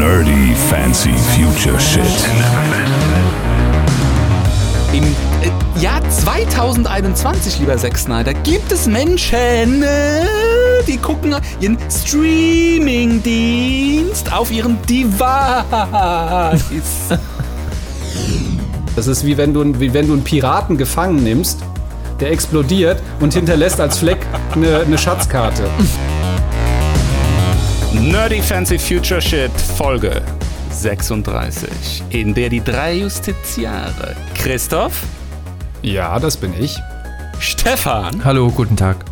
Nerdy Fancy Future Shit. Im äh, Jahr 2021, lieber Zack Snyder, gibt es Menschen, äh, die gucken ihren Streaming-Dienst auf ihren Device. Das ist wie wenn du, wie wenn du einen Piraten gefangen nimmst, der explodiert und hinterlässt als Fleck eine, eine Schatzkarte. Nerdy Fancy Future Shit Folge 36, in der die drei Justiziare Christoph, Ja, das bin ich. Stefan Hallo, guten Tag.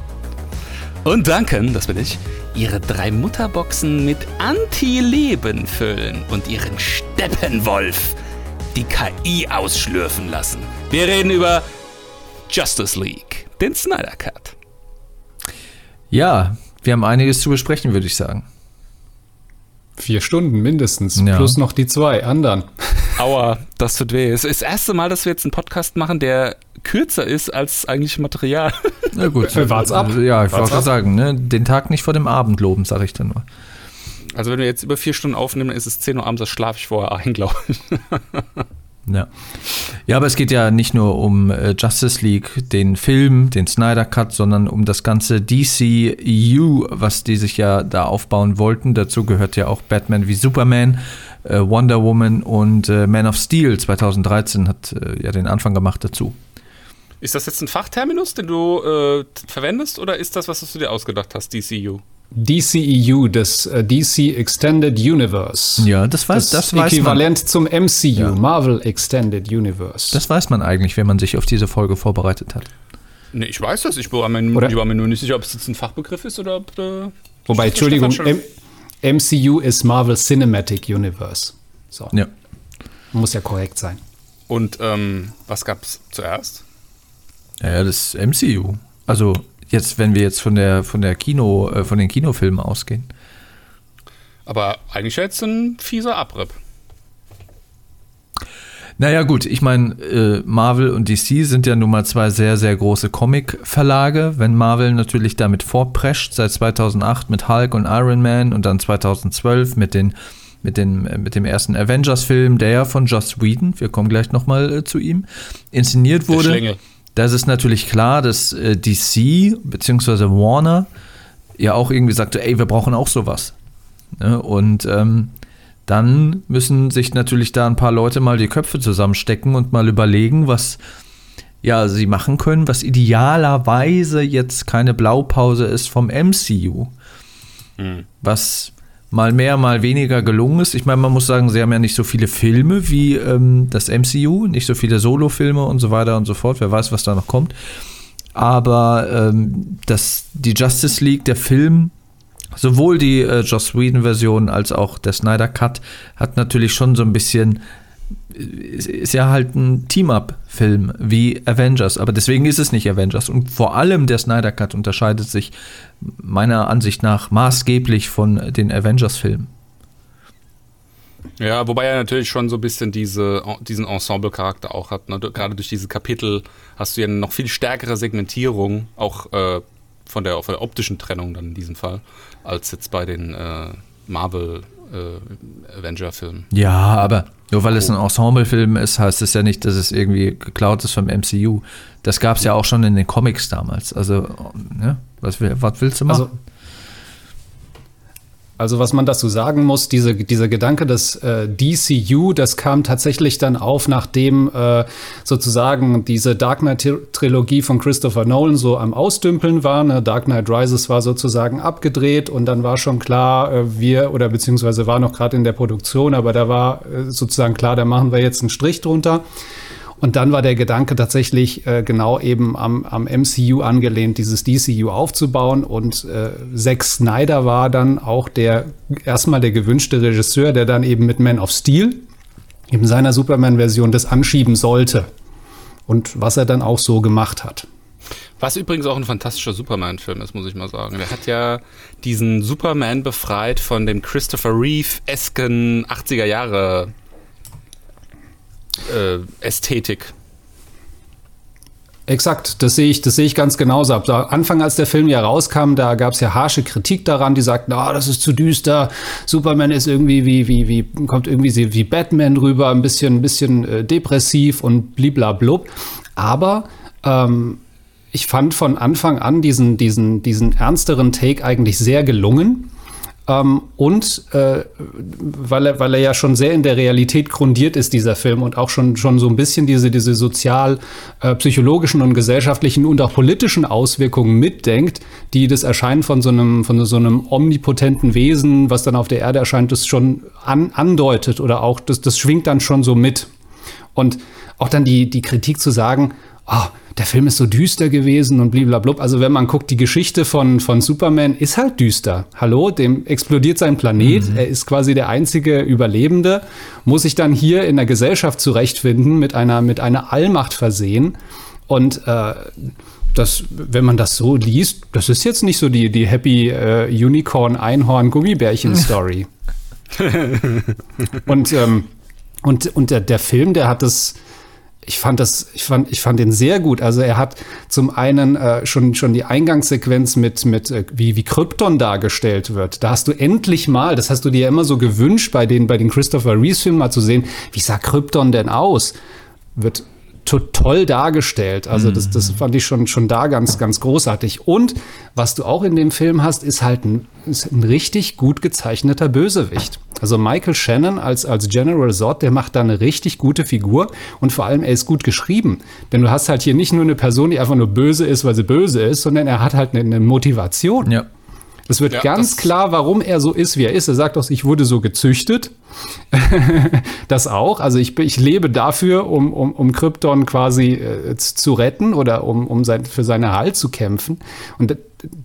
und Duncan, das bin ich, ihre drei Mutterboxen mit Anti-Leben füllen und ihren Steppenwolf die KI ausschlürfen lassen. Wir reden über Justice League, den Snyder Cut. Ja, wir haben einiges zu besprechen, würde ich sagen. Vier Stunden mindestens. Ja. Plus noch die zwei anderen. Aua, das tut weh. Es ist das erste Mal, dass wir jetzt einen Podcast machen, der kürzer ist als eigentlich Material. Na gut. Äh, wart's ab. Ja, ich wollte sagen, ne? den Tag nicht vor dem Abend loben, sage ich dann nur. Also wenn wir jetzt über vier Stunden aufnehmen, dann ist es 10 Uhr abends, da schlafe ich vorher ein, glaube ich. Ja. ja, aber es geht ja nicht nur um äh, Justice League, den Film, den Snyder Cut, sondern um das ganze DCU, was die sich ja da aufbauen wollten. Dazu gehört ja auch Batman wie Superman, äh, Wonder Woman und äh, Man of Steel 2013 hat äh, ja den Anfang gemacht dazu. Ist das jetzt ein Fachterminus, den du äh, verwendest, oder ist das, was du dir ausgedacht hast, DCU? DCEU, das äh, DC Extended Universe. Ja, das weiß, das, das, weiß man. Äquivalent zum MCU, Ja. Marvel Extended Universe. Das weiß man eigentlich, wenn man sich auf diese Folge vorbereitet hat. Nee, ich weiß das. Ich war mir, ich war mir nur nicht sicher, ob es jetzt ein Fachbegriff ist oder ob. Äh, Wobei, Entschuldigung, M MCU ist Marvel Cinematic Universe. So, Ja. muss ja korrekt sein. Und ähm, was gab's zuerst? Ja, das MCU. Also jetzt, wenn wir jetzt von der von der Kino, äh, von den Kinofilmen ausgehen. Aber eigentlich jetzt ein fieser Abripp. Naja, gut, ich meine, äh, Marvel und DC sind ja nun mal zwei sehr, sehr große Comic-Verlage. Wenn Marvel natürlich damit vorprescht, seit 2008 mit Hulk und Iron Man und dann 2012 mit, den, mit, den, äh, mit dem ersten Avengers-Film, der ja von Joss Whedon, wir kommen gleich nochmal äh, zu ihm, inszeniert Der wurde. Schlingel. Da ist es natürlich klar, dass äh, DC bzw. Warner ja auch irgendwie sagte, ey, wir brauchen auch sowas. Ne? Und ähm, dann müssen sich natürlich da ein paar Leute mal die Köpfe zusammenstecken und mal überlegen, was ja sie machen können, was idealerweise jetzt keine Blaupause ist vom MCU. Was mal mehr, mal weniger gelungen ist. Ich meine, man muss sagen, sie haben ja nicht so viele Filme wie ähm, das MCU, nicht so viele Solo-Filme und so weiter und so fort. Wer weiß, was da noch kommt. Aber ähm, das, die Justice League, der Film, sowohl die äh, Joss Whedon-Version als auch der Snyder Cut, hat natürlich schon so ein bisschen ist, ja halt ein Team-Up-Film wie Avengers, aber deswegen ist es nicht Avengers. Und vor allem der Snyder Cut unterscheidet sich meiner Ansicht nach maßgeblich von den Avengers-Filmen. Ja, wobei er natürlich schon so ein bisschen diese, diesen Ensemble-Charakter auch hat. Ne? Gerade durch diese Kapitel hast du ja noch viel stärkere Segmentierung, auch äh, von, der, von der optischen Trennung dann in diesem Fall, als jetzt bei den äh, Marvel äh, Avenger-Filmen. Ja, aber nur weil es ein Ensemble-Film ist, heißt es ja nicht, dass es irgendwie geklaut ist vom MCU. Das gab es ja auch schon in den Comics damals. Also, ne? was, will- was willst du machen? Also, also was man dazu sagen muss, diese, dieser Gedanke des äh, DCU, das kam tatsächlich dann auf, nachdem äh, sozusagen diese Dark Knight-Trilogie von Christopher Nolan so am Ausdümpeln war. Ne? Dark Knight Rises war sozusagen abgedreht und dann war schon klar, äh, wir oder beziehungsweise war noch gerade in der Produktion, aber da war äh, sozusagen klar, da machen wir jetzt einen Strich drunter. Und dann war der Gedanke tatsächlich äh, genau eben am, am MCU angelehnt, dieses DCU aufzubauen. Und äh, Zack Snyder war dann auch der erstmal der gewünschte Regisseur, der dann eben mit Man of Steel, eben seiner Superman-Version, das anschieben sollte. Und was er dann auch so gemacht hat. Was übrigens auch ein fantastischer Superman-Film ist, muss ich mal sagen. Der hat ja diesen Superman befreit von dem Christopher Reeve-esken 80er Jahre äh, Ästhetik. Exakt, das sehe ich, das sehe ich ganz genauso. Ab Anfang, als der Film ja rauskam, da gab es ja harsche Kritik daran, die sagten, ah, oh, das ist zu düster. Superman ist irgendwie wie, wie, wie, kommt irgendwie wie Batman rüber, ein bisschen, ein bisschen äh, depressiv und bliblablub. Aber ähm, ich fand von Anfang an diesen, diesen, diesen ernsteren Take eigentlich sehr gelungen. Ähm, und äh, weil, er, weil er ja schon sehr in der Realität grundiert ist, dieser Film, und auch schon, schon so ein bisschen diese, diese sozial-psychologischen äh, und gesellschaftlichen und auch politischen Auswirkungen mitdenkt, die das Erscheinen von so einem, von so einem omnipotenten Wesen, was dann auf der Erde erscheint, das schon an, andeutet oder auch das, das schwingt dann schon so mit. Und auch dann die, die Kritik zu sagen, oh, der Film ist so düster gewesen und blablabla. Also wenn man guckt, die Geschichte von, von Superman ist halt düster. Hallo, dem explodiert sein Planet. Mhm. Er ist quasi der einzige Überlebende, muss sich dann hier in der Gesellschaft zurechtfinden, mit einer, mit einer Allmacht versehen. Und äh, das, wenn man das so liest, das ist jetzt nicht so die, die Happy äh, Unicorn Einhorn Gummibärchen Story. und ähm, und, und der, der Film, der hat es ich fand das, ich fand, ich fand den sehr gut. Also er hat zum einen äh, schon, schon die Eingangssequenz mit, mit äh, wie, wie Krypton dargestellt wird. Da hast du endlich mal, das hast du dir ja immer so gewünscht, bei den, bei den Christopher Reeves Filmen mal zu sehen, wie sah Krypton denn aus? Wird toll dargestellt. Also das, das fand ich schon, schon da ganz, ganz großartig. Und was du auch in dem Film hast, ist halt ein, ist ein richtig gut gezeichneter Bösewicht. Also Michael Shannon als, als General Zod, der macht da eine richtig gute Figur und vor allem er ist gut geschrieben. Denn du hast halt hier nicht nur eine Person, die einfach nur böse ist, weil sie böse ist, sondern er hat halt eine, eine Motivation. Ja. Es wird ja, ganz klar, warum er so ist, wie er ist. Er sagt auch, ich wurde so gezüchtet. das auch. Also ich, ich lebe dafür, um, um, um Krypton quasi äh, zu retten oder um, um sein, für seinen Erhalt zu kämpfen. Und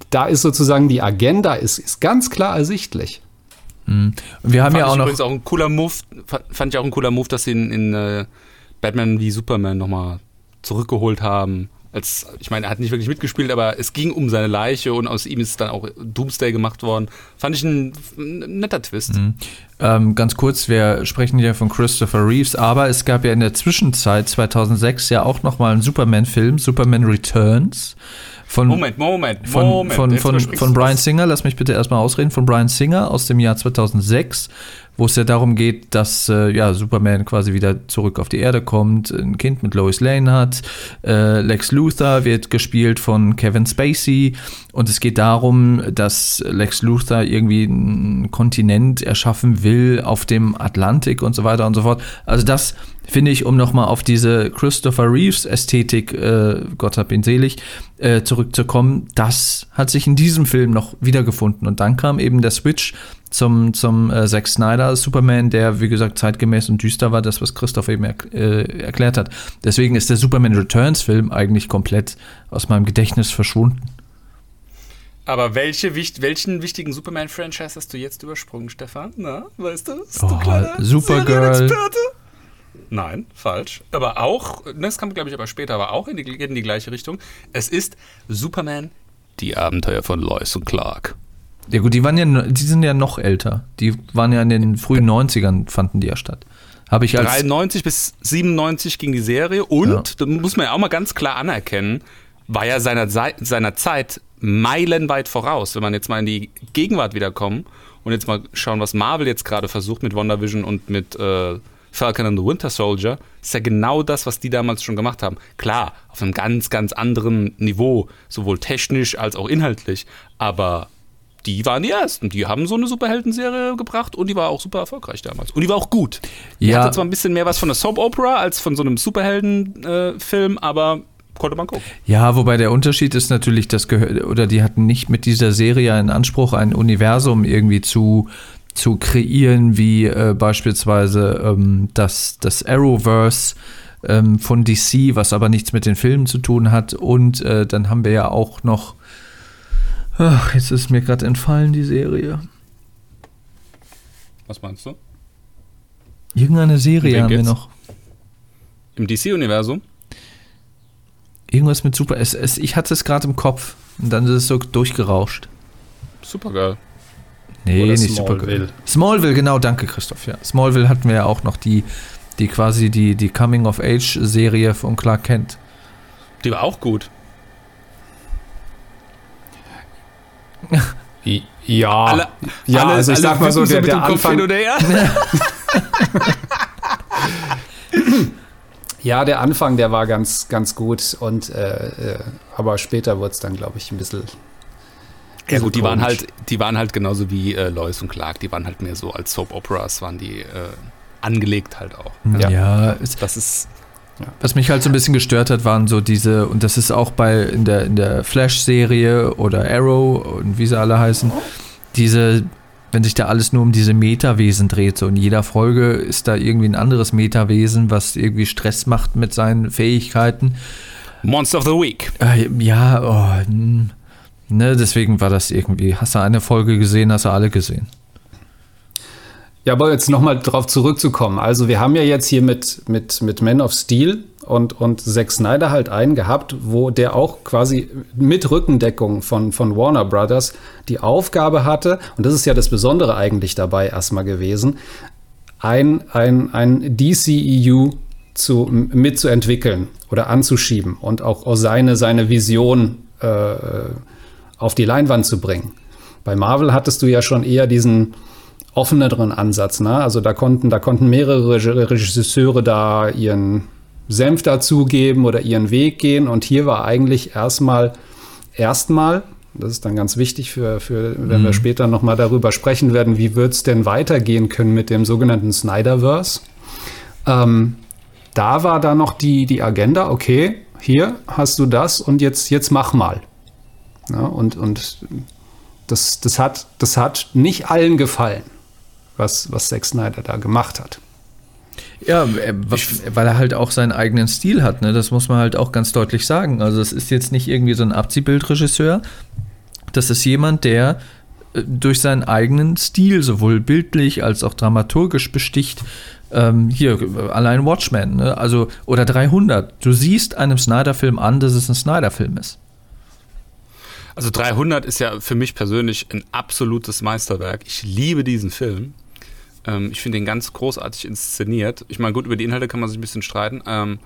da ist sozusagen die Agenda ist, ist ganz klar ersichtlich. Mhm. Wir haben fand ja auch noch. Übrigens auch ein cooler Move, fand ich auch ein cooler Move, dass sie in, in äh, Batman wie Superman nochmal zurückgeholt haben als, ich meine, er hat nicht wirklich mitgespielt, aber es ging um seine Leiche und aus ihm ist dann auch Doomsday gemacht worden. Fand ich ein, ein netter Twist. Mhm. Ähm, ganz kurz, wir sprechen hier von Christopher Reeves, aber es gab ja in der Zwischenzeit 2006 ja auch noch mal einen Superman-Film, Superman Returns. Von, Moment, Moment, von, Moment. Von, von, von, von Brian Singer, lass mich bitte erstmal ausreden, von Brian Singer aus dem Jahr 2006 wo es ja darum geht, dass äh, ja, Superman quasi wieder zurück auf die Erde kommt, ein Kind mit Lois Lane hat. Äh, Lex Luthor wird gespielt von Kevin Spacey und es geht darum, dass Lex Luthor irgendwie einen Kontinent erschaffen will auf dem Atlantik und so weiter und so fort. Also das finde ich, um nochmal auf diese Christopher Reeves Ästhetik, äh, Gott hab ihn selig, äh, zurückzukommen, das hat sich in diesem Film noch wiedergefunden. Und dann kam eben der Switch zum, zum äh, Zack Snyder Superman, der, wie gesagt, zeitgemäß und düster war, das, was Christoph eben er, äh, erklärt hat. Deswegen ist der Superman Returns Film eigentlich komplett aus meinem Gedächtnis verschwunden. Aber welche, welchen wichtigen Superman-Franchise hast du jetzt übersprungen, Stefan? Na, weißt du? Bist oh, du Supergirl. Nein, falsch. Aber auch, das kam, glaube ich, aber später, aber auch in die, in die gleiche Richtung. Es ist Superman, die Abenteuer von Lois und Clark. Ja gut, die waren ja, die sind ja noch älter. Die waren ja in den frühen 90ern, fanden die ja statt. Habe ich als 93 bis 97 ging die Serie und, ja. da muss man ja auch mal ganz klar anerkennen, war ja seiner, seiner Zeit meilenweit voraus. Wenn man jetzt mal in die Gegenwart wiederkommen und jetzt mal schauen, was Marvel jetzt gerade versucht mit WandaVision und mit äh, Falcon and the Winter Soldier, ist ja genau das, was die damals schon gemacht haben. Klar, auf einem ganz, ganz anderen Niveau, sowohl technisch als auch inhaltlich, aber die waren die ersten. Die haben so eine Superhelden-Serie gebracht und die war auch super erfolgreich damals. Und die war auch gut. Die ja. hatte zwar ein bisschen mehr was von einer Soap-Opera als von so einem Superhelden-Film, aber konnte man gucken. Ja, wobei der Unterschied ist natürlich, dass oder die hatten nicht mit dieser Serie einen Anspruch, ein Universum irgendwie zu zu kreieren, wie äh, beispielsweise ähm, das, das Arrowverse ähm, von DC, was aber nichts mit den Filmen zu tun hat. Und äh, dann haben wir ja auch noch Ach, jetzt ist mir gerade entfallen, die Serie. Was meinst du? Irgendeine Serie haben wir noch. Im DC-Universum? Irgendwas mit Super. Es, es, ich hatte es gerade im Kopf und dann ist es so durchgerauscht. Supergeil. Nee, Oder nicht Smallville. Smallville, genau, danke Christoph. Ja. Smallville hatten wir ja auch noch die, die quasi die, die Coming-of-Age-Serie von Clark Kent. Die war auch gut. Ja, Alle- ja alle- also ich sag mal so, der, mit der dem Kopf Anfang, ja, der Anfang, der war ganz, ganz gut und äh, äh, aber später wurde es dann, glaube ich, ein bisschen. Ja gut, die waren halt, die waren halt genauso wie äh, Lois und Clark, die waren halt mehr so als Soap Operas, waren die äh, angelegt halt auch. Ja. Ja, Das ist was mich halt so ein bisschen gestört hat, waren so diese, und das ist auch bei in der, in der Flash-Serie oder Arrow und wie sie alle heißen, diese, wenn sich da alles nur um diese Metawesen dreht, so in jeder Folge ist da irgendwie ein anderes Metawesen, was irgendwie Stress macht mit seinen Fähigkeiten. Monster of the Week. Äh, ja, oh, ne, deswegen war das irgendwie, hast du eine Folge gesehen, hast du alle gesehen. Ja, aber jetzt nochmal drauf zurückzukommen. Also wir haben ja jetzt hier mit, mit, mit Man of Steel und, und Zack Snyder halt einen gehabt, wo der auch quasi mit Rückendeckung von, von Warner Brothers die Aufgabe hatte, und das ist ja das Besondere eigentlich dabei erstmal gewesen, ein, ein, ein DCEU zu, mitzuentwickeln oder anzuschieben und auch, auch seine, seine Vision äh, auf die Leinwand zu bringen. Bei Marvel hattest du ja schon eher diesen offeneren Ansatz. Ne? Also da konnten, da konnten mehrere Reg- Regisseure da ihren Senf dazugeben oder ihren Weg gehen. Und hier war eigentlich erstmal, erstmal, das ist dann ganz wichtig für, für wenn wir später nochmal darüber sprechen werden, wie wird es denn weitergehen können mit dem sogenannten Snyderverse. Ähm, da war da noch die, die Agenda, okay, hier hast du das und jetzt, jetzt mach mal. Ja, und, und das, das, hat, das hat nicht allen gefallen, was, was Zack Snyder da gemacht hat. Ja, äh, weil er halt auch seinen eigenen Stil hat, ne? Das muss man halt auch ganz deutlich sagen. Also es ist jetzt nicht irgendwie so ein Abziehbildregisseur. Das ist jemand, der äh, durch seinen eigenen Stil sowohl bildlich als auch dramaturgisch besticht. Ähm, hier, äh, allein Watchmen, ne? also, oder 300. Du siehst einem Snyder-Film an, dass es ein Snyder-Film ist. Also 300 ist ja für mich persönlich ein absolutes Meisterwerk. Ich liebe diesen Film. Ähm, ich finde ihn ganz großartig inszeniert. Ich meine, gut, über die Inhalte kann man sich ein bisschen streiten. Ähm,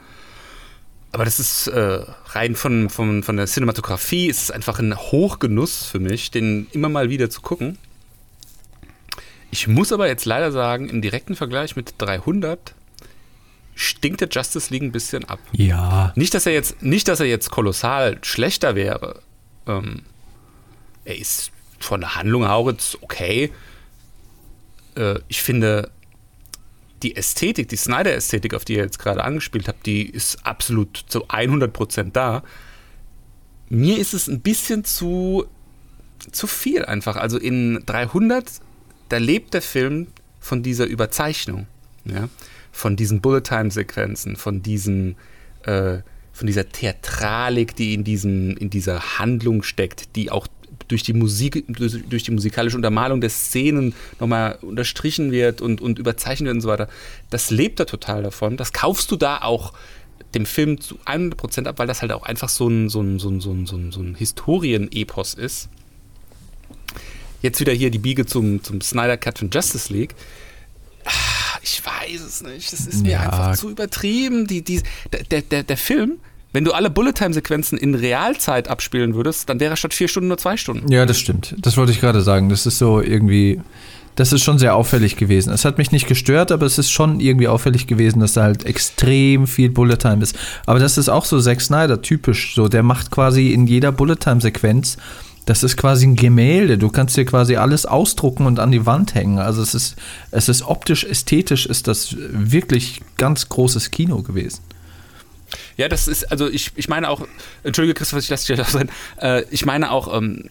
aber das ist äh, rein von, von, von der Cinematografie ist es einfach ein Hochgenuss für mich, den immer mal wieder zu gucken. Ich muss aber jetzt leider sagen, im direkten Vergleich mit 300 stinkt der Justice League ein bisschen ab. Ja. Nicht, dass er jetzt, nicht, dass er jetzt kolossal schlechter wäre. Ähm, er ist von der Handlung her auch jetzt okay. Äh, ich finde, die Ästhetik, die Snyder-Ästhetik, auf die ihr jetzt gerade angespielt habt, die ist absolut zu 100% da. Mir ist es ein bisschen zu, zu viel einfach. Also in 300, da lebt der Film von dieser Überzeichnung. Ja? Von diesen Bullet-Time-Sequenzen, von diesem äh, von dieser Theatralik, die in, diesem, in dieser Handlung steckt, die auch durch die Musik, durch, durch die musikalische Untermalung der Szenen nochmal unterstrichen wird und, und überzeichnet wird und so weiter. Das lebt da total davon. Das kaufst du da auch dem Film zu 100% ab, weil das halt auch einfach so ein, so ein, so ein, so ein, so ein, so ein Historienepos ist. Jetzt wieder hier die Biege zum, zum Snyder Cut von Justice League. Ah, Ich weiß es nicht. Das ist mir Ja. einfach zu übertrieben. Die, die, der, der, der Film, wenn du alle Bullet-Time-Sequenzen in Realzeit abspielen würdest, dann wäre statt vier Stunden nur zwei Stunden. Ja, das stimmt. Das wollte ich gerade sagen. Das ist so irgendwie. Das ist schon sehr auffällig gewesen. Es hat mich nicht gestört, aber es ist schon irgendwie auffällig gewesen, dass da halt extrem viel Bullet Time ist. Aber das ist auch so Zack Snyder typisch. So, der macht quasi in jeder Bullet Time Sequenz. Das ist quasi ein Gemälde. Du kannst dir quasi alles ausdrucken und an die Wand hängen. Also es ist, es ist optisch, ästhetisch ist das wirklich ganz großes Kino gewesen. Ja, das ist, also ich, ich meine auch, entschuldige Christoph, ich lasse dich das sein, äh, ich meine auch, ähm,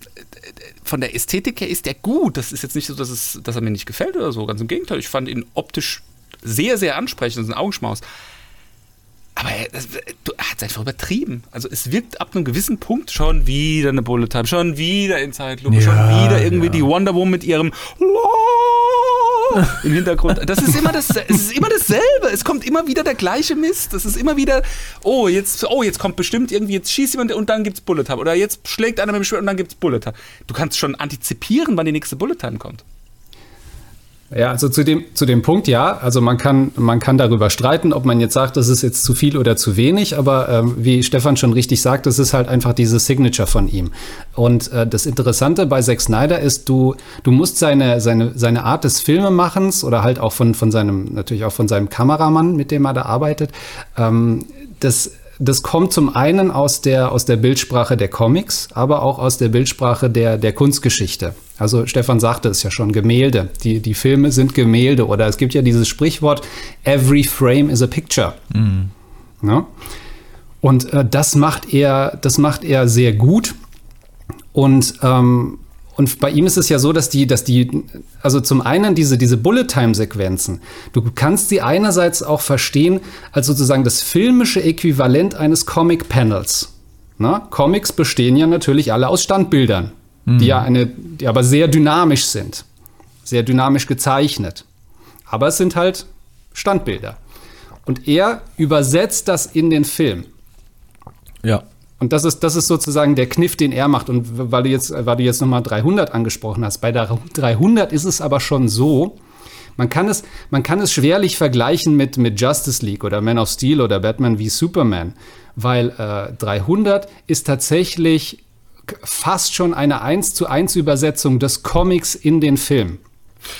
von der Ästhetik her ist der gut. Das ist jetzt nicht so, dass, es, dass er mir nicht gefällt oder so. Ganz im Gegenteil, ich fand ihn optisch sehr, sehr ansprechend, das ist ein Augenschmaus. Aber er, das, er hat es einfach übertrieben. Also es wirkt ab einem gewissen Punkt schon wieder eine Bullet Time, schon wieder in Zeitlupe, Ja, schon wieder irgendwie ja. die Wonder Woman mit ihrem im Hintergrund. Das ist immer das, es ist immer dasselbe. Es kommt immer wieder der gleiche Mist. Es ist immer wieder, oh, jetzt, oh, jetzt kommt bestimmt irgendwie, jetzt schießt jemand und dann gibt's Bullet Time. Oder jetzt schlägt einer mit dem Schwert und dann gibt's Bullet Time. Du kannst schon antizipieren, wann die nächste Bullet Time kommt. Ja, also zu dem, zu dem Punkt ja. Also man kann, man kann darüber streiten, ob man jetzt sagt, das ist jetzt zu viel oder zu wenig. Aber ähm, wie Stefan schon richtig sagt, das ist halt einfach diese Signature von ihm. Und äh, das Interessante bei Zack Snyder ist, du, du musst seine, seine, seine Art des Filmemachens oder halt auch von, von seinem, natürlich auch von seinem Kameramann, mit dem er da arbeitet, ähm, das das kommt zum einen aus der, aus der Bildsprache der Comics, aber auch aus der Bildsprache der, der Kunstgeschichte. Also Stefan sagte es ja schon, Gemälde. Die, die Filme sind Gemälde oder es gibt ja dieses Sprichwort, every frame is a picture. Mhm. Ja? Und äh, das macht er, das macht er sehr gut. Und ähm, und bei ihm ist es ja so, dass die, dass die, also zum einen diese, diese Bullet-Time-Sequenzen, du kannst sie einerseits auch verstehen als sozusagen das filmische Äquivalent eines Comic-Panels. Comics bestehen ja natürlich alle aus Standbildern, mhm. die ja eine, die aber sehr dynamisch sind, sehr dynamisch gezeichnet. Aber es sind halt Standbilder. Und er übersetzt das in den Film. Ja. Und das ist, das ist sozusagen der Kniff, den er macht. Und weil du jetzt, weil du jetzt nochmal 300 angesprochen hast, bei der 300 ist es aber schon so, man kann es, man kann es schwerlich vergleichen mit, mit Justice League oder Man of Steel oder Batman wie Superman, weil äh, 300 ist tatsächlich fast schon eine 1 zu 1 Übersetzung des Comics in den Film.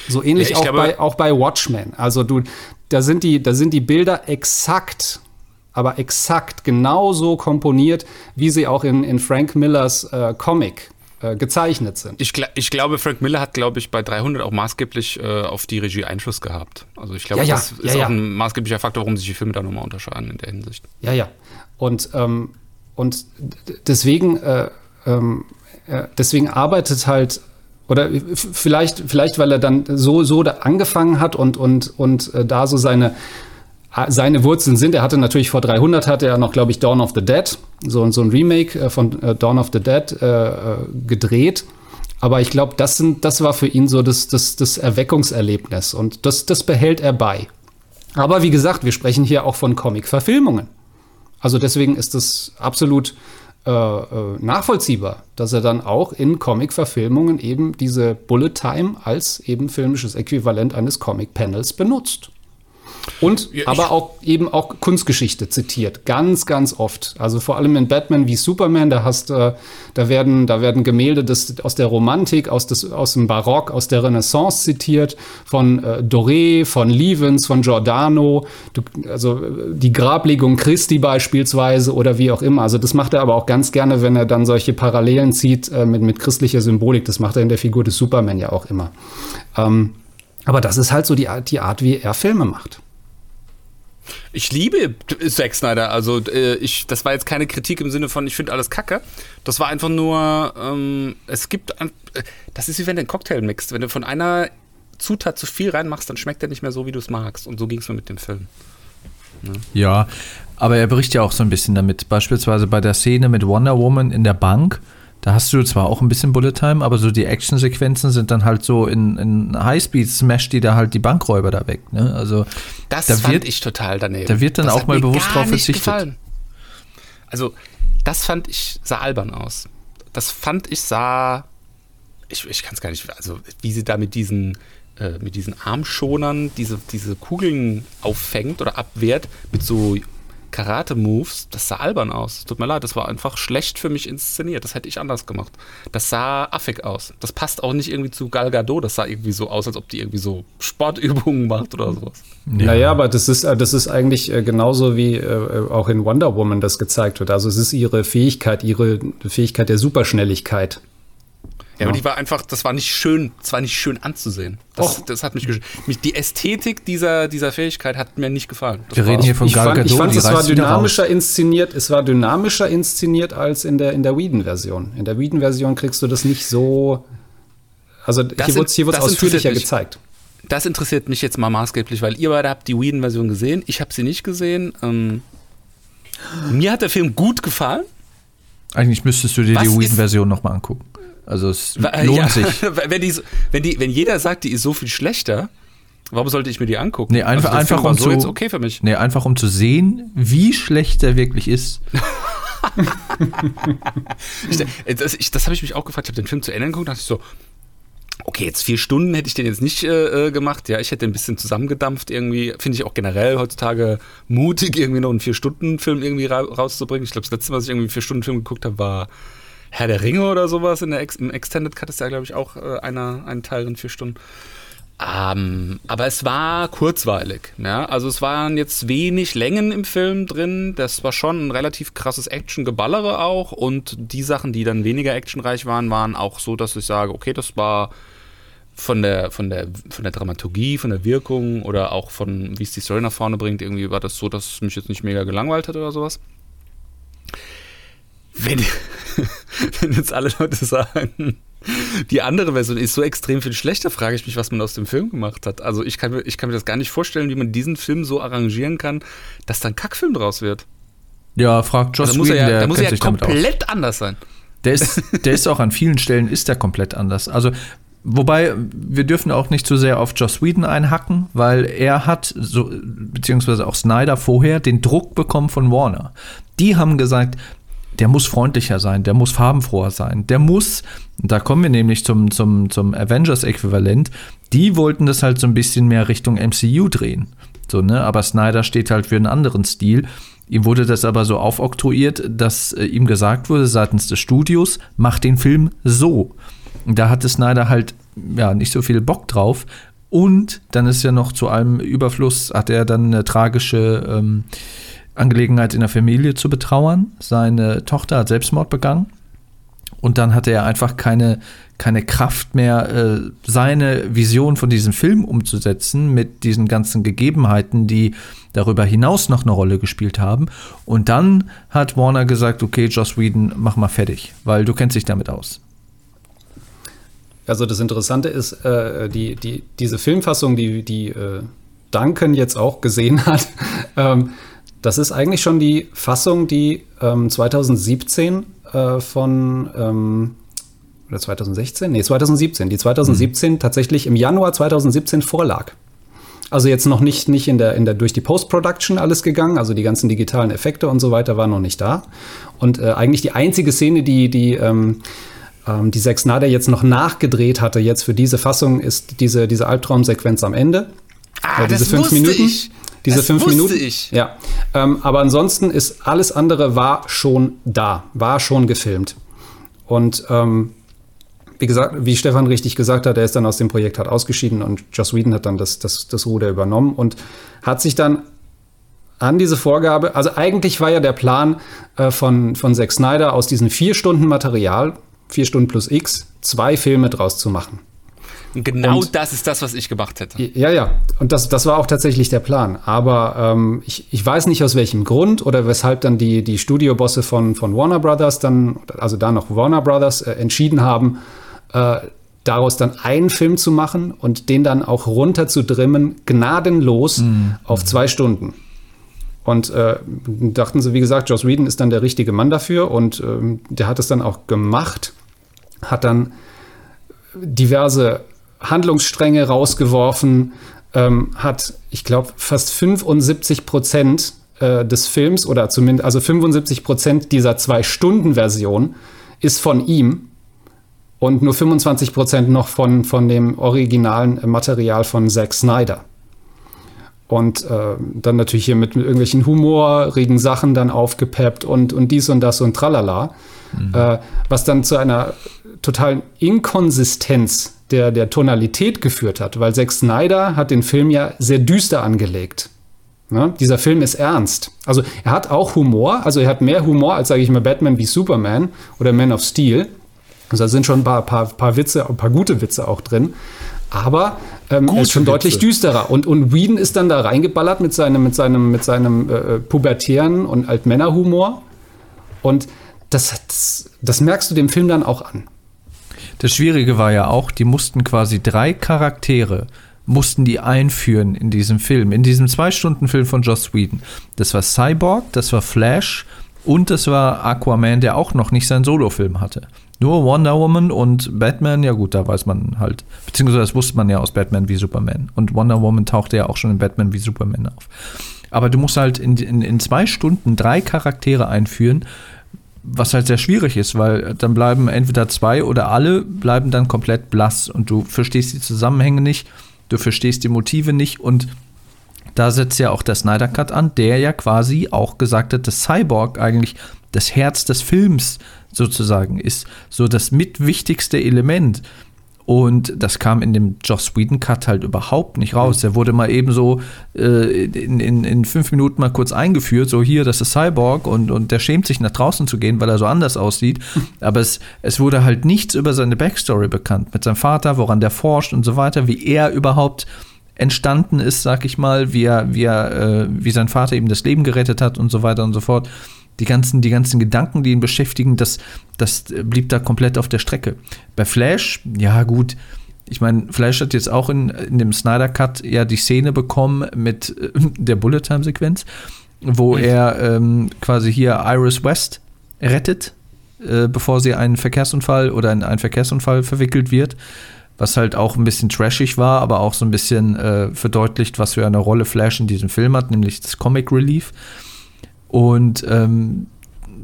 So ähnlich ja, auch, glaube, bei, auch bei Watchmen. Also du, da sind die, da sind die Bilder exakt aber exakt genauso komponiert, wie sie auch in, in Frank Millers äh, Comic äh, gezeichnet sind. Ich, ich, glaube, Frank Miller hat, glaube ich, bei 300 auch maßgeblich äh, auf die Regie Einfluss gehabt. Also ich glaube, ja, ja, das ja, ist auch ein maßgeblicher Faktor, warum sich die Filme da nochmal unterscheiden in der Hinsicht. Ja, ja. Und, ähm, und deswegen, äh, ähm, äh, deswegen arbeitet halt oder vielleicht, vielleicht, weil er dann so, so da angefangen hat und, und, und da so seine, seine Wurzeln sind. Er hatte natürlich vor 300 hatte er noch, glaube ich, Dawn of the Dead, so, so ein Remake äh, von äh, Dawn of the Dead äh, äh gedreht. Aber ich glaube, das, das war für ihn so das, das, das Erweckungserlebnis und das, das behält er bei. Aber wie gesagt, wir sprechen hier auch von Comic-Verfilmungen. Also deswegen ist es absolut äh, nachvollziehbar, dass er dann auch in Comic-Verfilmungen eben diese Bullet Time als eben filmisches Äquivalent eines Comic-Panels benutzt. Und ja, aber auch eben auch Kunstgeschichte zitiert, ganz, ganz oft. Also vor allem in Batman wie Superman, da hast äh, da werden, da werden Gemälde des, aus der Romantik, aus, des, aus dem Barock, aus der Renaissance zitiert, von äh, Doré, von Levens, von Giordano, du, also äh, die Grablegung Christi beispielsweise oder wie auch immer. Also das macht er aber auch ganz gerne, wenn er dann solche Parallelen zieht äh, mit, mit christlicher Symbolik. Das macht er in der Figur des Superman ja auch immer. Ähm, aber das ist halt so die, die Art, wie er Filme macht. Ich liebe Zack Snyder. Also äh, ich, das war jetzt keine Kritik im Sinne von, ich finde alles kacke. Das war einfach nur, ähm, es gibt, äh, das ist wie wenn du einen Cocktail mixt. Wenn du von einer Zutat zu viel reinmachst, dann schmeckt der nicht mehr so, wie du es magst. Und so ging es mir mit dem Film. Ja. ja, aber er bricht ja auch so ein bisschen damit. Beispielsweise bei der Szene mit Wonder Woman in der Bank da hast du zwar auch ein bisschen Bullet Time, aber so die Actionsequenzen sind dann halt so in, in Highspeed smash die da halt die Bankräuber da weg. Ne? Also das da fand wird, ich total daneben. Da wird dann das auch mal bewusst drauf verzichtet. Gefallen. Also das fand ich sah albern aus. Das fand ich sah ich, ich kann es gar nicht, also wie sie da mit diesen äh, mit diesen Armschonern diese, diese Kugeln auffängt oder abwehrt mit so Karate-Moves, das sah albern aus. Tut mir leid, das war einfach schlecht für mich inszeniert. Das hätte ich anders gemacht. Das sah affig aus. Das passt auch nicht irgendwie zu Gal Gadot. Das sah irgendwie so aus, als ob die irgendwie so Sportübungen macht oder sowas. Ja. Naja, aber das ist, äh, das ist eigentlich äh, genauso wie äh, auch in Wonder Woman das gezeigt wird. Also es ist ihre Fähigkeit, ihre Fähigkeit der Superschnelligkeit. Ja, aber die war einfach, das war nicht schön, das war nicht schön anzusehen. Das, das hat mich, mich, die Ästhetik dieser, dieser Fähigkeit hat mir nicht gefallen. Das Wir reden hier von Gal Gadot. Ich fand, es war dynamischer inszeniert, es war dynamischer inszeniert als in der, in der Whedon-Version. In der Whedon-Version kriegst du das nicht so, also das hier wurde es ausführlicher gezeigt. Das interessiert mich jetzt mal maßgeblich, weil ihr beide habt die Whedon-Version gesehen, ich habe sie nicht gesehen. Ähm, mir hat der Film gut gefallen. Eigentlich müsstest du dir Was die Whedon-Version nochmal angucken. Also es lohnt ja, sich. wenn, die, wenn, die, wenn jeder sagt, die ist so viel schlechter, warum sollte ich mir die angucken? Nee, einfach, also einfach um so zu, okay für mich. Nee, einfach um zu sehen, wie schlecht der wirklich ist. ich, das, das habe ich mich auch gefragt. Ich habe den Film zu Ende geguckt und dachte ich so, Okay, jetzt vier Stunden hätte ich den jetzt nicht äh, äh gemacht. Ja, ich hätte ein bisschen zusammengedampft irgendwie. Finde ich auch generell heutzutage mutig, irgendwie noch einen Vier-Stunden-Film irgendwie ra rauszubringen. Ich glaube, das letzte, was ich irgendwie einen Vier-Stunden-Film geguckt habe, war Herr der Ringe oder sowas. In der Ex Im Extended Cut ist ja, glaube ich, auch äh, einer, ein Teil in vier Stunden. Ähm, aber es war kurzweilig. Ja? Also es waren jetzt wenig Längen im Film drin. Das war schon ein relativ krasses Action-Geballere auch. Und die Sachen, die dann weniger actionreich waren, waren auch so, dass ich sage, okay, das war von der, von der, von der Dramaturgie, von der Wirkung oder auch von, wie es die Story nach vorne bringt, irgendwie war das so, dass es mich jetzt nicht mega gelangweilt hat oder sowas. Wenn, wenn jetzt alle Leute sagen, die andere Version ist so extrem viel schlechter, frage ich mich, was man aus dem Film gemacht hat. Also ich kann, mir, ich kann mir das gar nicht vorstellen, wie man diesen Film so arrangieren kann, dass da ein Kackfilm draus wird. Ja, fragt Joss also Whedon, ja, der da muss er ja komplett anders sein. Der ist, der ist auch an vielen Stellen ist der komplett anders. Also Wobei, wir dürfen auch nicht zu sehr auf Joss Whedon einhacken, weil er hat, so, beziehungsweise auch Snyder vorher, den Druck bekommen von Warner. Die haben gesagt, der muss freundlicher sein, der muss farbenfroher sein, der muss, da kommen wir nämlich zum, zum, zum Avengers-Äquivalent, die wollten das halt so ein bisschen mehr Richtung MCU drehen. So, ne? Aber Snyder steht halt für einen anderen Stil. Ihm wurde das aber so aufoktroyiert, dass äh, ihm gesagt wurde seitens des Studios, mach den Film so. Da hatte Snyder halt ja nicht so viel Bock drauf. Und dann ist ja noch zu allem Überfluss, hat er dann eine tragische ähm, Angelegenheit in der Familie zu betrauern. Seine Tochter hat Selbstmord begangen. Und dann hatte er einfach keine, keine Kraft mehr, äh, seine Vision von diesem Film umzusetzen mit diesen ganzen Gegebenheiten, die darüber hinaus noch eine Rolle gespielt haben. Und dann hat Warner gesagt, okay, Joss Whedon, mach mal fertig, weil du kennst dich damit aus. Also das Interessante ist, äh, die, die, diese Filmfassung, die, die äh, Duncan jetzt auch gesehen hat, ähm, das ist eigentlich schon die Fassung, die ähm, 2017 äh, von ähm, oder 2016? Nee, 2017. Die 2017 mhm. tatsächlich im Januar 2017 vorlag. Also jetzt noch nicht, nicht in der, in der, durch die Post-Production alles gegangen, also die ganzen digitalen Effekte und so weiter waren noch nicht da. Und äh, eigentlich die einzige Szene, die, die ähm, ähm, die Zack Snyder jetzt noch nachgedreht hatte, jetzt für diese Fassung, ist diese, diese Albtraumsequenz am Ende. Ah, äh, diese das fünf Minuten. Ich. Diese das fünf Minuten. Ich. Ja. Ähm, aber ansonsten ist alles andere war schon da, war schon gefilmt. Und ähm, wie gesagt, wie Stefan richtig gesagt hat, er ist dann aus dem Projekt hat ausgeschieden und Joss Whedon hat dann das, das, das Ruder übernommen und hat sich dann an diese Vorgabe, also eigentlich war ja der Plan äh, von, von Zack Snyder aus diesen vier Stunden Material, vier Stunden plus X, zwei Filme draus zu machen. Genau und, das ist das, was ich gemacht hätte. Ja, ja. Und das, das war auch tatsächlich der Plan. Aber ähm, ich, ich weiß nicht aus welchem Grund oder weshalb dann die, die Studiobosse von, von Warner Brothers dann, also da noch Warner Brothers, äh, entschieden haben, äh, daraus dann einen Film zu machen und den dann auch runterzudrimmen, gnadenlos mhm. auf zwei Stunden. Und äh, dachten sie, wie gesagt, Joss Whedon ist dann der richtige Mann dafür und ähm, der hat es dann auch gemacht, hat dann diverse Handlungsstränge rausgeworfen, ähm, hat, ich glaube, fast 75 Prozent äh, des Films oder zumindest, also 75 Prozent dieser Zwei-Stunden-Version ist von ihm und nur 25 Prozent noch von, von dem originalen Material von Zack Snyder. Und äh, dann natürlich hier mit, mit irgendwelchen humorigen Sachen dann aufgepeppt und, und dies und das und tralala. Mhm. Äh, was dann zu einer totalen Inkonsistenz der, der Tonalität geführt hat, weil Zack Snyder hat den Film ja sehr düster angelegt. Ja, dieser Film ist ernst. Also er hat auch Humor, also er hat mehr Humor als, sage ich mal, Batman wie Superman oder Man of Steel. Also da sind schon ein paar, paar, paar Witze, ein paar gute Witze auch drin. Aber ähm, er ist schon Witze. deutlich düsterer. Und, und Whedon ist dann da reingeballert mit seinem, mit seinem, mit seinem äh, pubertären und Altmännerhumor. Und das, das, das merkst du dem Film dann auch an. Das Schwierige war ja auch, die mussten quasi drei Charaktere mussten die einführen in diesem Film, in diesem Zwei-Stunden-Film von Joss Whedon. Das war Cyborg, das war Flash und das war Aquaman, der auch noch nicht seinen Solo-Film hatte. Nur Wonder Woman und Batman, ja gut, da weiß man halt, beziehungsweise das wusste man ja aus Batman wie Superman. Und Wonder Woman tauchte ja auch schon in Batman wie Superman auf. Aber du musst halt in, in, in zwei Stunden drei Charaktere einführen, was halt sehr schwierig ist, weil dann bleiben entweder zwei oder alle bleiben dann komplett blass und du verstehst die Zusammenhänge nicht, du verstehst die Motive nicht und da setzt ja auch der Snyder Cut an, der ja quasi auch gesagt hat, dass Cyborg eigentlich das Herz des Films sozusagen ist, so das mitwichtigste Element. Und das kam in dem Joss Whedon Cut halt überhaupt nicht raus. Der wurde mal eben so äh, in, in, in fünf Minuten mal kurz eingeführt, so hier, das ist Cyborg und, und der schämt sich nach draußen zu gehen, weil er so anders aussieht. Aber es, es wurde halt nichts über seine Backstory bekannt, mit seinem Vater, woran der forscht und so weiter, wie er überhaupt entstanden ist, sag ich mal, wie er, wie er, äh, wie sein Vater ihm das Leben gerettet hat und so weiter und so fort die ganzen, die ganzen Gedanken, die ihn beschäftigen, das, das blieb da komplett auf der Strecke. Bei Flash, ja gut, ich meine, Flash hat jetzt auch in, in dem Snyder Cut ja die Szene bekommen mit äh, der Bullet Time Sequenz, wo er ähm, quasi hier Iris West rettet, äh, bevor sie einen Verkehrsunfall oder in einen Verkehrsunfall verwickelt wird. Was halt auch ein bisschen trashig war, aber auch so ein bisschen äh, verdeutlicht, was für eine Rolle Flash in diesem Film hat, nämlich das Comic Relief. Und ähm,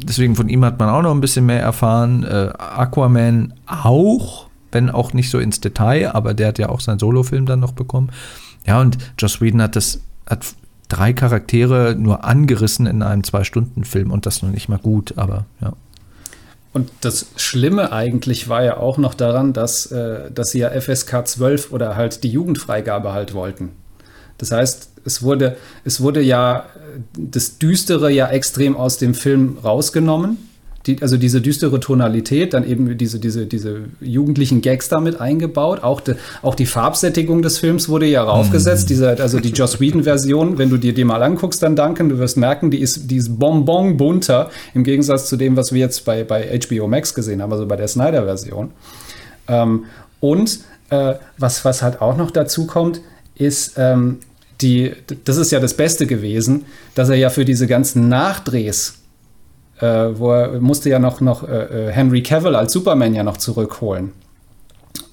deswegen von ihm hat man auch noch ein bisschen mehr erfahren. Äh, Aquaman auch, wenn auch nicht so ins Detail, aber der hat ja auch seinen Solo-Film dann noch bekommen. Ja, und Joss Whedon hat das, hat drei Charaktere nur angerissen in einem Zwei-Stunden-Film und das noch nicht mal gut, aber ja. Und das Schlimme eigentlich war ja auch noch daran, dass, äh, dass sie ja FSK 12 oder halt die Jugendfreigabe halt wollten. Das heißt, es wurde, es wurde ja das Düstere ja extrem aus dem Film rausgenommen. Die, also diese düstere Tonalität, dann eben diese, diese, diese jugendlichen Gags damit eingebaut. Auch, de, auch die Farbsättigung des Films wurde ja raufgesetzt. Mhm. Diese, also die Joss Whedon-Version, wenn du dir die mal anguckst, dann danken, du wirst merken, die ist, die ist bonbon bunter im Gegensatz zu dem, was wir jetzt bei, bei HBO Max gesehen haben, also bei der Snyder-Version. Ähm, und äh, was, was halt auch noch dazu kommt, ist, ähm, die, das ist ja das Beste gewesen, dass er ja für diese ganzen Nachdrehs, äh, wo er musste ja noch, noch äh, äh, Henry Cavill als Superman ja noch zurückholen.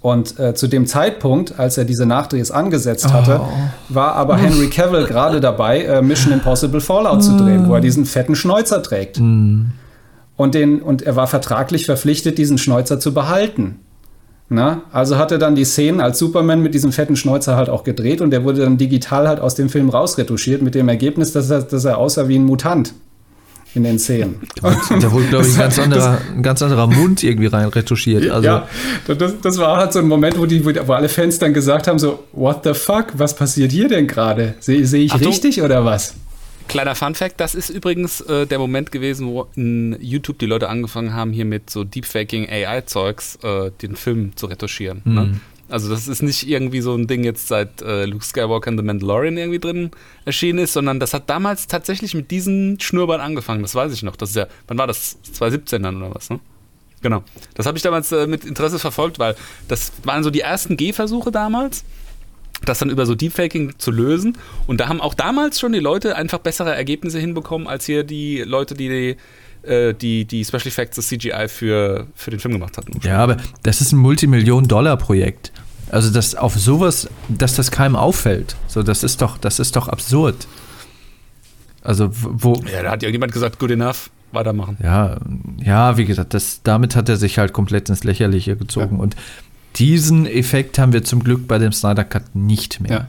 Und äh, zu dem Zeitpunkt, als er diese Nachdrehs angesetzt hatte, oh. war aber Henry Cavill gerade dabei, äh, Mission Impossible Fallout zu drehen, wo er diesen fetten Schnäuzer trägt. Mm. Und, den, und er war vertraglich verpflichtet, diesen Schnäuzer zu behalten. Na, also hat er dann die Szenen als Superman mit diesem fetten Schnäuzer halt auch gedreht und der wurde dann digital halt aus dem Film rausretuschiert mit dem Ergebnis, dass er, dass er aussah wie ein Mutant in den Szenen. Da wurde, glaube ich, ein ganz, anderer, ein ganz anderer Mund irgendwie rein retuschiert. Also. Ja, das, das war halt so ein Moment, wo, die, wo alle Fans dann gesagt haben: so, what the fuck, was passiert hier denn gerade? Sehe seh ich Achtung. richtig oder was? Kleiner Fun Fact, das ist übrigens äh, der Moment gewesen, wo in YouTube die Leute angefangen haben, hier mit so Deepfaking AI-Zeugs äh, den Film zu retuschieren. Mhm. Ne? Also das ist nicht irgendwie so ein Ding jetzt seit äh, Luke Skywalker in The Mandalorian irgendwie drin erschienen ist, sondern das hat damals tatsächlich mit diesen Schnurrbart angefangen. Das weiß ich noch. Das ist ja, wann war das? 2017 dann oder was, ne? Genau. Das habe ich damals äh, mit Interesse verfolgt, weil das waren so die ersten Gehversuche damals das dann über so Deepfaking zu lösen. Und da haben auch damals schon die Leute einfach bessere Ergebnisse hinbekommen, als hier die Leute, die die, äh, die, die Special Effects, das CGI für, für den Film gemacht hatten. Ja, aber das ist ein Multimillion-Dollar-Projekt. Also das auf sowas, dass das keinem auffällt. So, das ist doch, das ist doch absurd. Also wo. Ja, da hat irgendjemand gesagt, good enough, weitermachen. Ja, ja, wie gesagt, das, damit hat er sich halt komplett ins Lächerliche gezogen. Ja. Und diesen Effekt haben wir zum Glück bei dem Snyder Cut nicht mehr. Ja.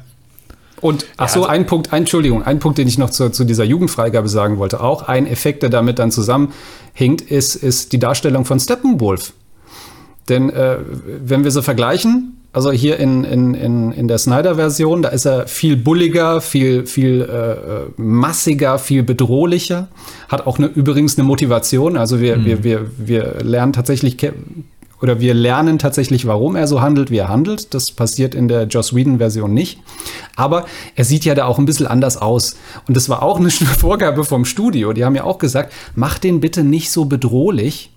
Und ach so, also, ein Punkt, Entschuldigung, ein Punkt, den ich noch zu, zu, dieser Jugendfreigabe sagen wollte. Auch ein Effekt, der damit dann zusammenhinkt, ist, ist die Darstellung von Steppenwolf. Denn äh, wenn wir so vergleichen, also hier in, in, in, in der Snyder-Version, da ist er viel bulliger, viel, viel äh, massiger, viel bedrohlicher, hat auch eine, übrigens eine Motivation. Also wir, mhm. wir, wir, wir lernen tatsächlich oder wir lernen tatsächlich, warum er so handelt, wie er handelt. Das passiert in der Joss Whedon-Version nicht. Aber er sieht ja da auch ein bisschen anders aus. Und das war auch eine Vorgabe vom Studio. Die haben ja auch gesagt, mach den bitte nicht so bedrohlich,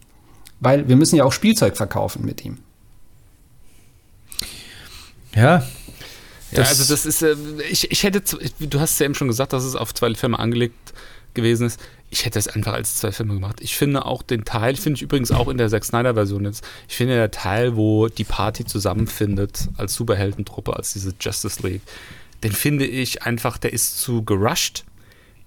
weil wir müssen ja auch Spielzeug verkaufen mit ihm. Ja, ja, also das ist, äh, ich, ich hätte, du hast ja eben schon gesagt, dass es auf zwei Filme angelegt gewesen ist ich hätte es einfach als zwei Filme gemacht. Ich finde auch den Teil, finde ich übrigens auch in der Zack Snyder-Version jetzt, ich finde der Teil, wo die Party zusammenfindet als Superheldentruppe, als diese Justice League, den finde ich einfach, der ist zu gerusht.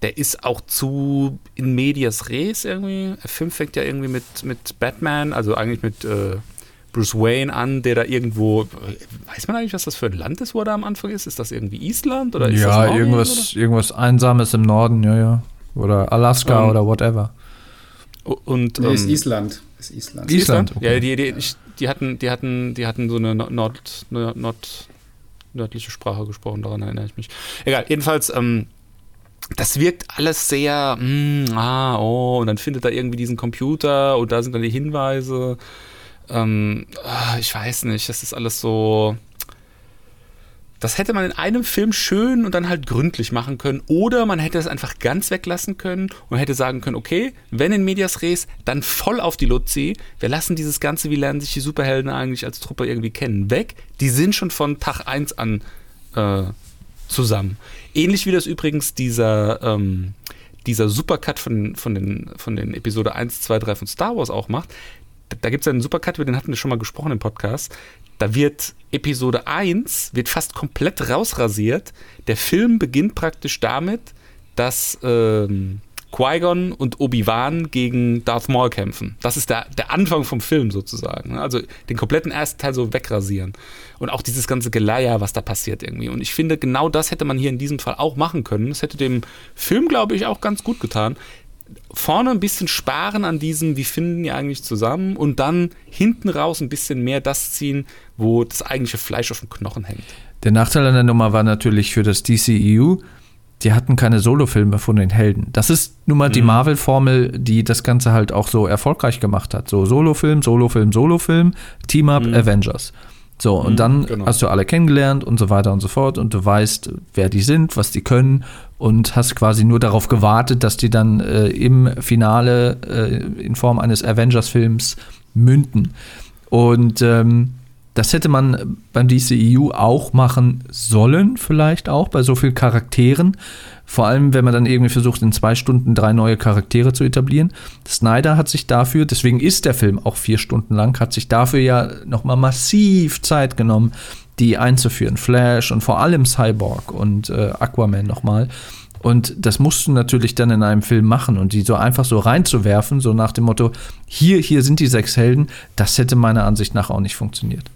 der ist auch zu in medias res irgendwie. Der Film fängt ja irgendwie mit, mit Batman, also eigentlich mit äh, Bruce Wayne an, der da irgendwo, weiß man eigentlich, was das für ein Land ist, wo er da am Anfang ist? Ist das irgendwie Island oder ist ja, das irgendwas, irgendwas Einsames im Norden, ja, ja. Oder Alaska Ähm, oder whatever. Und Nee, ist ähm, Island. Ist Island. Island, okay. Ja, die, die, ich- die, hatten, die, hatten, die hatten so eine Nord, Nord, Nord, nördliche Sprache gesprochen, daran erinnere ich mich. Egal, jedenfalls, ähm, das wirkt alles sehr, mm, ah, oh, und dann findet er irgendwie diesen Computer und da sind dann die Hinweise. Ähm, ah, ich weiß nicht, das ist alles so. Das hätte man in einem Film schön und dann halt gründlich machen können. Oder man hätte es einfach ganz weglassen können und hätte sagen können, okay, wenn in Medias Res, dann voll auf die Luzi. Wir lassen dieses Ganze, wie lernen sich die Superhelden eigentlich als Truppe irgendwie kennen, weg. Die sind schon von Tag 1 an äh, zusammen. Ähnlich wie das übrigens dieser, ähm, dieser Supercut von, von, den, von den Episode 1, 2, 3 von Star Wars auch macht. Da, gibt es einen Supercut, über den hatten wir schon mal gesprochen im Podcast. Da wird Episode 1 wird fast komplett rausrasiert. Der Film beginnt praktisch damit, dass ähm, Qui-Gon und Obi-Wan gegen Darth Maul kämpfen. Das ist der, der Anfang vom Film sozusagen. ne? Also den kompletten ersten Teil so wegrasieren. Und auch dieses ganze Geleier, was da passiert irgendwie. Und ich finde, genau das hätte man hier in diesem Fall auch machen können. Das hätte dem Film, glaube ich, auch ganz gut getan. Vorne ein bisschen sparen an diesem, wie finden die eigentlich zusammen und dann hinten raus ein bisschen mehr das ziehen, wo das eigentliche Fleisch auf dem Knochen hängt. Der Nachteil an der Nummer war natürlich für das DCEU, die hatten keine Solofilme von den Helden. Das ist nun mal die Mhm. Marvel-Formel, die das Ganze halt auch so erfolgreich gemacht hat. So Solofilm, Solofilm, Solofilm, Team-Up, Mhm. Avengers. So, und Mhm, dann genau. hast du alle kennengelernt und so weiter und so fort und du weißt, wer die sind, was die können und hast quasi nur darauf gewartet, dass die dann äh, im Finale äh, in Form eines Avengers-Films münden. Und ähm, das hätte man beim DCEU auch machen sollen, vielleicht auch, bei so vielen Charakteren. Vor allem, wenn man dann irgendwie versucht, in zwei Stunden drei neue Charaktere zu etablieren. Snyder hat sich dafür, deswegen ist der Film auch vier Stunden lang, hat sich dafür ja nochmal massiv Zeit genommen, die einzuführen. Flash und vor allem Cyborg und äh, Aquaman nochmal. Und das musst du natürlich dann in einem Film machen und die so einfach so reinzuwerfen, so nach dem Motto, hier, hier sind die sechs Helden, das hätte meiner Ansicht nach auch nicht funktioniert.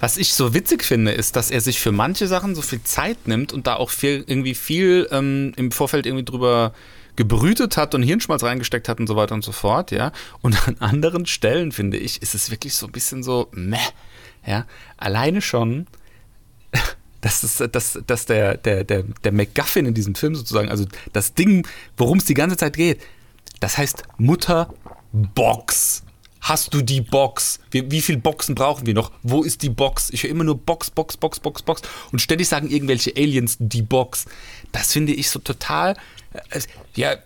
Was ich so witzig finde, ist, dass er sich für manche Sachen so viel Zeit nimmt und da auch viel, irgendwie viel ähm, im Vorfeld irgendwie drüber gebrütet hat und Hirnschmalz reingesteckt hat und so weiter und so fort, ja. Und an anderen Stellen, finde ich, ist es wirklich so ein bisschen so, meh, ja. Alleine schon, dass, es, dass, dass der, der, der, der MacGuffin in diesem Film sozusagen, also das Ding, worum es die ganze Zeit geht, das heißt Mutter Box. Hast du die Box? Wie, wie viele Boxen brauchen wir noch? Wo ist die Box? Ich höre immer nur Box, Box, Box, Box, Box. Und ständig sagen irgendwelche Aliens die Box. Das finde ich so total. Äh, ja,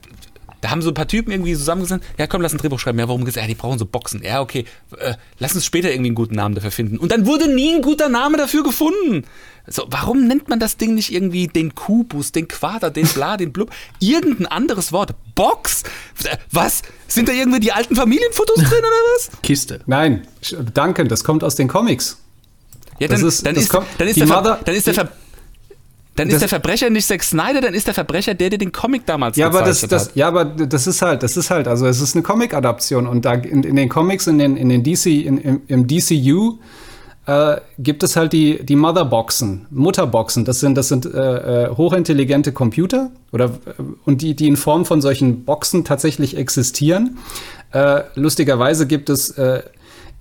da haben so ein paar Typen irgendwie zusammengesessen. Ja, komm, lass ein Drehbuch schreiben. Ja, warum gesagt? Ja, die brauchen so Boxen. Ja, okay. Äh, lass uns später irgendwie einen guten Namen dafür finden. Und dann wurde nie ein guter Name dafür gefunden. So, warum nennt man das Ding nicht irgendwie den Kubus, den Quader, den Bla, den Blub? Irgendein anderes Wort. Box? Äh, Was? Sind da irgendwie die alten Familienfotos drin oder was? Kiste. Nein, danke, das kommt aus den Comics. Ja, Das dann ist- dann ist, dann ist der, Ver, Mother- dann ist der, Ver, dann Das- ist der Verbrecher nicht Zack Snyder, dann ist der Verbrecher der, der den Comic damals Ja, aber das, das, hat. ja, aber das ist halt, das ist halt, also es ist eine Comic-Adaption und da in, in den Comics, in den, in den DC, in, im, im DCU äh, gibt es halt die, die Motherboxen, Mutterboxen. Das sind, das sind äh, äh, hochintelligente Computer oder äh, und die, die in Form von solchen Boxen tatsächlich existieren. Äh, lustigerweise gibt es äh,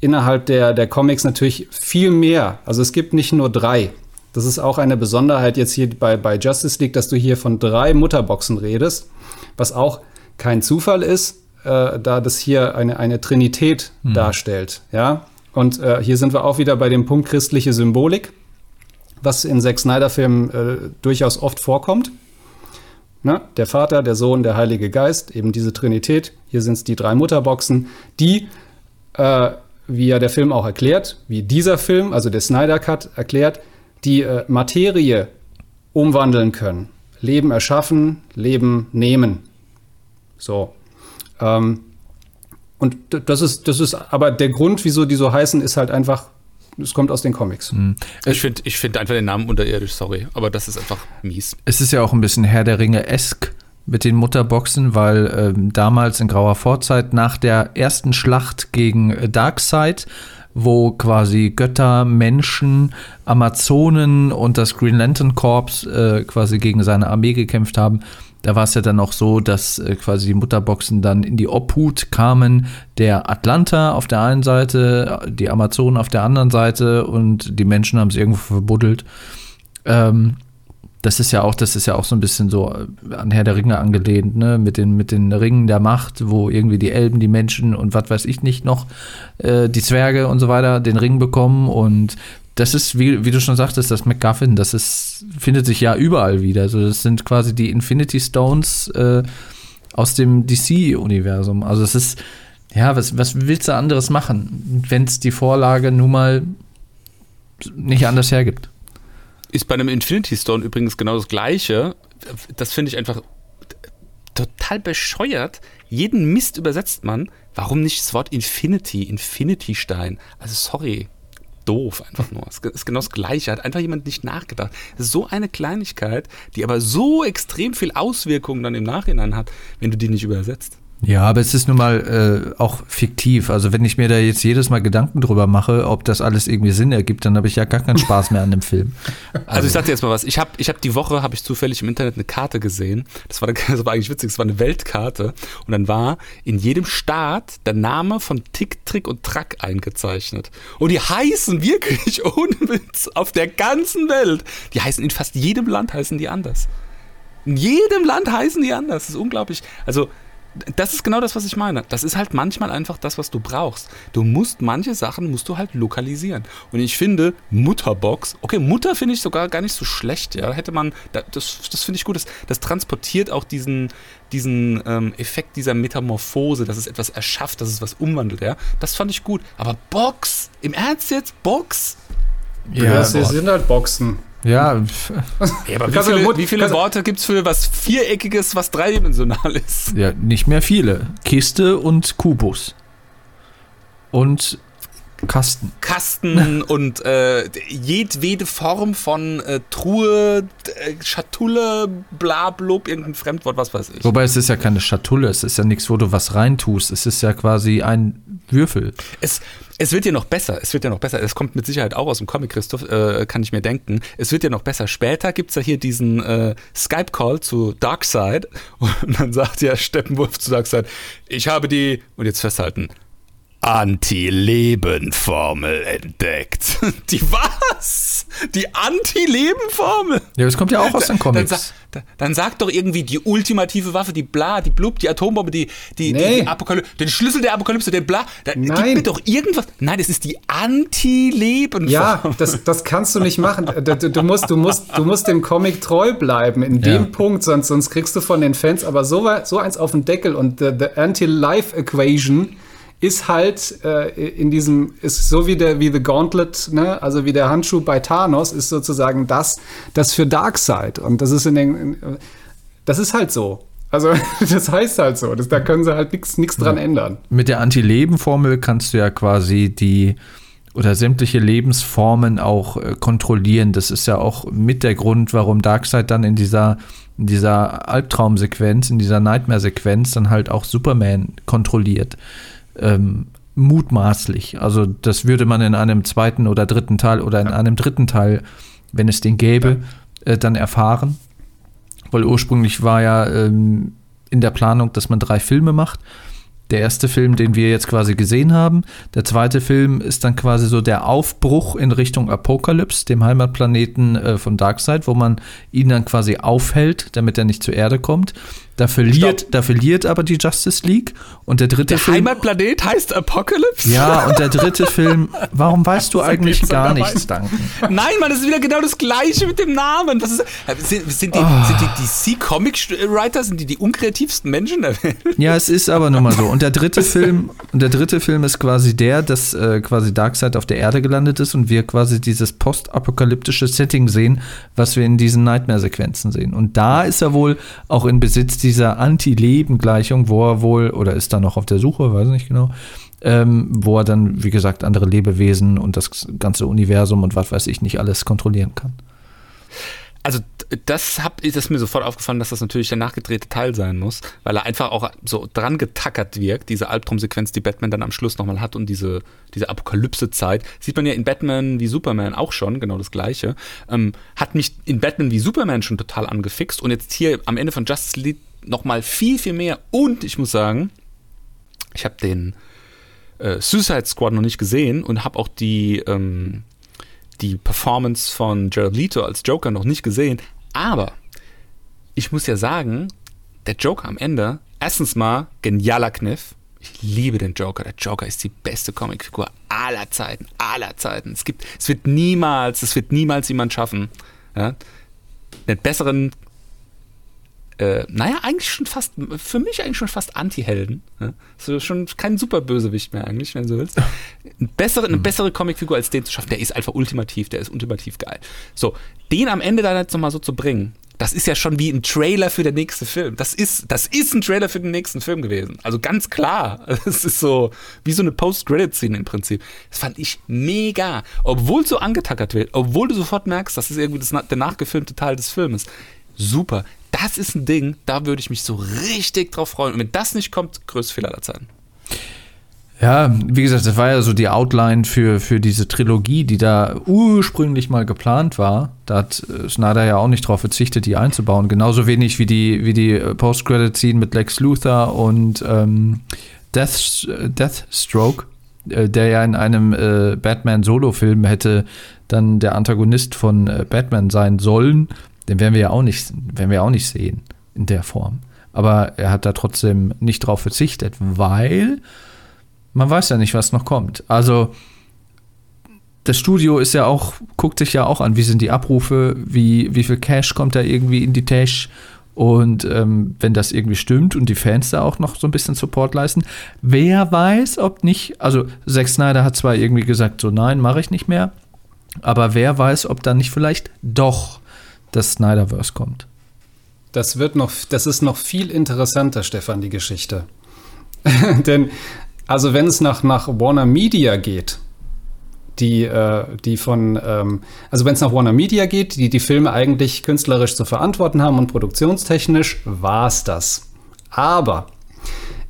innerhalb der, der Comics natürlich viel mehr. Also es gibt nicht nur drei. Das ist auch eine Besonderheit jetzt hier bei, bei Justice League, dass du hier von drei Mutterboxen redest, was auch kein Zufall ist, äh, da das hier eine, eine Trinität darstellt. Ja? Und äh, hier sind wir auch wieder bei dem Punkt christliche Symbolik, was in Zack Snyder-Filmen äh, durchaus oft vorkommt. Ne? Der Vater, der Sohn, der Heilige Geist, eben diese Trinität. Hier sind es die drei Mutterboxen, die, äh, wie ja der Film auch erklärt, wie dieser Film, also der Snyder Cut erklärt, die äh, Materie umwandeln können. Leben erschaffen, Leben nehmen. So. Ähm, und das ist, das ist aber der Grund, wieso die so heißen, ist halt einfach es kommt aus den Comics. Mhm. Ich finde ich find einfach den Namen unterirdisch, sorry, aber das ist einfach mies. Es ist ja auch ein bisschen Herr der Ringe-esk mit den Mutterboxen, weil ähm, damals in grauer Vorzeit nach der ersten Schlacht gegen äh, Darkseid, wo quasi Götter, Menschen, Amazonen und das Green Lantern Corps äh, quasi gegen seine Armee gekämpft haben, da war es ja dann auch so, dass äh, quasi die Mutterboxen dann in die Obhut kamen der Atlanta auf der einen Seite, die Amazonen auf der anderen Seite und die Menschen haben es irgendwo verbuddelt. Ähm, das ist ja auch, das ist ja auch so ein bisschen so äh, an Herr der Ringe angelehnt, ne? Mit den, mit den Ringen der Macht, wo irgendwie die Elben, die Menschen und was weiß ich nicht noch, äh, die Zwerge und so weiter den Ring bekommen und das ist, wie, wie du schon sagtest, das MacGuffin, das ist, findet sich ja überall wieder. Also das sind quasi die Infinity Stones äh, aus dem DC-Universum. Also es ist, ja, was, was willst du anderes machen, wenn es die Vorlage nun mal nicht anders hergibt? Ist bei einem Infinity Stone übrigens genau das gleiche. Das finde ich einfach total bescheuert. Jeden Mist übersetzt man. Warum nicht das Wort Infinity, Infinity Stein? Also sorry, doof einfach nur. Es ist genau das Gleiche. Hat einfach jemand nicht nachgedacht. so eine Kleinigkeit, die aber so extrem viel Auswirkungen dann im Nachhinein hat, wenn du die nicht übersetzt. Ja, aber es ist nun mal äh, auch fiktiv. Also wenn ich mir da jetzt jedes Mal Gedanken drüber mache, ob das alles irgendwie Sinn ergibt, dann habe ich ja gar keinen Spaß mehr an dem Film. Also, also ich sag dir jetzt mal was. Ich habe ich hab die Woche, habe ich zufällig im Internet eine Karte gesehen. Das war, das war eigentlich witzig. Das war eine Weltkarte. Und dann war in jedem Staat der Name von Tick, Trick und Track eingezeichnet. Und die heißen wirklich ohne Witz auf der ganzen Welt. Die heißen in fast jedem Land heißen die anders. In jedem Land heißen die anders. Das ist unglaublich. Also das ist genau das, was ich meine. Das ist halt manchmal einfach das, was du brauchst. Du musst manche Sachen musst du halt lokalisieren. Und ich finde Mutterbox, okay, Mutter finde ich sogar gar nicht so schlecht. Ja, hätte man, das, das finde ich gut. Das, das transportiert auch diesen, diesen ähm, Effekt dieser Metamorphose, dass es etwas erschafft, dass es was umwandelt. Ja, das fand ich gut. Aber Box, im Ernst jetzt Box? Ja, ja sie sind halt Boxen. Ja. ja aber wie viele, wie viele Worte gibt es für was Viereckiges, was dreidimensional ist? Ja, nicht mehr viele. Kiste und Kubus. Und Kasten. Kasten und äh, jedwede Form von äh, Truhe, äh, Schatulle, bla, blub, irgendein Fremdwort, was weiß ich. Wobei es ist ja keine Schatulle, es ist ja nichts, wo du was reintust. Es ist ja quasi ein Würfel. Es, es wird ja noch besser, es wird ja noch besser. Es kommt mit Sicherheit auch aus dem Comic, Christoph, äh, kann ich mir denken. Es wird ja noch besser. Später gibt es ja hier diesen äh, Skype-Call zu Darkseid und dann sagt ja Steppenwolf zu Darkseid, ich habe die, und jetzt festhalten, Anti-Leben-Formel entdeckt. Die was? Die Anti-Leben-Formel? Ja, das kommt ja auch aus den Comics. Dann, dann, dann sagt doch irgendwie die ultimative Waffe, die Bla, die Blub, die Atombombe, die, die, nee. die Apokalypse, den Schlüssel der Apokalypse, den Bla. Da, Nein. Gib mir doch irgendwas. Nein, das ist die Anti-Leben-Formel. Ja, das, das kannst du nicht machen. Du, du, musst, du, musst, du musst dem Comic treu bleiben in dem ja. Punkt, sonst, sonst kriegst du von den Fans aber so, so eins auf den Deckel und the, the Anti-Life-Equation ist halt äh, in diesem, ist so wie der, wie The Gauntlet, ne, also wie der Handschuh bei Thanos, ist sozusagen das, das für Darkseid. Und das ist in den, in, das ist halt so. Also, das heißt halt so. Das, da können sie halt nichts dran ja. ändern. Mit der Anti-Leben-Formel kannst du ja quasi die oder sämtliche Lebensformen auch äh, kontrollieren. Das ist ja auch mit der Grund, warum Darkseid dann in dieser, in dieser Albtraumsequenz, in dieser Nightmare-Sequenz dann halt auch Superman kontrolliert ähm, mutmaßlich. Also das würde man in einem zweiten oder dritten Teil oder in ja. einem dritten Teil, wenn es den gäbe, ja. äh, dann erfahren. Weil ursprünglich war ja ähm, in der Planung, dass man drei Filme macht. Der erste Film, den wir jetzt quasi gesehen haben. Der zweite Film ist dann quasi so der Aufbruch in Richtung Apokalypse, dem Heimatplaneten äh, von Darkseid, wo man ihn dann quasi aufhält, damit er nicht zur Erde kommt. Da verliert, da verliert aber die Justice League. Und der dritte der Film. Heimatplanet heißt Apocalypse? Ja, und der dritte Film. Warum weißt du eigentlich gar nichts, Danken? Nein, Mann, das ist wieder genau das Gleiche mit dem Namen. Das ist, sind, sind die, oh. sind die DC-Comic-Writer, sind die die unkreativsten Menschen der Welt? Ja, es ist aber nun mal so. Und der dritte Film, und der dritte Film ist quasi der, dass äh, quasi Darkseid auf der Erde gelandet ist und wir quasi dieses postapokalyptische Setting sehen, was wir in diesen Nightmare-Sequenzen sehen. Und da ist er wohl auch in Besitz dieser Anti-Leben-Gleichung, wo er wohl, oder ist da noch auf der Suche, weiß nicht genau, ähm, wo er dann, wie gesagt, andere Lebewesen und das ganze Universum und was weiß ich nicht alles kontrollieren kann. Also das hab, ist mir sofort aufgefallen, dass das natürlich der nachgedrehte Teil sein muss, weil er einfach auch so dran getackert wirkt, diese Albtraumsequenz, die Batman dann am Schluss nochmal hat und diese, diese Apokalypse-Zeit. Sieht man ja in Batman wie Superman auch schon, genau das gleiche. Ähm, hat mich in Batman wie Superman schon total angefixt und jetzt hier am Ende von Justice League nochmal viel, viel mehr. Und ich muss sagen, ich habe den äh, Suicide Squad noch nicht gesehen und habe auch die, ähm, die Performance von Jared Leto als Joker noch nicht gesehen. Aber ich muss ja sagen, der Joker am Ende, erstens mal genialer Kniff. Ich liebe den Joker. Der Joker ist die beste Comicfigur aller Zeiten, aller Zeiten. Es gibt, es wird niemals, es wird niemals jemand schaffen, ja, einen besseren äh, naja, eigentlich schon fast, für mich eigentlich schon fast Anti-Helden. Ne? So schon kein super Bösewicht mehr eigentlich, wenn du willst. Eine bessere, eine bessere Comicfigur als den zu schaffen, der ist einfach ultimativ, der ist ultimativ geil. So, den am Ende dann jetzt nochmal so zu bringen, das ist ja schon wie ein Trailer für den nächsten Film. Das ist, das ist ein Trailer für den nächsten Film gewesen. Also ganz klar. Es ist so wie so eine Post-Credit-Szene im Prinzip. Das fand ich mega. Obwohl so angetackert wird, obwohl du sofort merkst, das ist irgendwie das, der nachgefilmte Teil des Filmes. Super das ist ein Ding, da würde ich mich so richtig drauf freuen. Und wenn das nicht kommt, größte Fehler aller Zeiten. Ja, wie gesagt, das war ja so die Outline für, für diese Trilogie, die da ursprünglich mal geplant war. Da hat äh, Snyder ja auch nicht darauf verzichtet, die einzubauen. Genauso wenig wie die, wie die äh, Post-Credit-Scene mit Lex Luthor und ähm, Death, Deathstroke, äh, der ja in einem äh, Batman-Solo-Film hätte dann der Antagonist von äh, Batman sein sollen. Den werden wir ja auch nicht, werden wir auch nicht sehen in der Form. Aber er hat da trotzdem nicht drauf verzichtet, weil man weiß ja nicht, was noch kommt. Also das Studio ist ja auch, guckt sich ja auch an, wie sind die Abrufe, wie, wie viel Cash kommt da irgendwie in die Tasche und ähm, wenn das irgendwie stimmt und die Fans da auch noch so ein bisschen Support leisten, wer weiß, ob nicht, also Zack Snyder hat zwar irgendwie gesagt, so nein, mache ich nicht mehr, aber wer weiß, ob da nicht vielleicht doch das Snyderverse kommt. Das wird noch, das ist noch viel interessanter, Stefan, die Geschichte. Denn, also wenn es nach, nach Warner Media geht, die, äh, die von, ähm, also wenn es nach Warner Media geht, die die Filme eigentlich künstlerisch zu verantworten haben und produktionstechnisch, war es das. Aber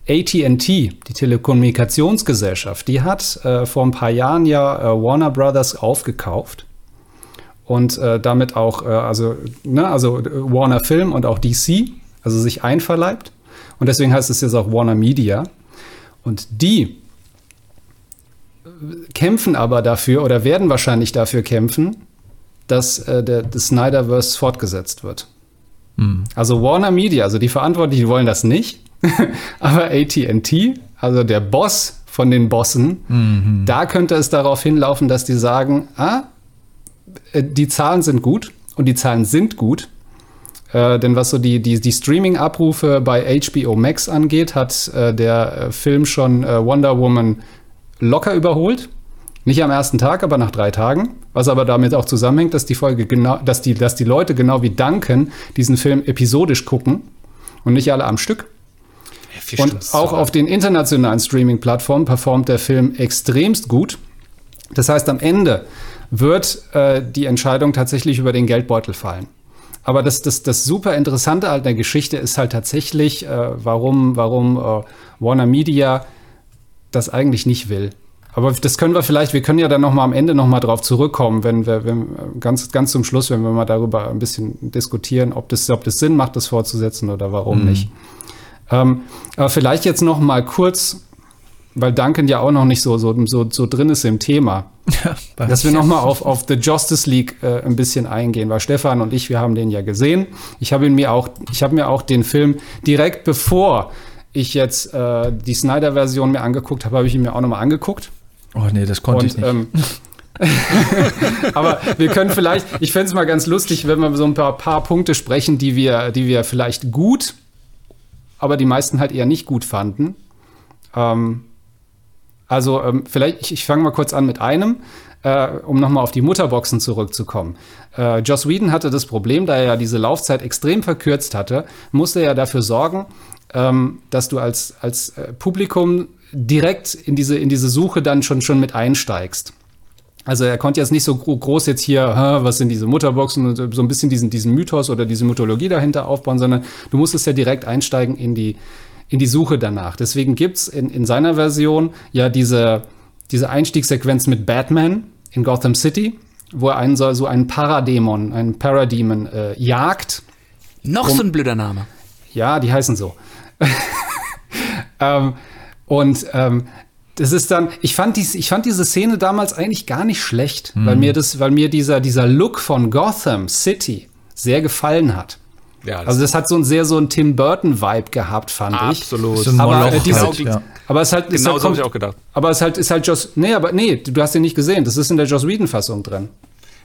ATT, die Telekommunikationsgesellschaft, die hat äh, vor ein paar Jahren ja äh, Warner Brothers aufgekauft und äh, damit auch, äh, also, ne, also äh, Warner Film und auch DC, also sich einverleibt. Und deswegen heißt es jetzt auch Warner Media. Und die äh, kämpfen aber dafür oder werden wahrscheinlich dafür kämpfen, dass äh, der, das Snyderverse fortgesetzt wird. Hm. Also Warner Media, also die Verantwortlichen wollen das nicht, aber AT&T, also der Boss von den Bossen, mhm. da könnte es darauf hinlaufen, dass die sagen, ah, die Zahlen sind gut und die Zahlen sind gut. Äh, denn was so die, die, die Streaming-Abrufe bei HBO Max angeht, hat äh, der äh, Film schon äh, Wonder Woman locker überholt. Nicht am ersten Tag, aber nach drei Tagen. Was aber damit auch zusammenhängt, dass die Folge genau, dass die, dass die Leute genau wie Duncan diesen Film episodisch gucken und nicht alle am Stück. Ja, und auch auf den internationalen Streaming-Plattformen performt der Film extremst gut. Das heißt, am Ende wird äh, die Entscheidung tatsächlich über den Geldbeutel fallen. Aber das, das, das super Interessante an der Geschichte ist halt tatsächlich, äh, warum, warum äh, Warner Media das eigentlich nicht will. Aber das können wir vielleicht, wir können ja dann noch mal am Ende noch mal drauf zurückkommen, wenn wir, wenn, ganz, ganz zum Schluss, wenn wir mal darüber ein bisschen diskutieren, ob das, ob das Sinn macht, das fortzusetzen oder warum mhm. nicht. Ähm, aber vielleicht jetzt noch mal kurz weil Duncan ja auch noch nicht so, so, so, so drin ist im Thema. Ja, dass wir nochmal auf, auf The Justice League äh, ein bisschen eingehen, weil Stefan und ich, wir haben den ja gesehen. Ich habe mir auch, ich habe mir auch den Film direkt bevor ich jetzt äh, die Snyder-Version mir angeguckt habe, habe ich ihn mir auch nochmal angeguckt. Oh nee, das konnte und, ich nicht. Ähm, aber wir können vielleicht, ich fände es mal ganz lustig, wenn wir so ein paar, paar Punkte sprechen, die wir, die wir vielleicht gut, aber die meisten halt eher nicht gut fanden. Ähm, also ähm, vielleicht, ich, ich fange mal kurz an mit einem. äh, um nochmal auf die Mutterboxen zurückzukommen. Äh, Joss Whedon hatte das Problem, da er ja diese Laufzeit extrem verkürzt hatte, musste er dafür sorgen, ähm, dass du als, als äh, Publikum direkt in diese, in diese Suche dann schon, schon mit einsteigst. Also er konnte jetzt nicht so groß jetzt hier, was sind diese Mutterboxen und so ein bisschen diesen, diesen Mythos oder diese Mythologie dahinter aufbauen, sondern du musstest ja direkt einsteigen in die, in die Suche danach. Deswegen gibt's in, in seiner Version ja diese, diese Einstiegssequenz mit Batman in Gotham City, wo er einen so, so einen Paradämon, einen Parademon äh, jagt. Noch um, so ein blöder Name. Ja, die heißen so. ähm, und ähm, das ist dann, ich fand, dies, ich fand diese Szene damals eigentlich gar nicht schlecht, mhm. weil mir das, weil mir dieser, dieser Look von Gotham City sehr gefallen hat. Ja, das also das hat so ein sehr so ein Tim Burton Vibe gehabt, fand absolut. ich. Absolut. Aber, äh, diese, halt, ja. aber es halt, genau ist halt, so ich auch gedacht. Aber es halt ist halt Joss, nee, aber nee, du hast ihn nicht gesehen. Das ist in der Joss Whedon Fassung drin.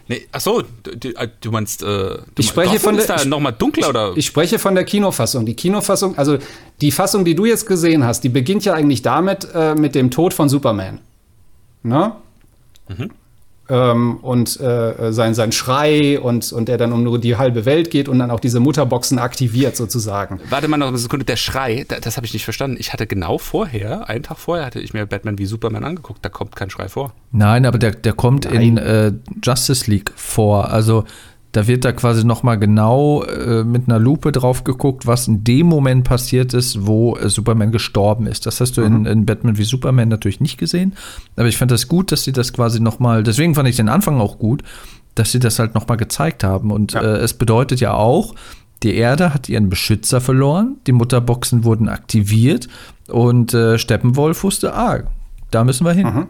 Nee, ach so, du, du meinst, äh, du ich spreche meinst, von der, ist da noch mal dunkler oder? Ich, ich, spreche von der Kinofassung. Die Kinofassung, also die Fassung, die du jetzt gesehen hast, die beginnt ja eigentlich damit äh, mit dem Tod von Superman. Ne? Mhm ähm, und äh, sein, sein Schrei und, und der dann um die halbe Welt geht und dann auch diese Mutterboxen aktiviert sozusagen. Warte mal noch eine Sekunde, der Schrei, das, das habe ich nicht verstanden. Ich hatte genau vorher, einen Tag vorher, hatte ich mir Batman wie Superman angeguckt, da kommt kein Schrei vor. Nein, aber der, der kommt Nein. in äh, Justice League vor. Also da wird da quasi nochmal genau äh, mit einer Lupe drauf geguckt, was in dem Moment passiert ist, wo äh, Superman gestorben ist. Das hast du mhm. in, in, Batman wie Superman natürlich nicht gesehen. Aber ich fand das gut, dass sie das quasi nochmal, deswegen fand ich den Anfang auch gut, dass sie das halt nochmal gezeigt haben. Und ja. äh, es bedeutet ja auch, die Erde hat ihren Beschützer verloren, die Mutterboxen wurden aktiviert und äh, Steppenwolf wusste, ah, da müssen wir hin. Mhm.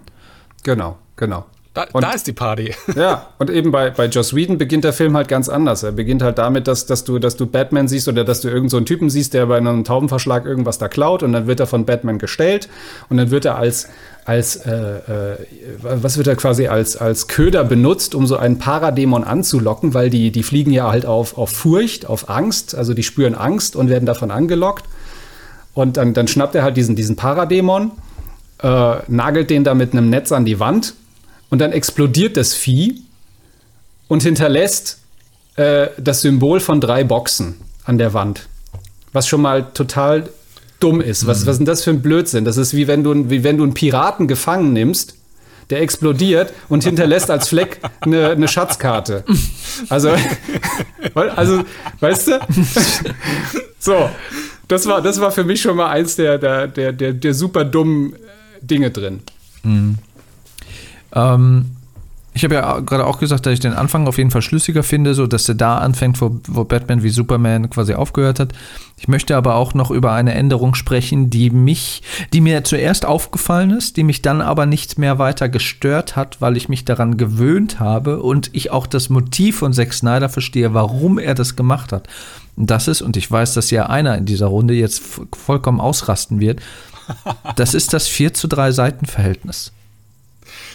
Genau, genau. Da, und, da, ist die Party. Ja, und eben bei, bei Joss Whedon beginnt der Film halt ganz anders. Er beginnt halt damit, dass, dass, du, dass du Batman siehst oder dass du irgendeinen so Typen siehst, der bei einem Taubenverschlag irgendwas da klaut und dann wird er von Batman gestellt und dann wird er als, als äh, äh, was wird er quasi als, als Köder benutzt, um so einen Paradämon anzulocken, weil die, die fliegen ja halt auf, auf Furcht, auf Angst, also die spüren Angst und werden davon angelockt. Und dann, dann schnappt er halt diesen, diesen Paradämon, äh, nagelt den da mit einem Netz an die Wand und dann explodiert das Vieh und hinterlässt äh, das Symbol von drei Boxen an der Wand. Was schon mal total dumm ist. Was, mhm. was ist denn das für ein Blödsinn? Das ist wie wenn du, wie wenn du einen Piraten gefangen nimmst, der explodiert und hinterlässt als Fleck eine, eine Schatzkarte. Also, also, weißt du? So, das war, das war für mich schon mal eins der, der, der, der, der super dummen Dinge drin. Mhm. Ähm, ich habe ja gerade auch gesagt, dass ich den Anfang auf jeden Fall schlüssiger finde, so dass er da anfängt, wo, wo, Batman wie Superman quasi aufgehört hat. Ich möchte aber auch noch über eine Änderung sprechen, die mich, die mir zuerst aufgefallen ist, die mich dann aber nicht mehr weiter gestört hat, weil ich mich daran gewöhnt habe und ich auch das Motiv von Zack Snyder verstehe, warum er das gemacht hat. Und das ist, und ich weiß, dass ja einer in dieser Runde jetzt vollkommen ausrasten wird, das ist das 4 zu 3 Seitenverhältnis.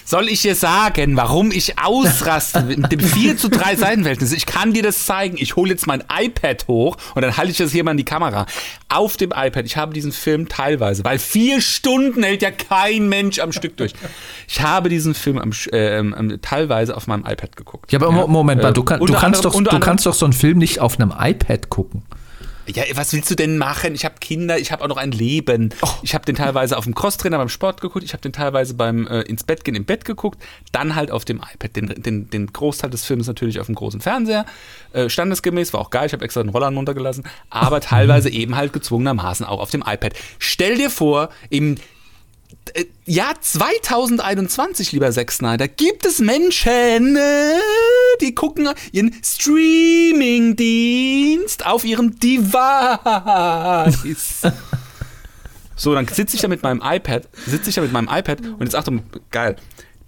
Soll ich dir sagen, warum ich ausraste mit dem 4 zu 3 Seitenverhältnis? Ich kann dir das zeigen. Ich hole jetzt mein iPad hoch und dann halte ich das hier mal in die Kamera. Auf dem iPad. Ich habe diesen Film teilweise, weil vier Stunden hält ja kein Mensch am Stück durch. Ich habe diesen Film am, äh, teilweise auf meinem iPad geguckt. Ja, aber ja. Moment mal, du, kann, du, kannst anderem, doch, du kannst doch so einen Film nicht auf einem iPad gucken. Ja, was willst du denn machen? Ich habe Kinder, ich habe auch noch ein Leben. Oh. Ich habe den teilweise auf dem Crosstrainer beim Sport geguckt, ich habe den teilweise beim äh, ins Bett gehen im Bett geguckt, dann halt auf dem iPad. Den, den, den Großteil des Films natürlich auf dem großen Fernseher. Äh, standesgemäß, war auch geil, ich habe extra den Roller runtergelassen, aber teilweise eben halt gezwungenermaßen auch auf dem iPad. Stell dir vor, im Jahr 2021, lieber Zack Snyder, gibt es Menschen, äh, die gucken ihren Streaming-Dienst auf ihrem Device. so, dann sitze ich da mit meinem iPad, sitze ich da mit meinem iPad und jetzt Achtung, geil.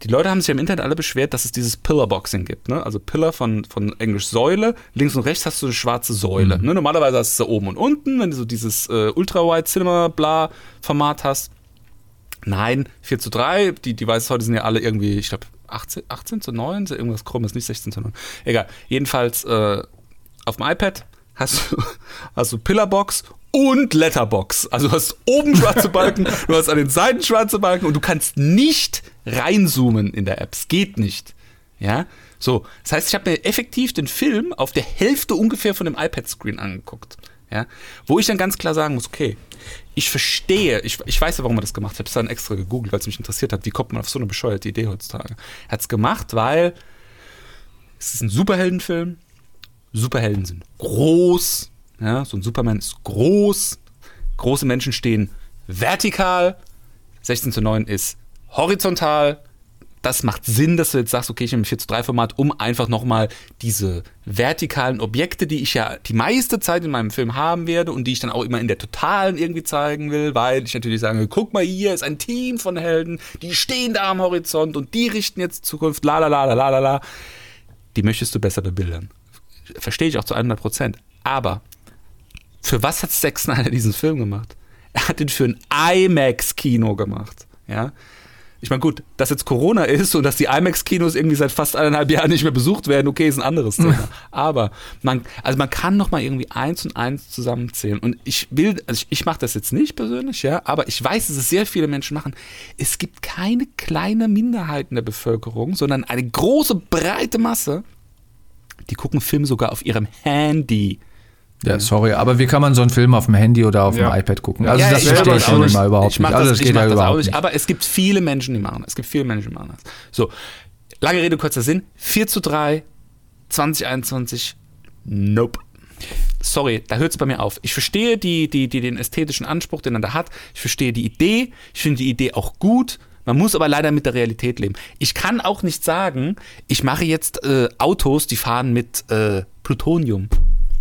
Die Leute haben sich im Internet alle beschwert, dass es dieses Pillarboxing gibt. Ne? Also Pillar von, von Englisch Säule. Links und rechts hast du eine schwarze Säule. Mhm. Ne? Normalerweise hast du oben und unten, wenn du so dieses äh, Ultra-Wide-Cinema-Bla-Format hast. Nein, 4 zu 3. Die Devices heute sind ja alle irgendwie, ich glaube, 18, 18 zu 9, irgendwas krummes, nicht 16 zu 9. Egal. Jedenfalls äh, auf dem iPad hast du, hast du Pillarbox und Letterbox. Also du hast oben schwarze Balken, du hast an den Seiten schwarze Balken und du kannst nicht reinzoomen in der App. Es geht nicht. Ja, so. Das heißt, ich habe mir effektiv den Film auf der Hälfte ungefähr von dem iPad-Screen angeguckt. Ja, wo ich dann ganz klar sagen muss, okay, ich verstehe, ich, ich weiß ja, warum er das gemacht hat. Ich habe es dann extra gegoogelt, weil es mich interessiert hat, wie kommt man auf so eine bescheuerte Idee heutzutage. Er hat es gemacht, weil es ist ein Superheldenfilm. Superhelden sind groß. Ja, so ein Superman ist groß. Große Menschen stehen vertikal. 16 zu 9 ist horizontal das macht Sinn, dass du jetzt sagst, okay, ich nehme ein 4 zu 3 Format, um einfach nochmal diese vertikalen Objekte, die ich ja die meiste Zeit in meinem Film haben werde und die ich dann auch immer in der Totalen irgendwie zeigen will, weil ich natürlich sage, guck mal, hier ist ein Team von Helden, die stehen da am Horizont und die richten jetzt Zukunft, la la la la la la. Die möchtest du besser bebildern. Verstehe ich auch zu 100 Prozent. Aber für was hat Zack Snyder diesen Film gemacht? Er hat ihn für ein IMAX-Kino gemacht. Ja, ich meine, gut, dass jetzt Corona ist und dass die IMAX-Kinos irgendwie seit fast eineinhalb Jahren nicht mehr besucht werden, okay, ist ein anderes Thema. Aber man, also man kann noch mal irgendwie eins und eins zusammenzählen. Und ich will, also ich, ich mache das jetzt nicht persönlich, ja, aber ich weiß, dass es sehr viele Menschen machen. Es gibt keine kleine Minderheit in der Bevölkerung, sondern eine große, breite Masse, die gucken Film sogar auf ihrem Handy. Ja, sorry, aber wie kann man so einen Film auf dem Handy oder auf Ja. dem iPad gucken? Also Ja, das verstehe ich schon immer überhaupt nicht. Also das, geht ja überhaupt nicht. nicht. Aber es gibt viele Menschen, die machen das. Es gibt viele Menschen, die machen das. So, lange Rede, kurzer Sinn. 4 zu 3, 2021, nope. Sorry, da hört es bei mir auf. Ich verstehe die, die, die, den ästhetischen Anspruch, den er da hat. Ich verstehe die Idee. Ich finde die Idee auch gut. Man muss aber leider mit der Realität leben. Ich kann auch nicht sagen, ich mache jetzt äh, Autos, die fahren mit äh, Plutonium.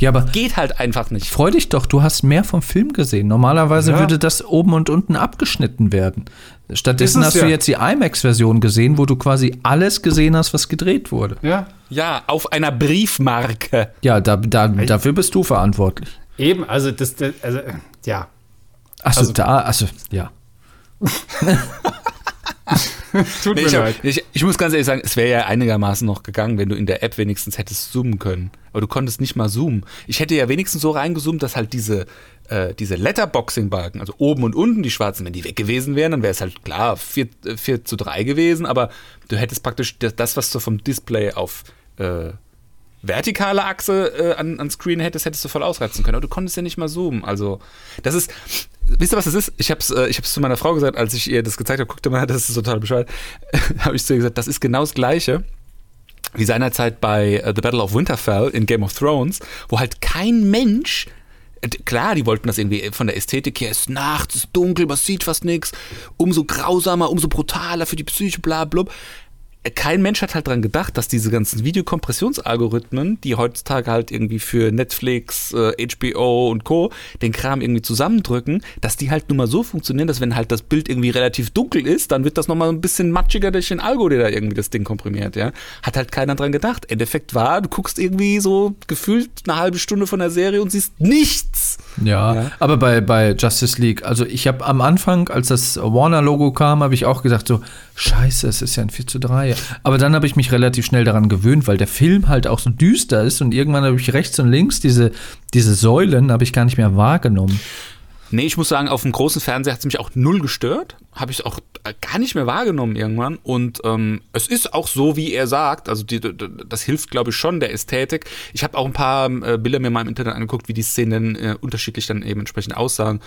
Ja, aber Geht halt einfach nicht. freu dich doch, du hast mehr vom Film gesehen. Normalerweise Ja. würde das oben und unten abgeschnitten werden. Stattdessen hast du ja. jetzt die IMAX-Version gesehen, wo du quasi alles gesehen hast, was gedreht wurde. Ja, Ja, auf einer Briefmarke. Ja, da, da, dafür bist du verantwortlich. eben, also das, das also, ja. Achso, Also- da, also, ja. Tut Nee, mir ich, leid. ich, ich muss ganz ehrlich sagen, es wäre ja einigermaßen noch gegangen, wenn du in der App wenigstens hättest zoomen können. Aber du konntest nicht mal zoomen. Ich hätte ja wenigstens so reingezoomt, dass halt diese, äh, diese Letterboxing-Balken, also oben und unten die schwarzen, wenn die weg gewesen wären, dann wäre es halt klar 4, äh, 4 zu 3 gewesen, aber du hättest praktisch das- das, was du vom Display auf äh, vertikale Achse äh, an, an Screen hättest, hättest du voll ausreizen können. Aber du konntest ja nicht mal zoomen. Also, das ist. Wisst ihr, was das ist? Ich hab's, äh, ich hab's zu meiner Frau gesagt, als ich ihr das gezeigt habe, guckte mal, das ist total bescheuert. habe ich zu ihr gesagt, das ist genau das Gleiche wie seinerzeit bei äh, The Battle of Winterfell in Game of Thrones, wo halt kein Mensch Klar, die wollten das irgendwie von der Ästhetik her, es ist nachts, es ist dunkel, man sieht fast nichts, umso grausamer, umso brutaler für die Psyche, bla blub. Kein Mensch hat halt dran gedacht, dass diese ganzen Videokompressionsalgorithmen, die heutzutage halt irgendwie für Netflix, äh, HBO und Co. den Kram irgendwie zusammendrücken, dass die halt nur mal so funktionieren, dass wenn halt das Bild irgendwie relativ dunkel ist, dann wird das nochmal ein bisschen matschiger durch den Algo, der da irgendwie das Ding komprimiert, ja. Hat halt keiner dran gedacht. Endeffekt war, du guckst irgendwie so gefühlt eine halbe Stunde von der Serie und siehst nichts. Ja, Ja. aber bei, bei Justice League, also ich habe am Anfang, als das Warner-Logo kam, habe ich auch gesagt so, scheiße, es ist ja ein 4 zu 3. Aber dann habe ich mich relativ schnell daran gewöhnt, weil der Film halt auch so düster ist und irgendwann habe ich rechts und links diese, diese Säulen habe ich gar nicht mehr wahrgenommen. Nee, ich muss sagen, auf dem großen Fernseher hat es mich auch null gestört. Habe ich auch äh, gar nicht mehr wahrgenommen irgendwann. Und ähm, es ist auch so, wie er sagt. Also die, das hilft, glaube ich, schon der Ästhetik. Ich habe auch ein paar äh, Bilder mir mal im Internet angeguckt, wie die Szenen äh, unterschiedlich dann eben entsprechend aussahen.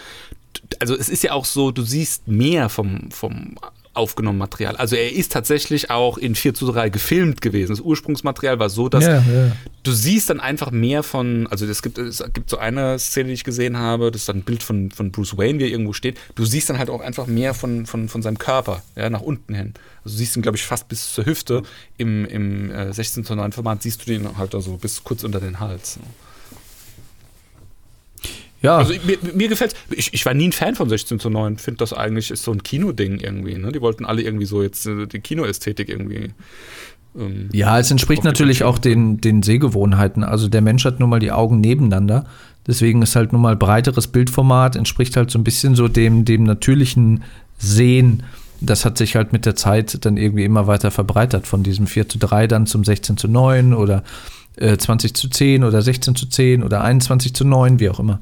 Also es ist ja auch so, du siehst mehr vom, vom aufgenommenen Material. Also er ist tatsächlich auch in 4 zu 3 gefilmt gewesen. Das Ursprungsmaterial war so, dass Ja, ja. du siehst dann einfach mehr von, also es gibt, es gibt so eine Szene, die ich gesehen habe, das ist dann ein Bild von, von Bruce Wayne, wie er irgendwo steht. Du siehst dann halt auch einfach mehr von, von, von seinem Körper, ja, nach unten hin. Also du siehst ihn, glaube ich, fast bis zur Hüfte. Im, im äh, 16 zu 9 Format siehst du den halt also bis kurz unter den Hals. Ja, Also mir, mir gefällt ich, ich war nie ein Fan von 16 zu 9, finde das eigentlich ist so ein Kinoding irgendwie. Ne? Die wollten alle irgendwie so jetzt äh, die Kinoästhetik irgendwie. Ähm, Ja, es entspricht natürlich auch den, den Sehgewohnheiten. Also der Mensch hat nun mal die Augen nebeneinander. Deswegen ist halt nun mal breiteres Bildformat, entspricht halt so ein bisschen so dem, dem natürlichen Sehen. Das hat sich halt mit der Zeit dann irgendwie immer weiter verbreitert. Von diesem 4 zu 3 dann zum 16 zu 9 oder äh, 20 zu 10 oder 16 zu 10 oder 21 zu 9, wie auch immer.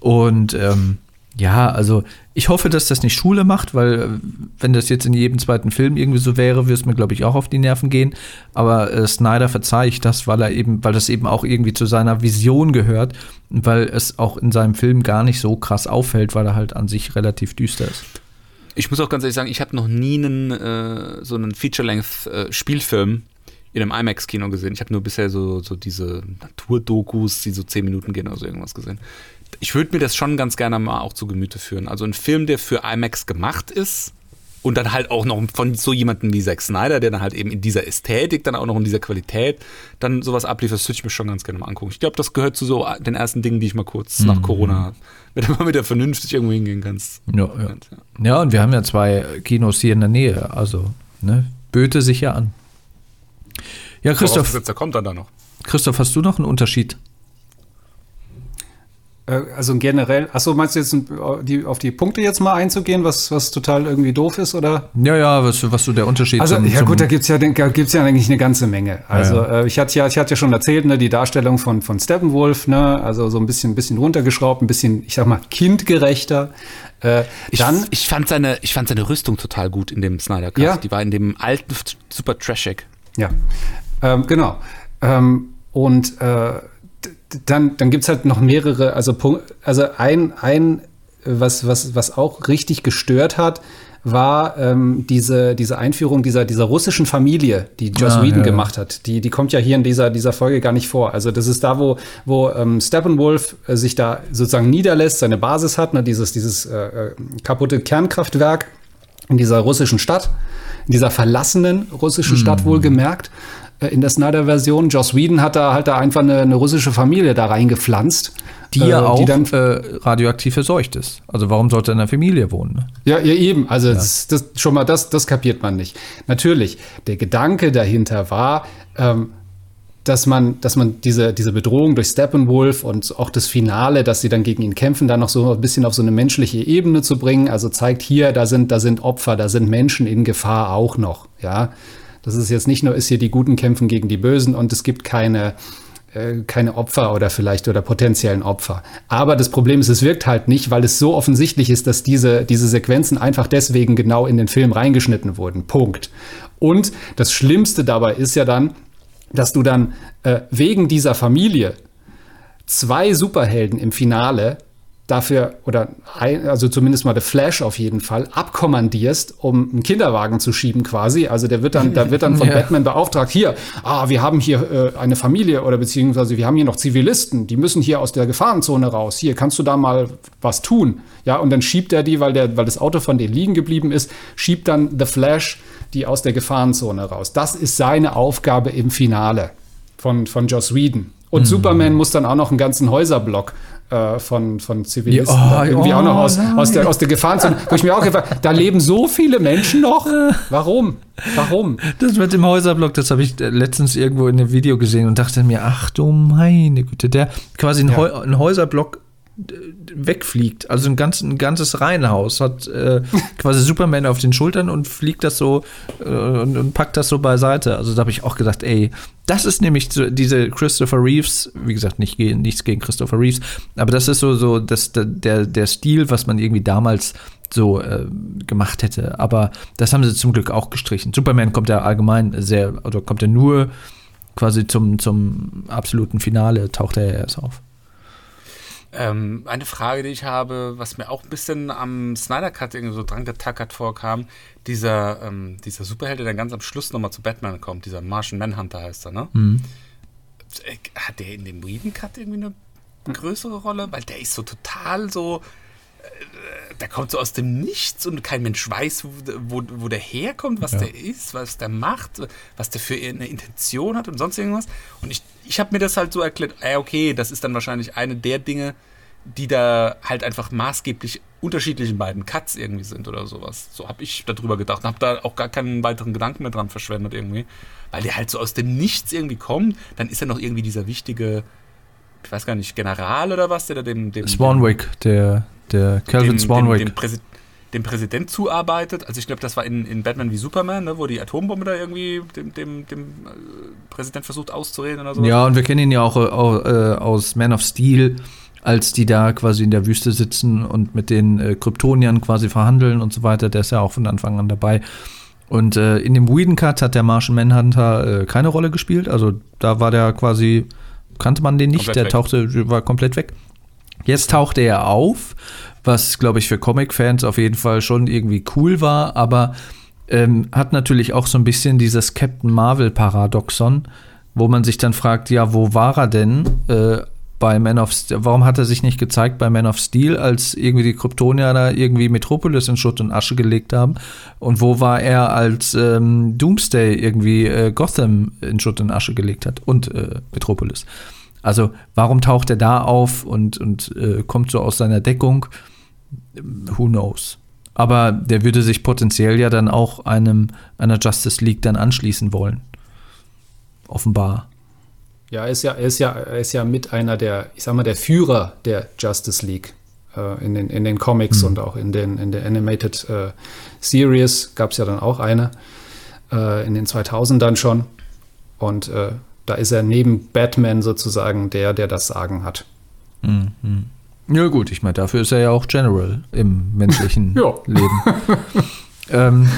Und ähm, ja, also ich hoffe, dass das nicht Schule macht, weil äh, wenn das jetzt in jedem zweiten Film irgendwie so wäre, würde es mir, glaube ich, auch auf die Nerven gehen. Aber äh, Snyder verzeihe ich das, weil er eben, weil das eben auch irgendwie zu seiner Vision gehört und weil es auch in seinem Film gar nicht so krass auffällt, weil er halt an sich relativ düster ist. Ich muss auch ganz ehrlich sagen, ich habe noch nie einen, äh, so einen Feature-Length-Spielfilm in einem IMAX-Kino gesehen. Ich habe nur bisher so, so diese Naturdokus, die so zehn Minuten gehen oder so irgendwas gesehen ich würde mir das schon ganz gerne mal auch zu Gemüte führen. Also ein Film, der für IMAX gemacht ist und dann halt auch noch von so jemandem wie Zack Snyder, der dann halt eben in dieser Ästhetik, dann auch noch in dieser Qualität dann sowas abliefert, das würde ich mir schon ganz gerne mal angucken. Ich glaube, das gehört zu so den ersten Dingen, die ich mal kurz mhm. nach Corona, wenn du mal wieder vernünftig irgendwo hingehen kannst. Ja, ja. ja. ja, und wir haben ja zwei Kinos hier in der Nähe, also ne, böte sich ja an. Ja, Christoph. Der kommt dann da noch. Christoph, hast du noch einen Unterschied äh, also generell, achso, meinst du jetzt die, auf die Punkte jetzt mal einzugehen, was, was total irgendwie doof ist, oder? Ja, ja, was, was so der Unterschied ist. Also, zum, ja gut, da gibt es ja, gibt's ja eigentlich eine ganze Menge. Also, ja, ja. Äh, ich, hatte ja, ich hatte ja schon erzählt, ne, die Darstellung von, von Steppenwolf, ne, also so ein bisschen, bisschen runtergeschraubt, ein bisschen, ich sag mal, kindgerechter. Äh, ich, dann, ich, fand seine, ich fand seine Rüstung total gut in dem Snyder Cut. Ja. Die war in dem alten super trashig. Ja, ähm, genau. Ähm, und äh, dann, dann gibt es halt noch mehrere, also, also ein, ein was, was, was auch richtig gestört hat, war ähm, diese, diese Einführung dieser, dieser russischen Familie, die Joss ah, Whedon ja. gemacht hat. Die, die kommt ja hier in dieser, dieser Folge gar nicht vor. Also das ist da, wo, wo ähm, Steppenwolf äh, sich da sozusagen niederlässt, seine Basis hat, ne, dieses, dieses äh, äh kaputte Kernkraftwerk in dieser russischen Stadt, in dieser verlassenen russischen Stadt mm. wohlgemerkt. Äh, in der Snyder-Version. Joss Whedon hat da halt da einfach eine, eine russische Familie da reingepflanzt. Die ja äh, auch die dann, äh, radioaktiv verseucht ist. Also warum sollte er in einer Familie wohnen? Ne? Ja, ja, eben. Also ja. Das, das, schon mal das, das kapiert man nicht. Natürlich, der Gedanke dahinter war, ähm, dass man, dass man diese, diese Bedrohung durch Steppenwolf und auch das Finale, dass sie dann gegen ihn kämpfen, dann noch so ein bisschen auf so eine menschliche Ebene zu bringen. Also zeigt hier, da sind, da sind Opfer, da sind Menschen in Gefahr auch noch. Ja, das ist jetzt nicht nur, ist hier die Guten kämpfen gegen die Bösen und es gibt keine, äh, keine Opfer oder vielleicht oder potenziellen Opfer. Aber das Problem ist, es wirkt halt nicht, weil es so offensichtlich ist, dass diese, diese Sequenzen einfach deswegen genau in den Film reingeschnitten wurden. Punkt. Und das Schlimmste dabei ist ja dann, dass du dann äh, wegen dieser Familie zwei Superhelden im Finale dafür, oder ein, also zumindest mal The Flash auf jeden Fall, abkommandierst, um einen Kinderwagen zu schieben quasi. Also der wird dann, da wird dann von ja. Batman beauftragt, hier, ah, wir haben hier äh, eine Familie oder beziehungsweise wir haben hier noch Zivilisten, die müssen hier aus der Gefahrenzone raus. Hier, kannst du da mal was tun? Ja, und dann schiebt er die, weil, der, weil das Auto von denen liegen geblieben ist, schiebt dann The Flash die aus der Gefahrenzone raus. Das ist seine Aufgabe im Finale von, von Joss Whedon. Und mhm. Superman muss dann auch noch einen ganzen Häuserblock äh, von, von Zivilisten ja, oh, irgendwie oh, auch noch aus, aus, der, aus der Gefahrenzone, wo ich mir auch gefragt da leben so viele Menschen noch. Warum? Warum? Das mit dem Häuserblock, das habe ich letztens irgendwo in einem Video gesehen und dachte mir, ach du meine Güte, der quasi ein, ja. ein Häuserblock wegfliegt. Also ein, ganz, ein ganzes Reihenhaus hat äh, quasi Superman auf den Schultern und fliegt das so äh, und, und, packt das so beiseite. Also da habe ich auch gedacht, ey, das ist nämlich so, diese Christopher Reeves, wie gesagt, nicht, nichts gegen Christopher Reeves, aber das ist so, so das, der, der Stil, was man irgendwie damals so äh, gemacht hätte. Aber das haben sie zum Glück auch gestrichen. Superman kommt ja allgemein sehr, oder kommt ja nur quasi zum, zum absoluten Finale, taucht er ja erst auf. Ähm, eine Frage, die ich habe, was mir auch ein bisschen am Snyder Cut irgendwie so dran getackert vorkam, dieser, ähm, dieser Superheld, der dann ganz am Schluss nochmal zu Batman kommt, dieser Martian Manhunter heißt er, ne? Mhm. Äh, hat der in dem Whedon Cut irgendwie eine größere Rolle? Weil der ist so total so, der kommt so aus dem Nichts und kein Mensch weiß, wo, wo, wo der herkommt, was ja. der ist, was der macht, was der für eine Intention hat und sonst irgendwas. Und ich, ich habe mir das halt so erklärt, äh, okay, das ist dann wahrscheinlich eine der Dinge, die da halt einfach maßgeblich unterschiedlichen beiden Cuts irgendwie sind oder sowas. So habe ich darüber gedacht und habe da auch gar keinen weiteren Gedanken mehr dran verschwendet irgendwie. Weil der halt so aus dem Nichts irgendwie kommt, dann ist er noch irgendwie dieser wichtige, ich weiß gar nicht, General oder was, der da dem... dem Swanwick, der, der Calvin Swanwick. Dem, dem dem Präsident zuarbeitet. Also ich glaube, das war in, in Batman wie Superman, ne, wo die Atombombe da irgendwie dem, dem, dem äh, Präsident versucht auszureden oder so. Ja, und wir kennen ihn ja auch äh, aus Man of Steel, als die da quasi in der Wüste sitzen und mit den äh, Kryptoniern quasi verhandeln und so weiter. Der ist ja auch von Anfang an dabei. Und äh, in dem Whedon Cut hat der Martian Manhunter äh, keine Rolle gespielt. Also da war der quasi, kannte man den nicht, komplett der weg. tauchte, war komplett weg. Jetzt tauchte er auf was, glaube ich, für Comic-Fans auf jeden Fall schon irgendwie cool war, aber ähm, hat natürlich auch so ein bisschen dieses Captain Marvel-Paradoxon, wo man sich dann fragt, ja, wo war er denn äh, bei Man of Steel? Warum hat er sich nicht gezeigt bei Man of Steel, als irgendwie die Kryptonier da irgendwie Metropolis in Schutt und Asche gelegt haben? Und wo war er, als ähm, Doomsday irgendwie äh, Gotham in Schutt und Asche gelegt hat und äh, Metropolis? Also warum taucht er da auf und, und äh, kommt so aus seiner Deckung? who knows. Aber der würde sich potenziell ja dann auch einem, einer Justice League dann anschließen wollen. Offenbar. Ja, er ist ja, er ist ja, er ist ja mit einer der, ich sag mal, der Führer der Justice League äh, in, den, in den Comics hm. und auch in, den, in der Animated äh, Series gab es ja dann auch eine äh, in den 2000ern schon. Und äh, da ist er neben Batman sozusagen der, der das Sagen hat. Mhm. Ja, gut, ich meine, dafür ist er ja auch General im menschlichen Leben. ähm,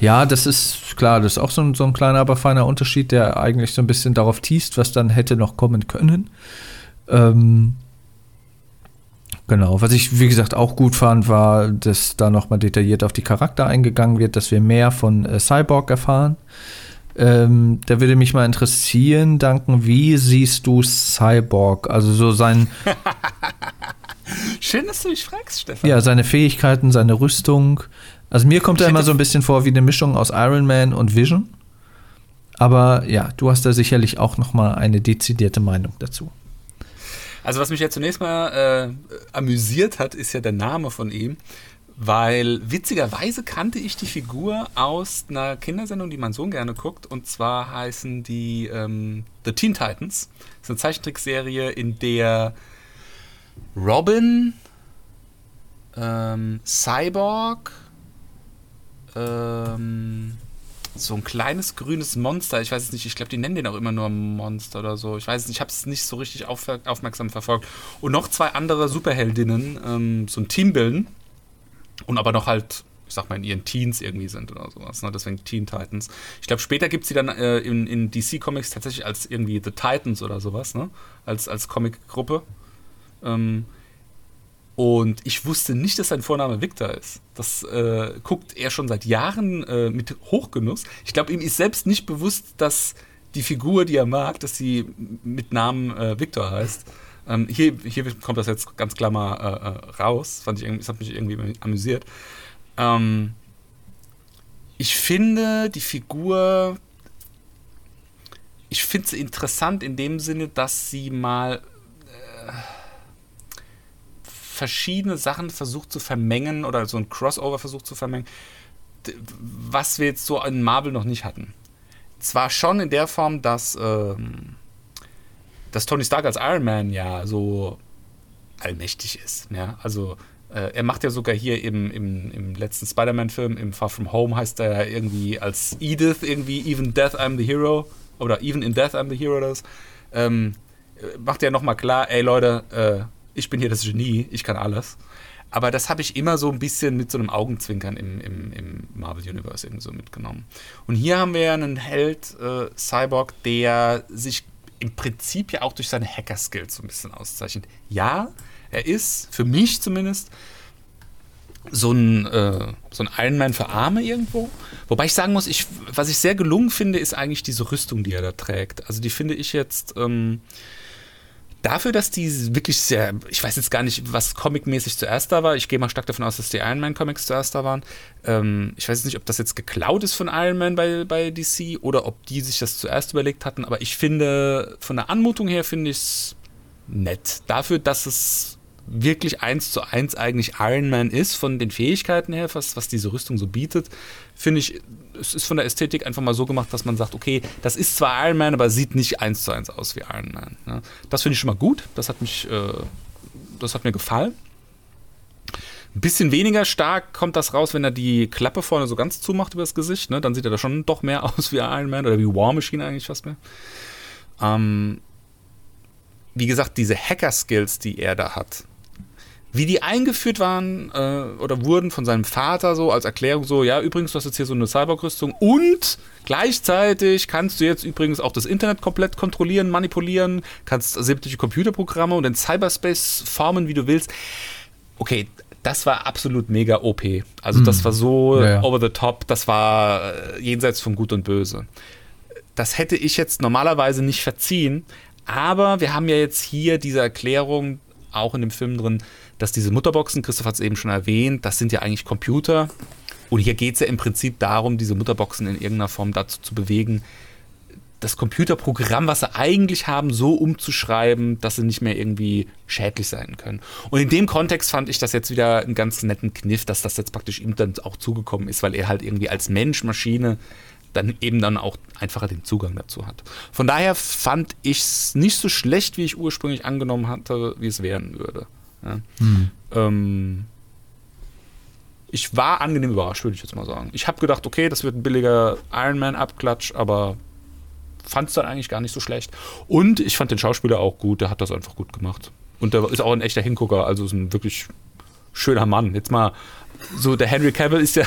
ja, das ist klar, das ist auch so ein, so ein kleiner, aber feiner Unterschied, der eigentlich so ein bisschen darauf tiest, was dann hätte noch kommen können. Ähm, genau, was ich, wie gesagt, auch gut fand, war, dass da nochmal detailliert auf die Charakter eingegangen wird, dass wir mehr von äh, Cyborg erfahren. Ähm, da würde mich mal interessieren, Danken, wie siehst du Cyborg? Also so sein. Schön, dass du mich fragst, Stefan. Ja, seine Fähigkeiten, seine Rüstung. Also mir kommt er immer so ein bisschen vor wie eine Mischung aus Iron Man und Vision. Aber ja, du hast da sicherlich auch noch mal eine dezidierte Meinung dazu. Also was mich ja zunächst mal äh, amüsiert hat, ist ja der Name von ihm weil witzigerweise kannte ich die Figur aus einer Kindersendung, die mein Sohn gerne guckt, und zwar heißen die ähm, The Teen Titans. Das ist eine Zeichentrickserie, in der Robin, ähm, Cyborg, ähm, so ein kleines grünes Monster, ich weiß es nicht, ich glaube, die nennen den auch immer nur Monster oder so. Ich weiß es nicht, ich habe es nicht so richtig auf, aufmerksam verfolgt. Und noch zwei andere Superheldinnen ähm, so ein Team bilden und aber noch halt, ich sag mal, in ihren Teens irgendwie sind oder sowas. Ne? Deswegen Teen Titans. Ich glaube, später gibt es sie dann äh, in, in DC Comics tatsächlich als irgendwie The Titans oder sowas, ne? Als, als Comic-Gruppe. Ähm, und ich wusste nicht, dass sein Vorname Victor ist. Das äh, guckt er schon seit Jahren äh, mit Hochgenuss. Ich glaube, ihm ist selbst nicht bewusst, dass die Figur, die er mag, dass sie mit Namen äh, Victor heißt. Ähm, hier, hier kommt das jetzt ganz klar mal äh, äh raus. Fand ich, das hat mich irgendwie amüsiert. Ähm, ich finde die Figur, ich finde sie interessant in dem Sinne, dass sie mal äh, verschiedene Sachen versucht zu vermengen oder so ein Crossover versucht zu vermengen, was wir jetzt so in Marvel noch nicht hatten. Zwar schon in der Form, dass ähm, dass Tony Stark als Iron Man ja so allmächtig ist. Ja? Also äh, er macht ja sogar hier im, im, im letzten Spider-Man-Film, im Far From Home, heißt er irgendwie als Edith irgendwie Even Death I'm the Hero oder Even in Death I'm the Hero das. Ähm, macht ja nochmal klar, ey Leute, äh, ich bin hier das Genie, ich kann alles. Aber das habe ich immer so ein bisschen mit so einem Augenzwinkern im, im, im Marvel Universe irgendwie so mitgenommen. Und hier haben wir ja einen Held, äh, Cyborg, der sich im Prinzip ja auch durch seine Hacker-Skills so ein bisschen auszeichnet. Ja, er ist, für mich zumindest, so ein, äh, so ein Iron Man für Arme irgendwo. Wobei ich sagen muss, ich, was ich sehr gelungen finde, ist eigentlich diese Rüstung, die er da trägt. Also die finde ich jetzt, ähm, dafür, dass die wirklich sehr, ich weiß jetzt gar nicht, was comicmäßig zuerst da war. Ich gehe mal stark davon aus, dass die Iron Man Comics zuerst da waren. Ähm, ich weiß nicht, ob das jetzt geklaut ist von Iron Man bei, bei DC oder ob die sich das zuerst überlegt hatten. Aber ich finde, von der Anmutung her finde ich es nett. Dafür, dass es wirklich eins zu eins eigentlich Iron Man ist, von den Fähigkeiten her, was, was diese Rüstung so bietet, finde ich, es ist von der Ästhetik einfach mal so gemacht, dass man sagt, okay, das ist zwar Iron Man, aber sieht nicht eins zu eins aus wie Iron Man. Ne? Das finde ich schon mal gut. Das hat mich, äh, das hat mir gefallen. Ein bisschen weniger stark kommt das raus, wenn er die Klappe vorne so ganz zumacht über das Gesicht. Ne? Dann sieht er da schon doch mehr aus wie Iron Man oder wie War Machine eigentlich fast mehr. Ähm, wie gesagt, diese Hacker-Skills, die er da hat, wie die eingeführt waren äh, oder wurden von seinem Vater so als Erklärung so, ja, übrigens, du hast jetzt hier so eine Cyberrüstung und gleichzeitig kannst du jetzt übrigens auch das Internet komplett kontrollieren, manipulieren, kannst sämtliche Computerprogramme und den Cyberspace formen, wie du willst. Okay, das war absolut mega OP. Also das war so Ja, ja. over the top, das war äh, jenseits von Gut und Böse. Das hätte ich jetzt normalerweise nicht verziehen, aber wir haben ja jetzt hier diese Erklärung auch in dem Film drin, dass diese Mutterboxen, Christoph hat es eben schon erwähnt, das sind ja eigentlich Computer. Und hier geht es ja im Prinzip darum, diese Mutterboxen in irgendeiner Form dazu zu bewegen, das Computerprogramm, was sie eigentlich haben, so umzuschreiben, dass sie nicht mehr irgendwie schädlich sein können. Und in dem Kontext fand ich das jetzt wieder einen ganz netten Kniff, dass das jetzt praktisch ihm dann auch zugekommen ist, weil er halt irgendwie als Mensch, Maschine dann eben dann auch einfacher den Zugang dazu hat. Von daher fand ich es nicht so schlecht, wie ich ursprünglich angenommen hatte, wie es werden würde. Ja. Ähm, ich war angenehm überrascht, würde ich jetzt mal sagen. Ich habe gedacht, okay, das wird ein billiger Iron Man-Abklatsch, aber fand es dann eigentlich gar nicht so schlecht. Und ich fand den Schauspieler auch gut, der hat das einfach gut gemacht. Und der ist auch ein echter Hingucker, also ist ein wirklich schöner Mann. Jetzt mal so, der Henry Cavill ist ja,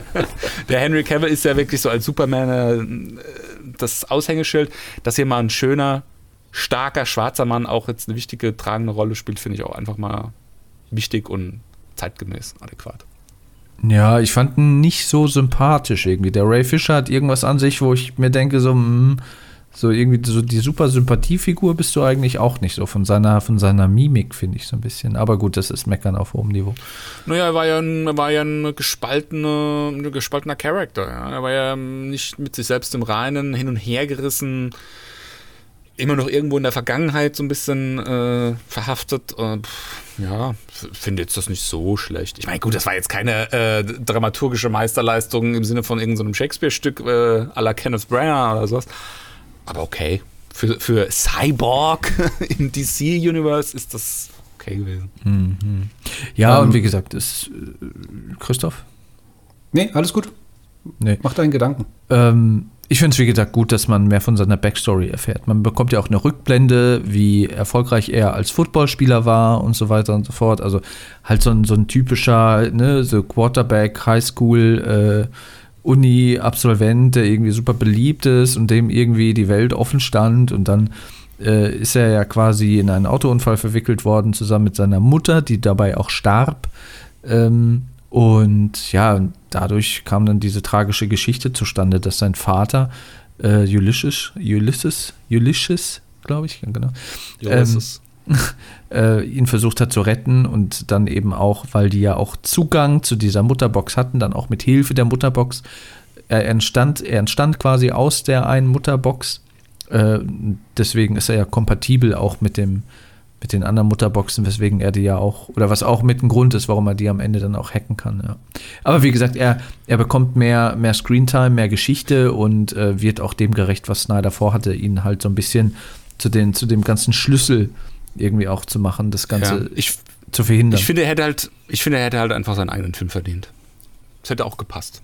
der Henry Cavill ist ja wirklich so als Superman äh, das Aushängeschild, dass hier mal ein schöner, starker, schwarzer Mann auch jetzt eine wichtige, tragende Rolle spielt, finde ich auch einfach mal wichtig und zeitgemäß, adäquat. Ja, ich fand ihn nicht so sympathisch irgendwie. Der Ray Fisher hat irgendwas an sich, wo ich mir denke, so, mm, so irgendwie so die super Sympathiefigur bist du eigentlich auch nicht so. Von seiner, von seiner Mimik finde ich so ein bisschen. Aber gut, das ist Meckern auf hohem Niveau. Naja, er war ja ein, war ja ein gespaltene, ein gespaltener Charakter. Ja. Er war ja nicht mit sich selbst im Reinen, hin und her gerissen, immer noch irgendwo in der Vergangenheit so ein bisschen äh, verhaftet. Äh, ja, finde jetzt das nicht so schlecht. Ich meine, gut, das war jetzt keine äh, dramaturgische Meisterleistung im Sinne von irgendeinem Shakespeare-Stück äh, à la Kenneth Branagh oder sowas. Aber okay. Für, für Cyborg im DC-Universe ist das okay gewesen. Ja, Ähm, und wie gesagt, ist äh, Christoph? Nee, alles gut. Nee. Mach deinen Gedanken. Ähm, ich finde es, wie gesagt, gut, dass man mehr von seiner Backstory erfährt. Man bekommt ja auch eine Rückblende, wie erfolgreich er als Footballspieler war und so weiter und so fort. Also halt so ein, so ein typischer, ne, so Quarterback, Highschool, äh, Uni-Absolvent, der irgendwie super beliebt ist und dem irgendwie die Welt offen stand und dann äh, ist er ja quasi in einen Autounfall verwickelt worden, zusammen mit seiner Mutter, die dabei auch starb. Ähm, und ja, dadurch kam dann diese tragische Geschichte zustande, dass sein Vater äh, Ulysses, Ulysses, Ulysses, glaube ich, genau, Ja, Ähm, äh, ihn versucht hat zu retten und dann eben auch, weil die ja auch Zugang zu dieser Mutterbox hatten, dann auch mit Hilfe der Mutterbox. Er entstand, er entstand quasi aus der einen Mutterbox. Äh, deswegen ist er ja kompatibel auch mit dem mit den anderen Mutterboxen, weswegen er die ja auch, oder was auch mit ein Grund ist, warum er die am Ende dann auch hacken kann, ja. Aber wie gesagt, er, er bekommt mehr, mehr Screentime, mehr Geschichte und äh, wird auch dem gerecht, was Snyder vorhatte, ihn halt so ein bisschen zu, den, zu dem ganzen Schlüssel irgendwie auch zu machen, das Ganze ja. ich, zu verhindern. ich finde, er hätte halt, ich finde, er hätte halt einfach seinen eigenen Film verdient. Das hätte auch gepasst.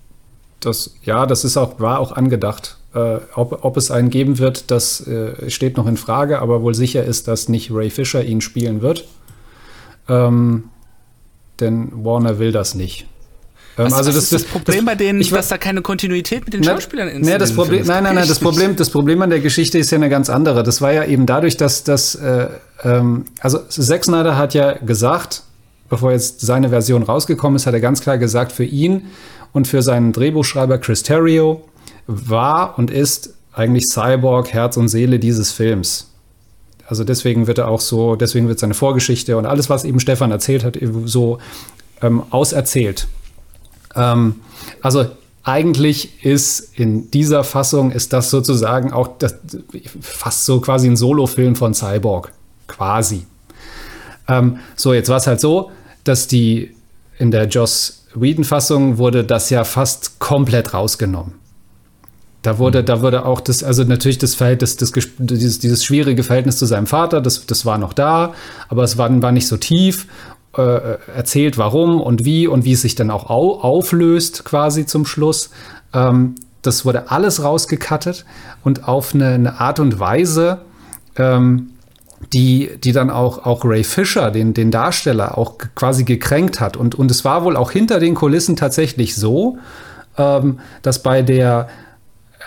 Das, ja, das ist auch, war auch angedacht. Äh, ob, ob es einen geben wird, das äh, steht noch in Frage, aber wohl sicher ist, dass nicht Ray Fisher ihn spielen wird. Ähm, denn Warner will das nicht. Ähm, Was, was ist das, Problem bei denen, ich dass da keine Kontinuität mit den Na, Schauspielern in nee, das Problem, ist? nein, nein, nein, das Problem, das Problem an der Geschichte ist ja eine ganz andere. Das war ja eben dadurch, dass das, äh, ähm, also Zack Snyder hat ja gesagt, bevor jetzt seine Version rausgekommen ist, hat er ganz klar gesagt, für ihn und für seinen Drehbuchschreiber Chris Terrio war und ist eigentlich Cyborg Herz und Seele dieses Films. Also deswegen wird er auch so, deswegen wird seine Vorgeschichte und alles, was eben Stefan erzählt hat, so ähm, auserzählt. Ähm, also eigentlich ist in dieser Fassung ist das sozusagen auch das, fast so quasi ein Solo-Film von Cyborg. Quasi. Ähm, so, jetzt war es halt so, dass die in der Joss Whedon-Fassung wurde das ja fast komplett rausgenommen. Da wurde, da wurde auch das, also natürlich das Verhältnis, das, dieses, dieses schwierige Verhältnis zu seinem Vater, das, das war noch da, aber es war, war nicht so tief. Äh, erzählt, warum und wie und wie es sich dann auch au auflöst quasi zum Schluss. Ähm, das wurde alles rausgekattet und auf eine, eine Art und Weise, ähm, die, die dann auch, auch Ray Fisher, den, den Darsteller, auch quasi gekränkt hat. Und, und es war wohl auch hinter den Kulissen tatsächlich so, ähm, dass bei der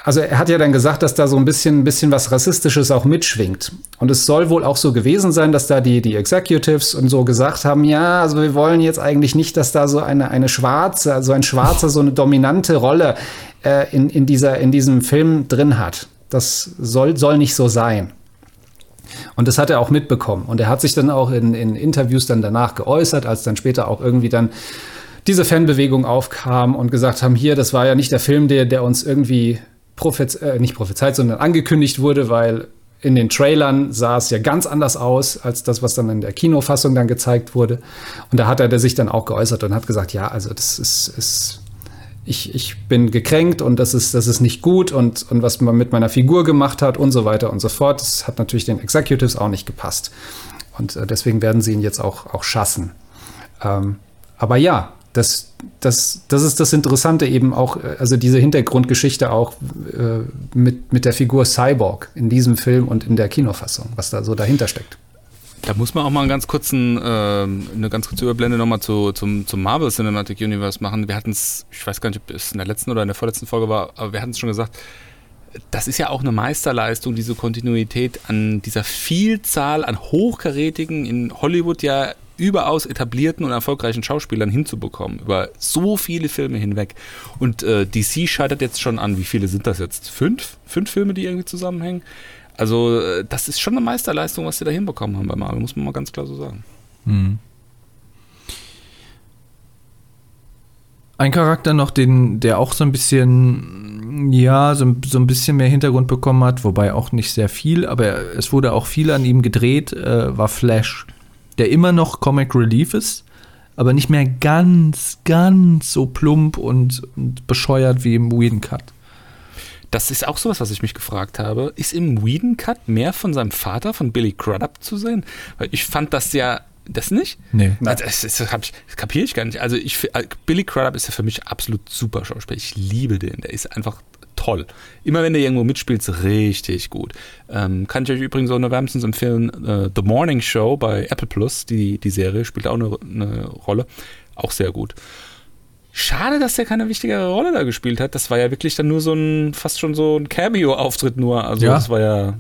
also er hat ja dann gesagt, dass da so ein bisschen, ein bisschen was Rassistisches auch mitschwingt. Und es soll wohl auch so gewesen sein, dass da die, die Executives und so gesagt haben, ja, also wir wollen jetzt eigentlich nicht, dass da so eine, eine schwarze, also ein Schwarzer so eine dominante Rolle äh, in, in, dieser, in diesem Film drin hat. Das soll, soll nicht so sein. Und das hat er auch mitbekommen. Und er hat sich dann auch in, in Interviews dann danach geäußert, als dann später auch irgendwie dann diese Fanbewegung aufkam und gesagt haben, hier, das war ja nicht der Film, der, der uns irgendwie prophez äh, nicht prophezeit, sondern angekündigt wurde, weil in den Trailern sah es ja ganz anders aus als das, was dann in der Kinofassung dann gezeigt wurde. Und da hat er sich dann auch geäußert und hat gesagt, ja, also das ist, ist ich, ich bin gekränkt und das ist, das ist nicht gut und, und was man mit meiner Figur gemacht hat und so weiter und so fort. Das hat natürlich den Executives auch nicht gepasst. Und äh, deswegen werden sie ihn jetzt auch, auch schassen. Ähm, aber ja, das, das, das ist das Interessante eben auch, äh, also diese Hintergrundgeschichte auch äh, mit, mit der Figur Cyborg in diesem Film und in der Kinofassung, was da so dahinter steckt. Da muss man auch mal einen ganz kurzen, äh, eine ganz kurze Überblende nochmal zu, zum, zum Marvel Cinematic Universe machen. Wir hatten es, ich weiß gar nicht, ob es in der letzten oder in der vorletzten Folge war, aber wir hatten es schon gesagt, das ist ja auch eine Meisterleistung, diese Kontinuität an dieser Vielzahl an hochkarätigen, in Hollywood ja überaus etablierten und erfolgreichen Schauspielern hinzubekommen, über so viele Filme hinweg. Und äh, DC scheitert jetzt schon an, wie viele sind das jetzt? Fünf? Fünf Filme, die irgendwie zusammenhängen? Also, äh, das ist schon eine Meisterleistung, was sie da hinbekommen haben bei Marvel, muss man mal ganz klar so sagen. Mhm. Ein Charakter noch, den, der auch so ein bisschen, ja, so, so ein bisschen mehr Hintergrund bekommen hat, wobei auch nicht sehr viel, aber es wurde auch viel an ihm gedreht, äh, war Flash der immer noch Comic Relief ist, aber nicht mehr ganz, ganz so plump und, und bescheuert wie im Whedon Cut. Das ist auch sowas, was ich mich gefragt habe. Ist im Whedon Cut mehr von seinem Vater, von Billy Crudup zu sehen? Weil ich fand das ja das nicht? Nee. Das, das, das, das kapiere ich gar nicht. Also ich, Billy Crudup ist ja für mich absolut super Schauspieler. Ich liebe den. Der ist einfach toll. Immer wenn der irgendwo mitspielt, ist richtig gut. Ähm, kann ich euch übrigens auch nur wärmstens empfehlen, äh, The Morning Show bei Apple Plus, die, die Serie, spielt auch eine, eine Rolle. Auch sehr gut. Schade, dass der keine wichtigere Rolle da gespielt hat. Das war ja wirklich dann nur so ein, fast schon so ein Cameo-Auftritt nur. Also ja. das war ja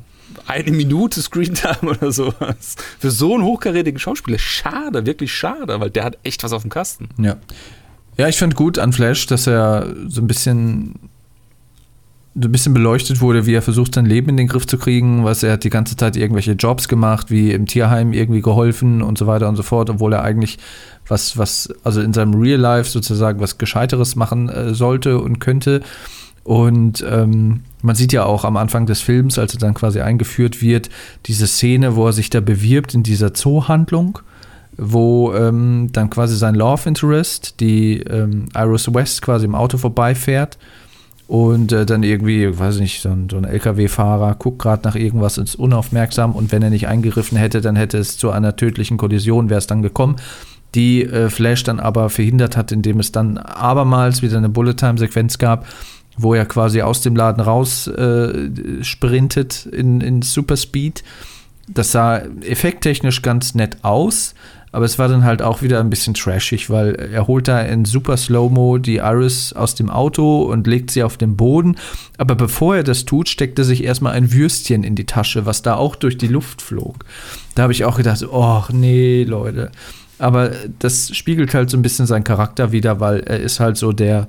eine Minute Screentime oder sowas. Für so einen hochkarätigen Schauspieler. Schade, wirklich schade, weil der hat echt was auf dem Kasten. Ja. Ja, ich finde gut an Flash, dass er so ein bisschen so ein bisschen beleuchtet wurde, wie er versucht, sein Leben in den Griff zu kriegen, was er hat die ganze Zeit irgendwelche Jobs gemacht, wie im Tierheim irgendwie geholfen und so weiter und so fort, obwohl er eigentlich was, was, also in seinem Real Life sozusagen was Gescheiteres machen äh, sollte und könnte. Und ähm, man sieht ja auch am Anfang des Films, als er dann quasi eingeführt wird, diese Szene, wo er sich da bewirbt in dieser Zoohandlung, wo ähm, dann quasi sein Love Interest, die ähm, Iris West quasi im Auto vorbeifährt und äh, dann irgendwie, weiß ich nicht, so ein, so ein LKW-Fahrer guckt gerade nach irgendwas, ist unaufmerksam und wenn er nicht eingegriffen hätte, dann hätte es zu einer tödlichen Kollision, wäre es dann gekommen, die äh, Flash dann aber verhindert hat, indem es dann abermals wieder eine Bullet-Time-Sequenz gab, wo er quasi aus dem Laden raus äh, sprintet in, in Superspeed. Das sah effekttechnisch ganz nett aus, aber es war dann halt auch wieder ein bisschen trashig, weil er holt da in super Slow-Mo die Iris aus dem Auto und legt sie auf den Boden. Aber bevor er das tut, steckt er sich erstmal ein Würstchen in die Tasche, was da auch durch die Luft flog. Da habe ich auch gedacht, oh nee, Leute. Aber das spiegelt halt so ein bisschen seinen Charakter wieder, weil er ist halt so der,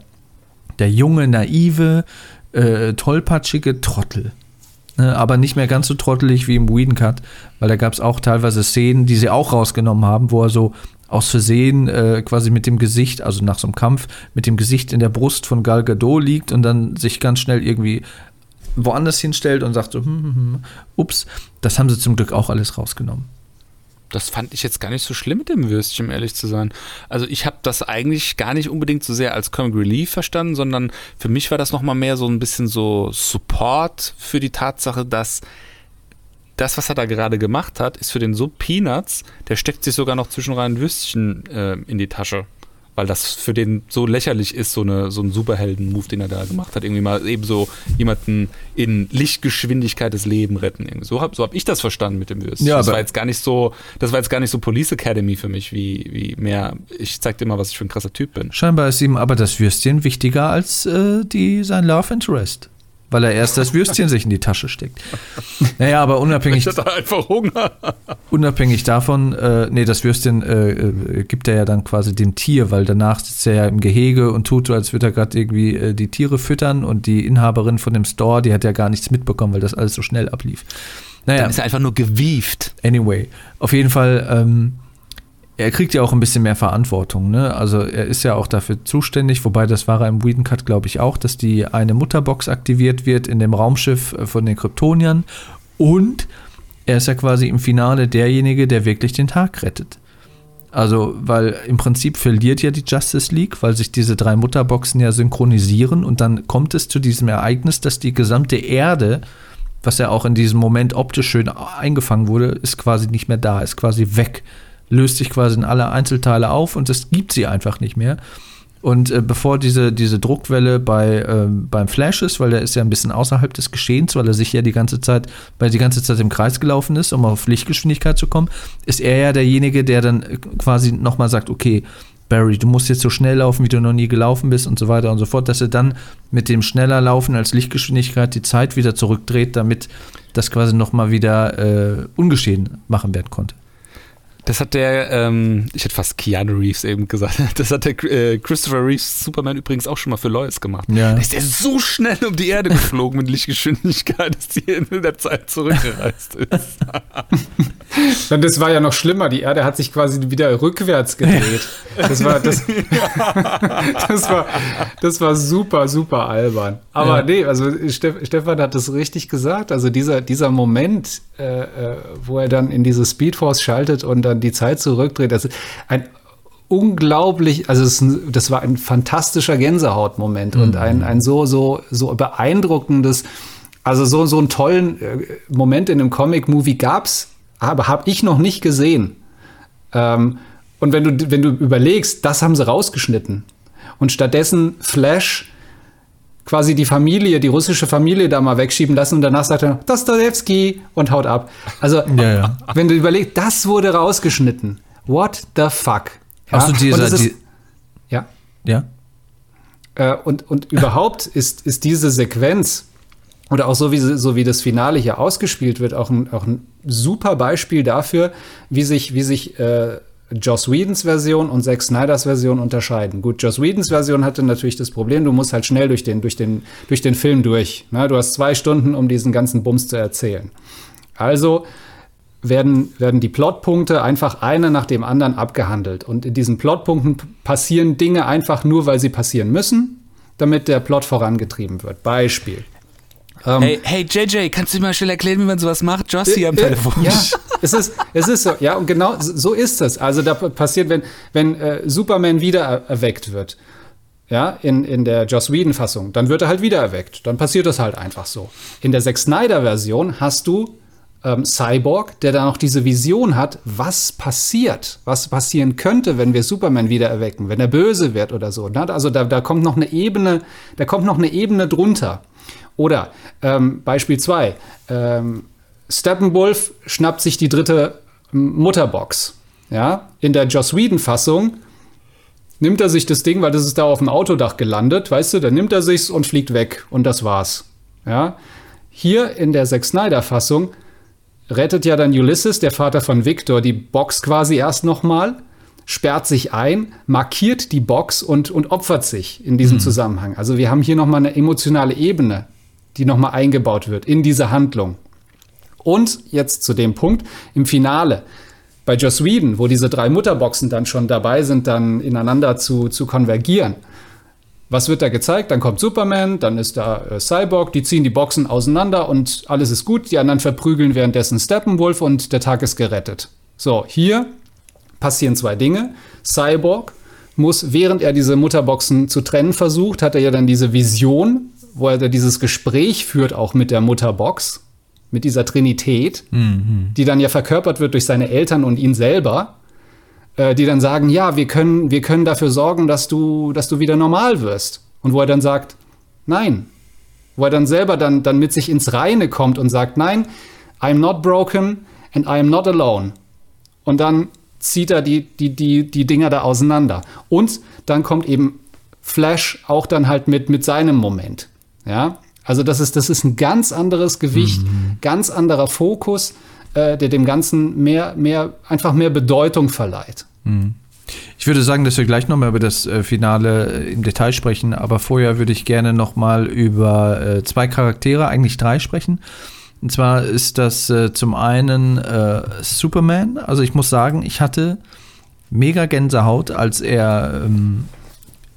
der junge, naive, äh, tollpatschige Trottel. Ne, aber nicht mehr ganz so trottelig wie im Whedon Cut, weil da gab es auch teilweise Szenen, die sie auch rausgenommen haben, wo er so aus Versehen äh, quasi mit dem Gesicht, also nach so einem Kampf, mit dem Gesicht in der Brust von Gal Gadot liegt und dann sich ganz schnell irgendwie woanders hinstellt und sagt so, hm, hm, hm, ups, das haben sie zum Glück auch alles rausgenommen das fand ich jetzt gar nicht so schlimm mit dem Würstchen, ehrlich zu sein. Also ich habe das eigentlich gar nicht unbedingt so sehr als Comic Relief verstanden, sondern für mich war das nochmal mehr so ein bisschen so Support für die Tatsache, dass das, was er da gerade gemacht hat, ist für den so Peanuts, der steckt sich sogar noch zwischen rein Würstchen äh, in die Tasche. Weil das für den so lächerlich ist, so, eine, so ein Superhelden-Move, den er da gemacht hat. Irgendwie mal eben so jemanden in Lichtgeschwindigkeit des Lebens retten. Irgendwie. So habe so hab ich das verstanden mit dem Würstchen. Ja, das war jetzt gar nicht so, das war jetzt gar nicht so Police Academy für mich, wie, wie mehr, ich zeig dir mal, was ich für ein krasser Typ bin. Scheinbar ist ihm aber das Würstchen wichtiger als äh, die, sein Love Interest. Weil er erst das Würstchen sich in die Tasche steckt. Naja, aber unabhängig, Ich hatte einfach Hunger. unabhängig davon, äh, nee, das Würstchen äh, äh, gibt er ja dann quasi dem Tier, weil danach sitzt er ja im Gehege und tut so, als würde er gerade irgendwie äh, die Tiere füttern und die Inhaberin von dem Store, die hat ja gar nichts mitbekommen, weil das alles so schnell ablief. Naja, Dann ist er einfach nur gewieft. Anyway, auf jeden Fall, ähm, er kriegt ja auch ein bisschen mehr Verantwortung. Ne? Also er ist ja auch dafür zuständig, wobei das war er im Whedon Cut, glaube ich, auch, dass die eine Mutterbox aktiviert wird in dem Raumschiff äh, von den Kryptoniern. Und er ist ja quasi im Finale derjenige, der wirklich den Tag rettet. Also, weil im Prinzip verliert ja die Justice League, weil sich diese drei Mutterboxen ja synchronisieren und dann kommt es zu diesem Ereignis, dass die gesamte Erde, was ja auch in diesem Moment optisch schön eingefangen wurde, ist quasi nicht mehr da, ist quasi weg, löst sich quasi in alle Einzelteile auf und es gibt sie einfach nicht mehr. Und äh, bevor diese, diese Druckwelle bei, ähm, beim Flash ist, weil der ist ja ein bisschen außerhalb des Geschehens, weil er sich ja die ganze Zeit, weil die ganze Zeit im Kreis gelaufen ist, um auf Lichtgeschwindigkeit zu kommen, ist er ja derjenige, der dann äh, quasi nochmal sagt, okay, Barry, du musst jetzt so schnell laufen, wie du noch nie gelaufen bist und so weiter und so fort, dass er dann mit dem schneller Laufen als Lichtgeschwindigkeit die Zeit wieder zurückdreht, damit das quasi nochmal wieder äh, ungeschehen machen werden konnte. Das hat der, ähm, ich hätte fast Keanu Reeves eben gesagt, das hat der äh, Christopher Reeves Superman übrigens auch schon mal für Lois gemacht. Ja. Da ist der so schnell um die Erde geflogen mit Lichtgeschwindigkeit, dass die in der Zeit zurückgereist ist. Und das war ja noch schlimmer. Die Erde hat sich quasi wieder rückwärts gedreht. Das war, das, das war, das war super, super albern. Aber Ja. nee, also Steff, Stefan hat das richtig gesagt. Also dieser, dieser Moment, äh, äh, wo er dann in diese Speedforce schaltet und dann die Zeit zurückdreht, das ist ein unglaublich, also es, das war ein fantastischer Gänsehautmoment und ein, ein so, so, so beeindruckendes, also so, so einen tollen äh, Moment in einem Comic-Movie gab's, aber habe ich noch nicht gesehen. Ähm, und wenn du, wenn du überlegst, das haben sie rausgeschnitten. Und stattdessen Flash quasi die Familie, die russische Familie da mal wegschieben lassen und danach sagt er, Dostojewski und haut ab. Also, Ja, ja. wenn du überlegst, das wurde rausgeschnitten. What the fuck? Ja, so und dieser, es ist, die, ja, ja, äh, und, und überhaupt ist, ist diese Sequenz oder auch so wie, so wie das Finale hier ausgespielt wird, auch ein, auch ein super Beispiel dafür, wie sich, wie sich äh, Joss Whedons Version und Zack Snyders Version unterscheiden. Gut, Joss Whedons Version hatte natürlich das Problem, du musst halt schnell durch den, durch den, durch den Film durch. Ne? Du hast zwei Stunden, um diesen ganzen Bums zu erzählen. Also werden, werden die Plotpunkte einfach eine nach dem anderen abgehandelt. Und in diesen Plotpunkten passieren Dinge einfach nur, weil sie passieren müssen, damit der Plot vorangetrieben wird. Beispiel. Ähm, Hey, hey JJ, kannst du mir mal schnell erklären, wie man sowas macht? Joss hier am äh, Telefon. Ja, es ist, es ist so. Ja, und genau so ist es. Also da passiert, wenn, wenn äh, Superman wieder er erweckt wird, ja, in, in der Joss Whedon-Fassung, dann wird er halt wieder erweckt. Dann passiert das halt einfach so. In der Zack Snyder-Version hast du ähm, Cyborg, der da noch diese Vision hat, was passiert, was passieren könnte, wenn wir Superman wieder erwecken, wenn er böse wird oder so. Ne? Also da, da kommt noch eine Ebene, da kommt noch eine Ebene drunter. Oder ähm, Beispiel 2, ähm, Steppenwolf schnappt sich die dritte Mutterbox. Ja, in der Joss Whedon-Fassung nimmt er sich das Ding, weil das ist da auf dem Autodach gelandet, weißt du, dann nimmt er sich's und fliegt weg und das war's. Ja, hier in der Zack Snyder-Fassung rettet ja dann Ulysses, der Vater von Victor, die Box quasi erst nochmal, sperrt sich ein, markiert die Box und, und opfert sich in diesem Zusammenhang. Also wir haben hier nochmal eine emotionale Ebene, die nochmal eingebaut wird in diese Handlung. Und jetzt zu dem Punkt im Finale. Bei Joss Whedon, wo diese drei Mutterboxen dann schon dabei sind, dann ineinander zu, zu konvergieren. Was wird da gezeigt? Dann kommt Superman, dann ist da äh, Cyborg, die ziehen die Boxen auseinander und alles ist gut. Die anderen verprügeln währenddessen Steppenwolf und der Tag ist gerettet. So, hier passieren zwei Dinge. Cyborg muss, während er diese Mutterboxen zu trennen versucht, hat er ja dann diese Vision, wo er dieses Gespräch führt, auch mit der Mutterbox, mit dieser Trinität, die dann ja verkörpert wird durch seine Eltern und ihn selber, äh, die dann sagen, ja, wir können, wir können dafür sorgen, dass du, dass du wieder normal wirst. Und wo er dann sagt, nein. Wo er dann selber dann, dann mit sich ins Reine kommt und sagt, nein, I'm not broken and I am not alone. Und dann zieht er die, die, die, die Dinger da auseinander. Und dann kommt eben Flash auch dann halt mit, mit seinem Moment. Ja, also das ist, das ist ein ganz anderes Gewicht, mhm. ganz anderer Fokus, äh, der dem Ganzen mehr, mehr, einfach mehr Bedeutung verleiht. Mhm. Ich würde sagen, dass wir gleich nochmal über das äh, Finale äh, im Detail sprechen, aber vorher würde ich gerne nochmal über äh, zwei Charaktere, eigentlich drei sprechen. Und zwar ist das äh, zum einen äh, Superman. Also ich muss sagen, ich hatte mega Gänsehaut, als er ähm,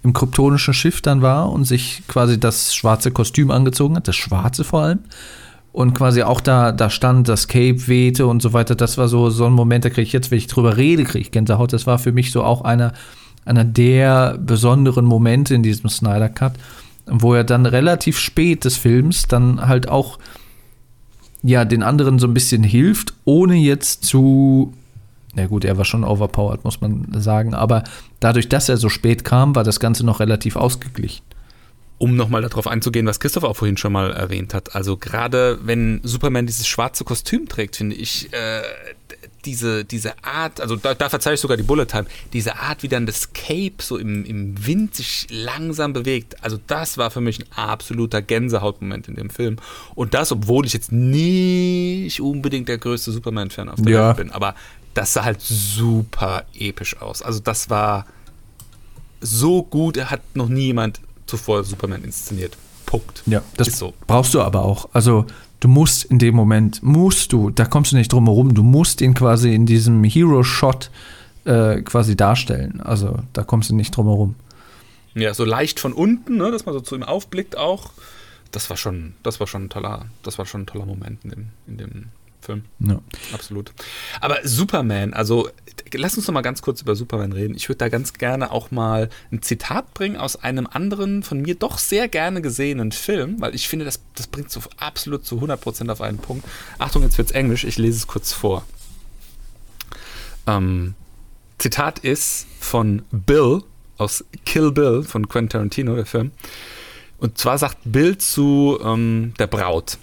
im kryptonischen Schiff dann war und sich quasi das schwarze Kostüm angezogen hat, das schwarze vor allem. Und quasi auch da, da stand, das Cape wehte und so weiter. Das war so, so ein Moment, da kriege ich jetzt, wenn ich drüber rede, kriege ich Gänsehaut. Das war für mich so auch einer, einer der besonderen Momente in diesem Snyder Cut, wo er dann relativ spät des Films dann halt auch ja den anderen so ein bisschen hilft, ohne jetzt zu na gut, er war schon overpowered, muss man sagen. Aber dadurch, dass er so spät kam, war das Ganze noch relativ ausgeglichen. Um nochmal darauf einzugehen, was Christoph auch vorhin schon mal erwähnt hat. Also gerade wenn Superman dieses schwarze Kostüm trägt, finde ich, äh, diese, diese Art, also da, da verzeihe ich sogar die Bullet Time, diese Art, wie dann das Cape so im, im Wind sich langsam bewegt, also das war für mich ein absoluter Gänsehautmoment in dem Film. Und das, obwohl ich jetzt nicht unbedingt der größte Superman-Fan auf der ja. Welt bin, aber das sah halt super episch aus. Also das war so gut, er hat noch nie jemand zuvor Superman inszeniert. Punkt. Ja, das ist so. brauchst du aber auch. Also du musst in dem Moment, musst du, da kommst du nicht drum herum, du musst ihn quasi in diesem Hero-Shot äh, quasi darstellen. Also da kommst du nicht drum herum. Ja, so leicht von unten, ne, dass man so zu ihm aufblickt auch. Das war schon, das war schon ein toller, das war schon ein toller Moment in dem, in dem Film. Ja. Absolut. Aber Superman, also lass uns noch mal ganz kurz über Superman reden. Ich würde da ganz gerne auch mal ein Zitat bringen aus einem anderen, von mir doch sehr gerne gesehenen Film, weil ich finde, das, das bringt so absolut zu 100% auf einen Punkt. Achtung, jetzt wird es Englisch, ich lese es kurz vor. Ähm, Zitat ist von Bill aus Kill Bill von Quentin Tarantino, der Film. Und zwar sagt Bill zu ähm, der Braut,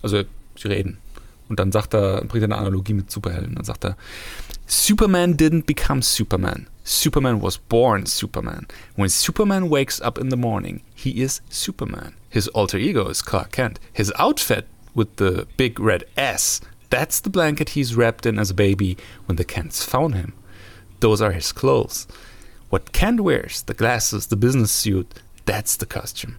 also sie reden. Und dann sagt er, bringt er eine Analogie mit Superhelden. Dann sagt er, Superman didn't become Superman. Superman was born Superman. When Superman wakes up in the morning, he is Superman. His alter ego is Clark Kent. His outfit with the big red S, that's the blanket he's wrapped in as a baby when the Kents found him. Those are his clothes. What Kent wears, the glasses, the business suit, that's the costume.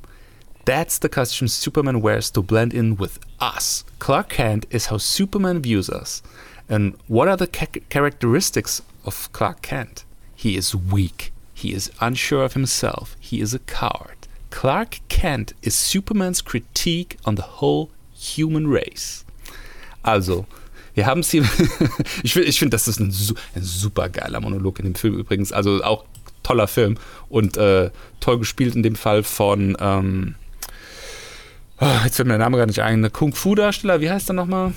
That's the costume Superman wears to blend in with us. Clark Kent is how Superman views us. And what are the ca- characteristics of Clark Kent? He is weak. He is unsure of himself. He is a coward. Clark Kent is Supermans critique on the whole human race. Also, wir haben es hier. ich finde, ich find, das ist ein, ein super geiler Monolog in dem Film übrigens. Also auch toller Film und äh, toll gespielt in dem Fall von. Ähm, Oh, jetzt fällt mir der Name gar nicht ein. Kung-Fu-Darsteller, wie heißt er nochmal?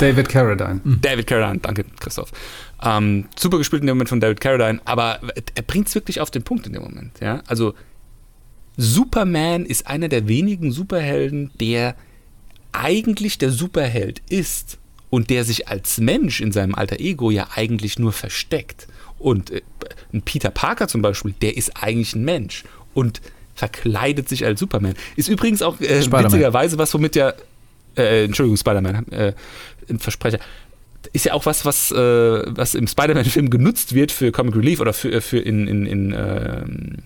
David Carradine. Hm. David Carradine, danke, Christoph. Ähm, super gespielt in dem Moment von David Carradine, aber er bringt es wirklich auf den Punkt in dem Moment. Ja? Also, Superman ist einer der wenigen Superhelden, der eigentlich der Superheld ist und der sich als Mensch in seinem alter Ego ja eigentlich nur versteckt. Und äh, ein Peter Parker zum Beispiel, der ist eigentlich ein Mensch. Und verkleidet sich als Superman. Ist übrigens auch äh, witzigerweise was, womit ja, äh, Entschuldigung, Spider-Man, äh, ein Versprecher, ist ja auch was, was, äh, was im Spider-Man-Film genutzt wird für Comic Relief oder für, für in, in, in ähm,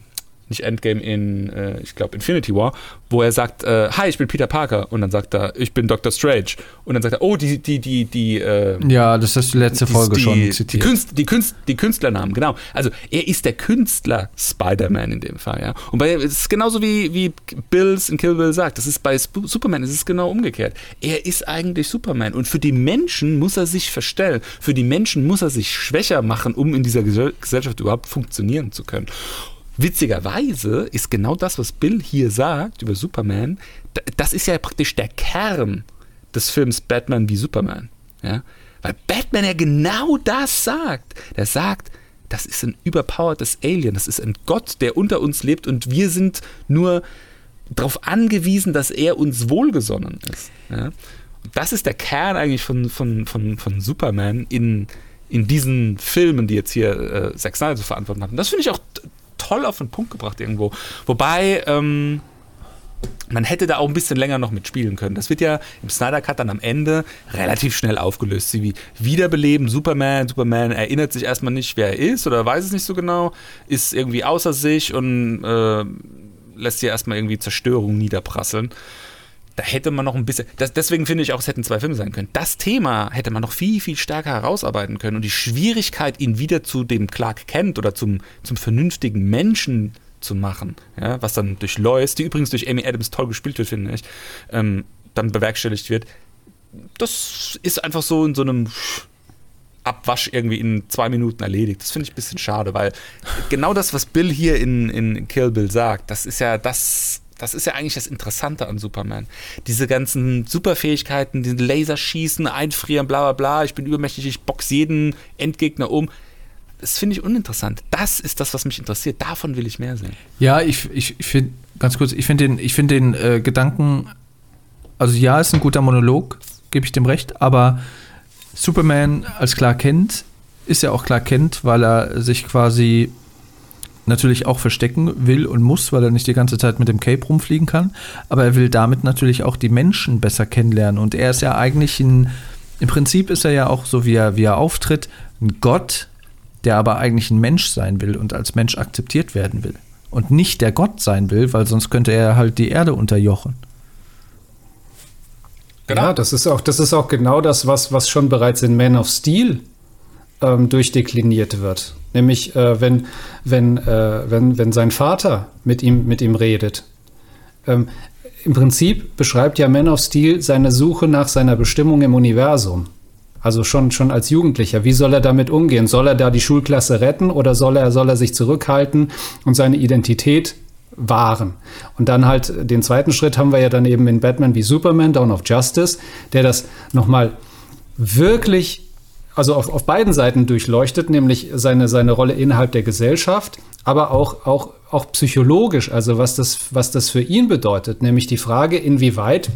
nicht Endgame, in, äh, ich glaube, Infinity War, wo er sagt, äh, hi, ich bin Peter Parker. Und dann sagt er, ich bin Dr. Strange. Und dann sagt er, oh, die, die, die, die. Äh, ja, das hast du letzte Folge die, schon zitiert. Die, Künst, die, Künst, die Künstlernamen, genau. Also er ist der Künstler Spider-Man in dem Fall, ja. Und bei, es ist genauso wie, wie Bills in Kill Bill sagt, das ist bei Sp Superman ist es genau umgekehrt. Er ist eigentlich Superman. Und für die Menschen muss er sich verstellen. Für die Menschen muss er sich schwächer machen, um in dieser Gesellschaft überhaupt funktionieren zu können. Witzigerweise ist genau das, was Bill hier sagt über Superman, das ist ja praktisch der Kern des Films Batman wie Superman. Ja? Weil Batman ja genau das sagt. Er sagt, das ist ein überpowertes Alien, das ist ein Gott, der unter uns lebt und wir sind nur darauf angewiesen, dass er uns wohlgesonnen ist. Ja? Das ist der Kern eigentlich von, von, von, von Superman in, in diesen Filmen, die jetzt hier äh, Zack Snyder zu verantworten hatten. Das finde ich auch toll auf den Punkt gebracht irgendwo. Wobei, ähm, man hätte da auch ein bisschen länger noch mitspielen können. Das wird ja im Snyder Cut dann am Ende relativ schnell aufgelöst. Sie wie wiederbeleben Superman. Superman erinnert sich erstmal nicht, wer er ist oder weiß es nicht so genau, ist irgendwie außer sich und äh, lässt hier erstmal irgendwie Zerstörung niederprasseln. Da hätte man noch ein bisschen, das, deswegen finde ich auch, es hätten zwei Filme sein können. Das Thema hätte man noch viel, viel stärker herausarbeiten können und die Schwierigkeit, ihn wieder zu dem Clark Kent oder zum, zum vernünftigen Menschen zu machen, ja, was dann durch Lois, die übrigens durch Amy Adams toll gespielt wird, finde ich, ähm, dann bewerkstelligt wird. Das ist einfach so in so einem Abwasch irgendwie in zwei Minuten erledigt. Das finde ich ein bisschen schade, weil genau das, was Bill hier in, in Kill Bill sagt, das ist ja das, das ist ja eigentlich das Interessante an Superman. Diese ganzen Superfähigkeiten, den Laserschießen, Einfrieren, bla bla bla, ich bin übermächtig, ich box jeden Endgegner um das finde ich uninteressant. Das ist das, was mich interessiert. Davon will ich mehr sehen. Ja, ich, ich, ich finde, ganz kurz, ich finde den, ich find den äh, Gedanken, also ja, ist ein guter Monolog, gebe ich dem recht, aber Superman als klar kennt, ist ja auch klar kennt, weil er sich quasi natürlich auch verstecken will und muss, weil er nicht die ganze Zeit mit dem Cape rumfliegen kann. Aber er will damit natürlich auch die Menschen besser kennenlernen. Und er ist ja eigentlich ein, im Prinzip ist er ja auch so, wie er, wie er auftritt, ein Gott, der aber eigentlich ein Mensch sein will und als Mensch akzeptiert werden will. Und nicht der Gott sein will, weil sonst könnte er halt die Erde unterjochen. Genau. Ja, das ist auch, das ist auch genau das, was, was schon bereits in Man of Steel ähm, durchdekliniert wird. Nämlich, äh, wenn, wenn, äh, wenn, wenn sein Vater mit ihm, mit ihm redet. Ähm, Im Prinzip beschreibt ja Man of Steel seine Suche nach seiner Bestimmung im Universum. Also schon, schon als Jugendlicher. Wie soll er damit umgehen? Soll er da die Schulklasse retten oder soll er, soll er sich zurückhalten und seine Identität wahren? Und dann halt den zweiten Schritt haben wir ja dann eben in Batman wie Superman, Dawn of Justice, der das nochmal wirklich, also auf, auf beiden Seiten durchleuchtet, nämlich seine, seine Rolle innerhalb der Gesellschaft, aber auch, auch, auch psychologisch, also was das, was das für ihn bedeutet, nämlich die Frage, inwieweit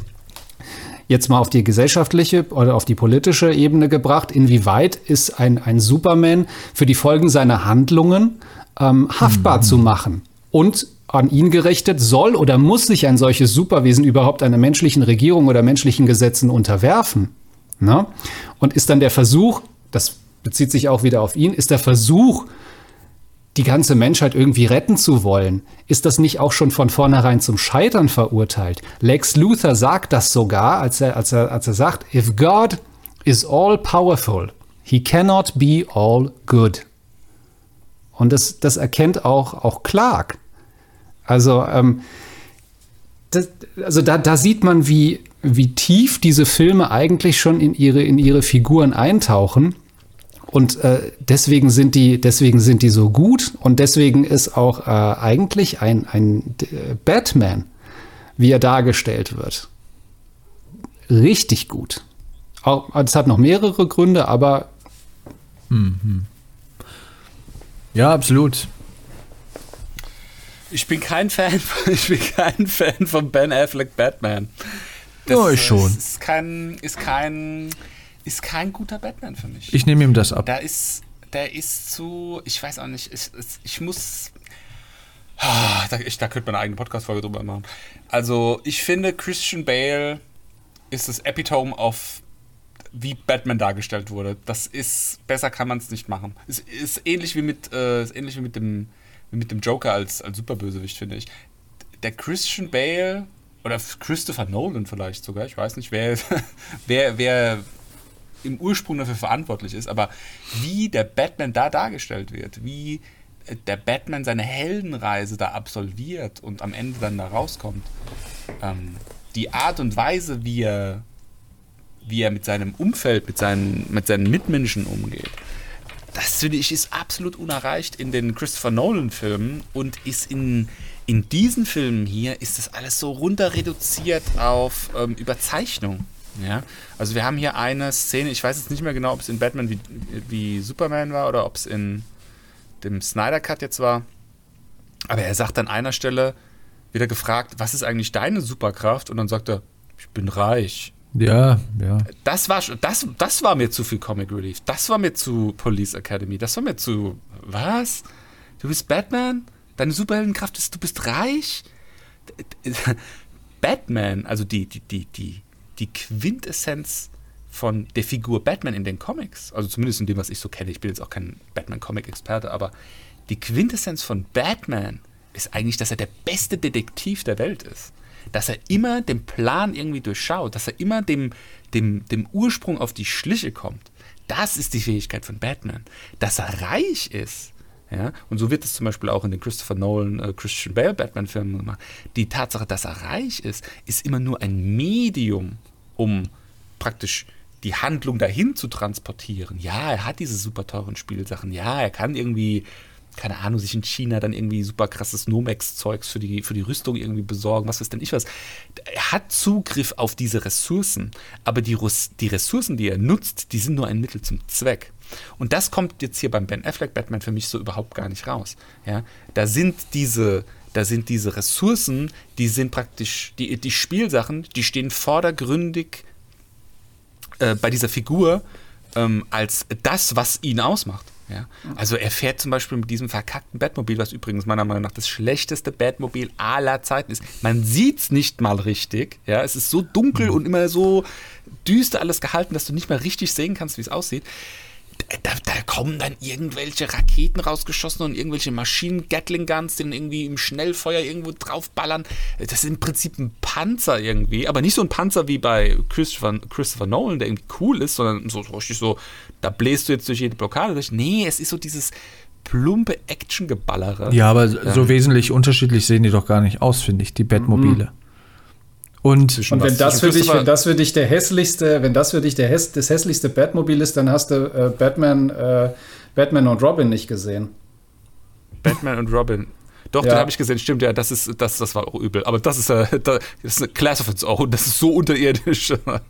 jetzt mal auf die gesellschaftliche oder auf die politische Ebene gebracht, inwieweit ist ein, ein Superman für die Folgen seiner Handlungen ähm, haftbar mhm. zu machen und an ihn gerichtet, soll oder muss sich ein solches Superwesen überhaupt einer menschlichen Regierung oder menschlichen Gesetzen unterwerfen? Na? Und ist dann der Versuch, das bezieht sich auch wieder auf ihn, ist der Versuch, die ganze Menschheit irgendwie retten zu wollen, ist das nicht auch schon von vornherein zum Scheitern verurteilt? Lex Luthor sagt das sogar, als er, als er, als er sagt, if God is all powerful, he cannot be all good. Und das, das erkennt auch, auch Clark. Also, ähm, das, also da, da sieht man, wie, wie tief diese Filme eigentlich schon in ihre, in ihre Figuren eintauchen und äh, deswegen sind die, deswegen sind die so gut und deswegen ist auch äh, eigentlich ein, ein äh, Batman, wie er dargestellt wird, richtig gut. Auch, es hat noch mehrere Gründe, aber mhm. ja, absolut. Ich bin kein Fan, ich bin kein Fan von Ben Affleck Batman. Das ja, ich schon. Ist kein, ist kein ist kein guter Batman für mich. Ich nehme ihm das ab. Da ist, der ist zu, ich weiß auch nicht, ich, ich muss, ah, da, ich, da könnte man eine eigene Podcast-Folge drüber machen. Also, ich finde, Christian Bale ist das Epitome auf wie Batman dargestellt wurde. Das ist, besser kann man es nicht machen. Es ist ähnlich wie mit, äh, ist ähnlich wie mit dem, wie mit dem Joker als, als Superbösewicht, finde ich. Der Christian Bale oder Christopher Nolan vielleicht sogar, ich weiß nicht, wer, wer, wer im Ursprung dafür verantwortlich ist, aber wie der Batman da dargestellt wird, wie äh, der Batman seine Heldenreise da absolviert und am Ende dann da rauskommt, ähm, die Art und Weise, wie er, wie er mit seinem Umfeld, mit seinen, mit seinen Mitmenschen umgeht, das das finde ich ist absolut unerreicht in den Christopher Nolan-Filmen und ist in, in diesen Filmen hier ist das alles so runter reduziert auf ähm, Überzeichnung. Ja, also wir haben hier eine Szene, ich weiß jetzt nicht mehr genau, ob es in Batman wie, wie Superman war oder ob es in dem Snyder Cut jetzt war. Aber er sagt an einer Stelle, wieder gefragt, was ist eigentlich deine Superkraft? Und dann sagt er, ich bin reich. Ja, ja. Das war, das, das war mir zu viel Comic Relief. Das war mir zu Police Academy. Das war mir zu. Was? Du bist Batman? Deine Superheldenkraft ist, du bist reich? Batman, also die, die, die, die, die Quintessenz von der Figur Batman in den Comics, also zumindest in dem, was ich so kenne, ich bin jetzt auch kein Batman-Comic-Experte, aber die Quintessenz von Batman ist eigentlich, dass er der beste Detektiv der Welt ist. Dass er immer den Plan irgendwie durchschaut, dass er immer dem, dem, dem Ursprung auf die Schliche kommt. Das ist die Fähigkeit von Batman. Dass er reich ist, ja, und so wird es zum Beispiel auch in den Christopher Nolan, äh, Christian Bale Batman-Filmen gemacht. Die Tatsache, dass er reich ist, ist immer nur ein Medium, um praktisch die Handlung dahin zu transportieren. Ja, er hat diese super teuren Spielsachen. Ja, er kann irgendwie, keine Ahnung, sich in China dann irgendwie super krasses Nomex-Zeugs für die, für die Rüstung irgendwie besorgen, was weiß denn ich was. Er hat Zugriff auf diese Ressourcen, aber die, die Ressourcen, die er nutzt, die sind nur ein Mittel zum Zweck. Und das kommt jetzt hier beim Ben Affleck Batman für mich so überhaupt gar nicht raus. Ja, da sind diese, da sind diese Ressourcen, die sind praktisch, die, die Spielsachen, die stehen vordergründig äh, bei dieser Figur ähm, als das, was ihn ausmacht. Ja? Also er fährt zum Beispiel mit diesem verkackten Batmobil, was übrigens meiner Meinung nach das schlechteste Batmobil aller Zeiten ist. Man sieht es nicht mal richtig. Ja? Es ist so dunkel und immer so düster alles gehalten, dass du nicht mehr richtig sehen kannst, wie es aussieht da, da, kommen dann irgendwelche Raketen rausgeschossen und irgendwelche Maschinen-Gatling-Guns, die dann irgendwie im Schnellfeuer irgendwo draufballern. Das ist im Prinzip ein Panzer irgendwie, aber nicht so ein Panzer wie bei Christopher, Christopher Nolan, der irgendwie cool ist, sondern so, so richtig so, da bläst du jetzt durch jede Blockade durch. Nee, es ist so dieses plumpe Action-Geballere. Ja, aber ja. so wesentlich unterschiedlich sehen die doch gar nicht aus, finde ich, die Batmobile. Mhm. Und, und wenn das für dich, wenn das für dich der hässlichste, wenn das für dich der häss, das hässlichste Batmobil ist, dann hast du äh, Batman, äh, Batman und Robin nicht gesehen. Batman und Robin. Doch, ja. den habe ich gesehen, stimmt, ja, das ist, das, das war auch übel. Aber das ist, äh, das ist eine Class of its own, das ist so unterirdisch. da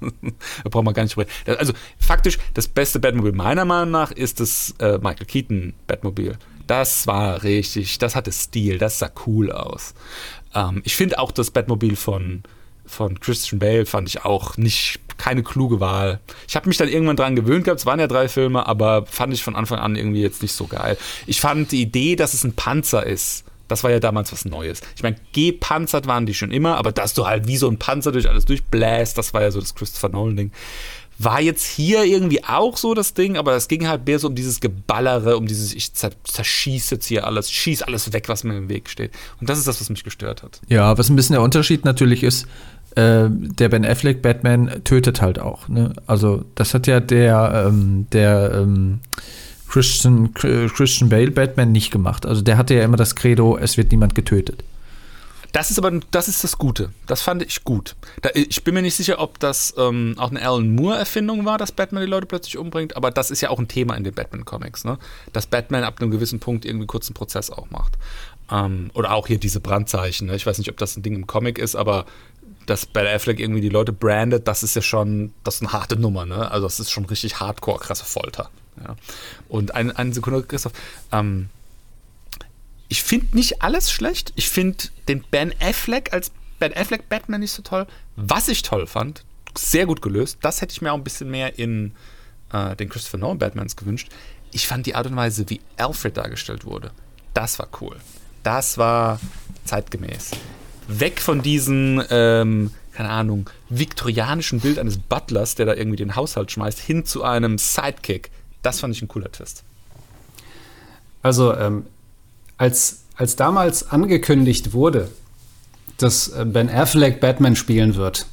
braucht man gar nicht sprechen. Also, faktisch, das beste Batmobil meiner Meinung nach ist das äh, Michael Keaton Batmobil. Das war richtig, das hatte Stil, das sah cool aus. Ähm, ich finde auch das Batmobil von von Christian Bale fand ich auch nicht keine kluge Wahl. Ich habe mich dann irgendwann dran gewöhnt gehabt, es waren ja drei Filme, aber fand ich von Anfang an irgendwie jetzt nicht so geil. Ich fand die Idee, dass es ein Panzer ist, das war ja damals was Neues. Ich meine, gepanzert waren die schon immer, aber dass du halt wie so ein Panzer durch alles durchbläst, das war ja so das Christopher Nolan-Ding. War jetzt hier irgendwie auch so das Ding, aber es ging halt mehr so um dieses Geballere, um dieses, ich zerschieße jetzt hier alles, schieß alles weg, was mir im Weg steht. Und das ist das, was mich gestört hat. Ja, was ein bisschen der Unterschied natürlich ist, äh, der Ben Affleck Batman tötet halt auch. Ne? Also das hat ja der, ähm, der ähm, Christian, Christian Bale Batman nicht gemacht. Also der hatte ja immer das Credo, es wird niemand getötet. Das ist aber das ist das Gute. Das fand ich gut. Da, ich bin mir nicht sicher, ob das ähm, auch eine Alan Moore-Erfindung war, dass Batman die Leute plötzlich umbringt, aber das ist ja auch ein Thema in den Batman-Comics, ne? Dass Batman ab einem gewissen Punkt irgendwie kurz einen Prozess auch macht. Ähm, oder auch hier diese Brandzeichen. Ne? Ich weiß nicht, ob das ein Ding im Comic ist, aber dass Ben Affleck irgendwie die Leute brandet, das ist ja schon, das ist eine harte Nummer, ne? Also das ist schon richtig hardcore, krasse Folter. Ja. Und eine, eine Sekunde, Christoph. Ähm, ich finde nicht alles schlecht. Ich finde den Ben Affleck als Ben Affleck Batman nicht so toll. Was ich toll fand, sehr gut gelöst. Das hätte ich mir auch ein bisschen mehr in äh, den Christopher Nolan Batmans gewünscht. Ich fand die Art und Weise, wie Alfred dargestellt wurde, das war cool. Das war zeitgemäß weg von diesem, ähm, keine Ahnung, viktorianischen Bild eines Butlers, der da irgendwie den Haushalt schmeißt, hin zu einem Sidekick. Das fand ich ein cooler Twist. Also, ähm, als, als damals angekündigt wurde, dass äh, Ben Affleck Batman spielen wird,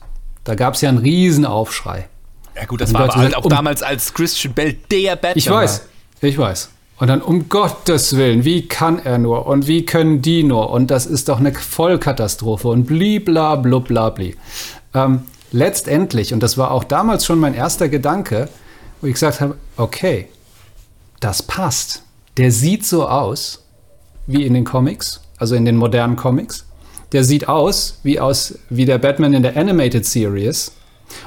da gab es ja einen riesen Aufschrei. Ja gut, das war aber halt auch um, damals als Christian Bell der Batman. Ich weiß, war. ich weiß. Und dann, um Gottes Willen, wie kann er nur und wie können die nur? Und das ist doch eine Vollkatastrophe und blibla blublabli. Ähm, letztendlich, und das war auch damals schon mein erster Gedanke, wo ich gesagt habe, okay, das passt. Der sieht so aus wie in den Comics, also in den modernen Comics. Der sieht aus wie aus wie der Batman in der Animated Series.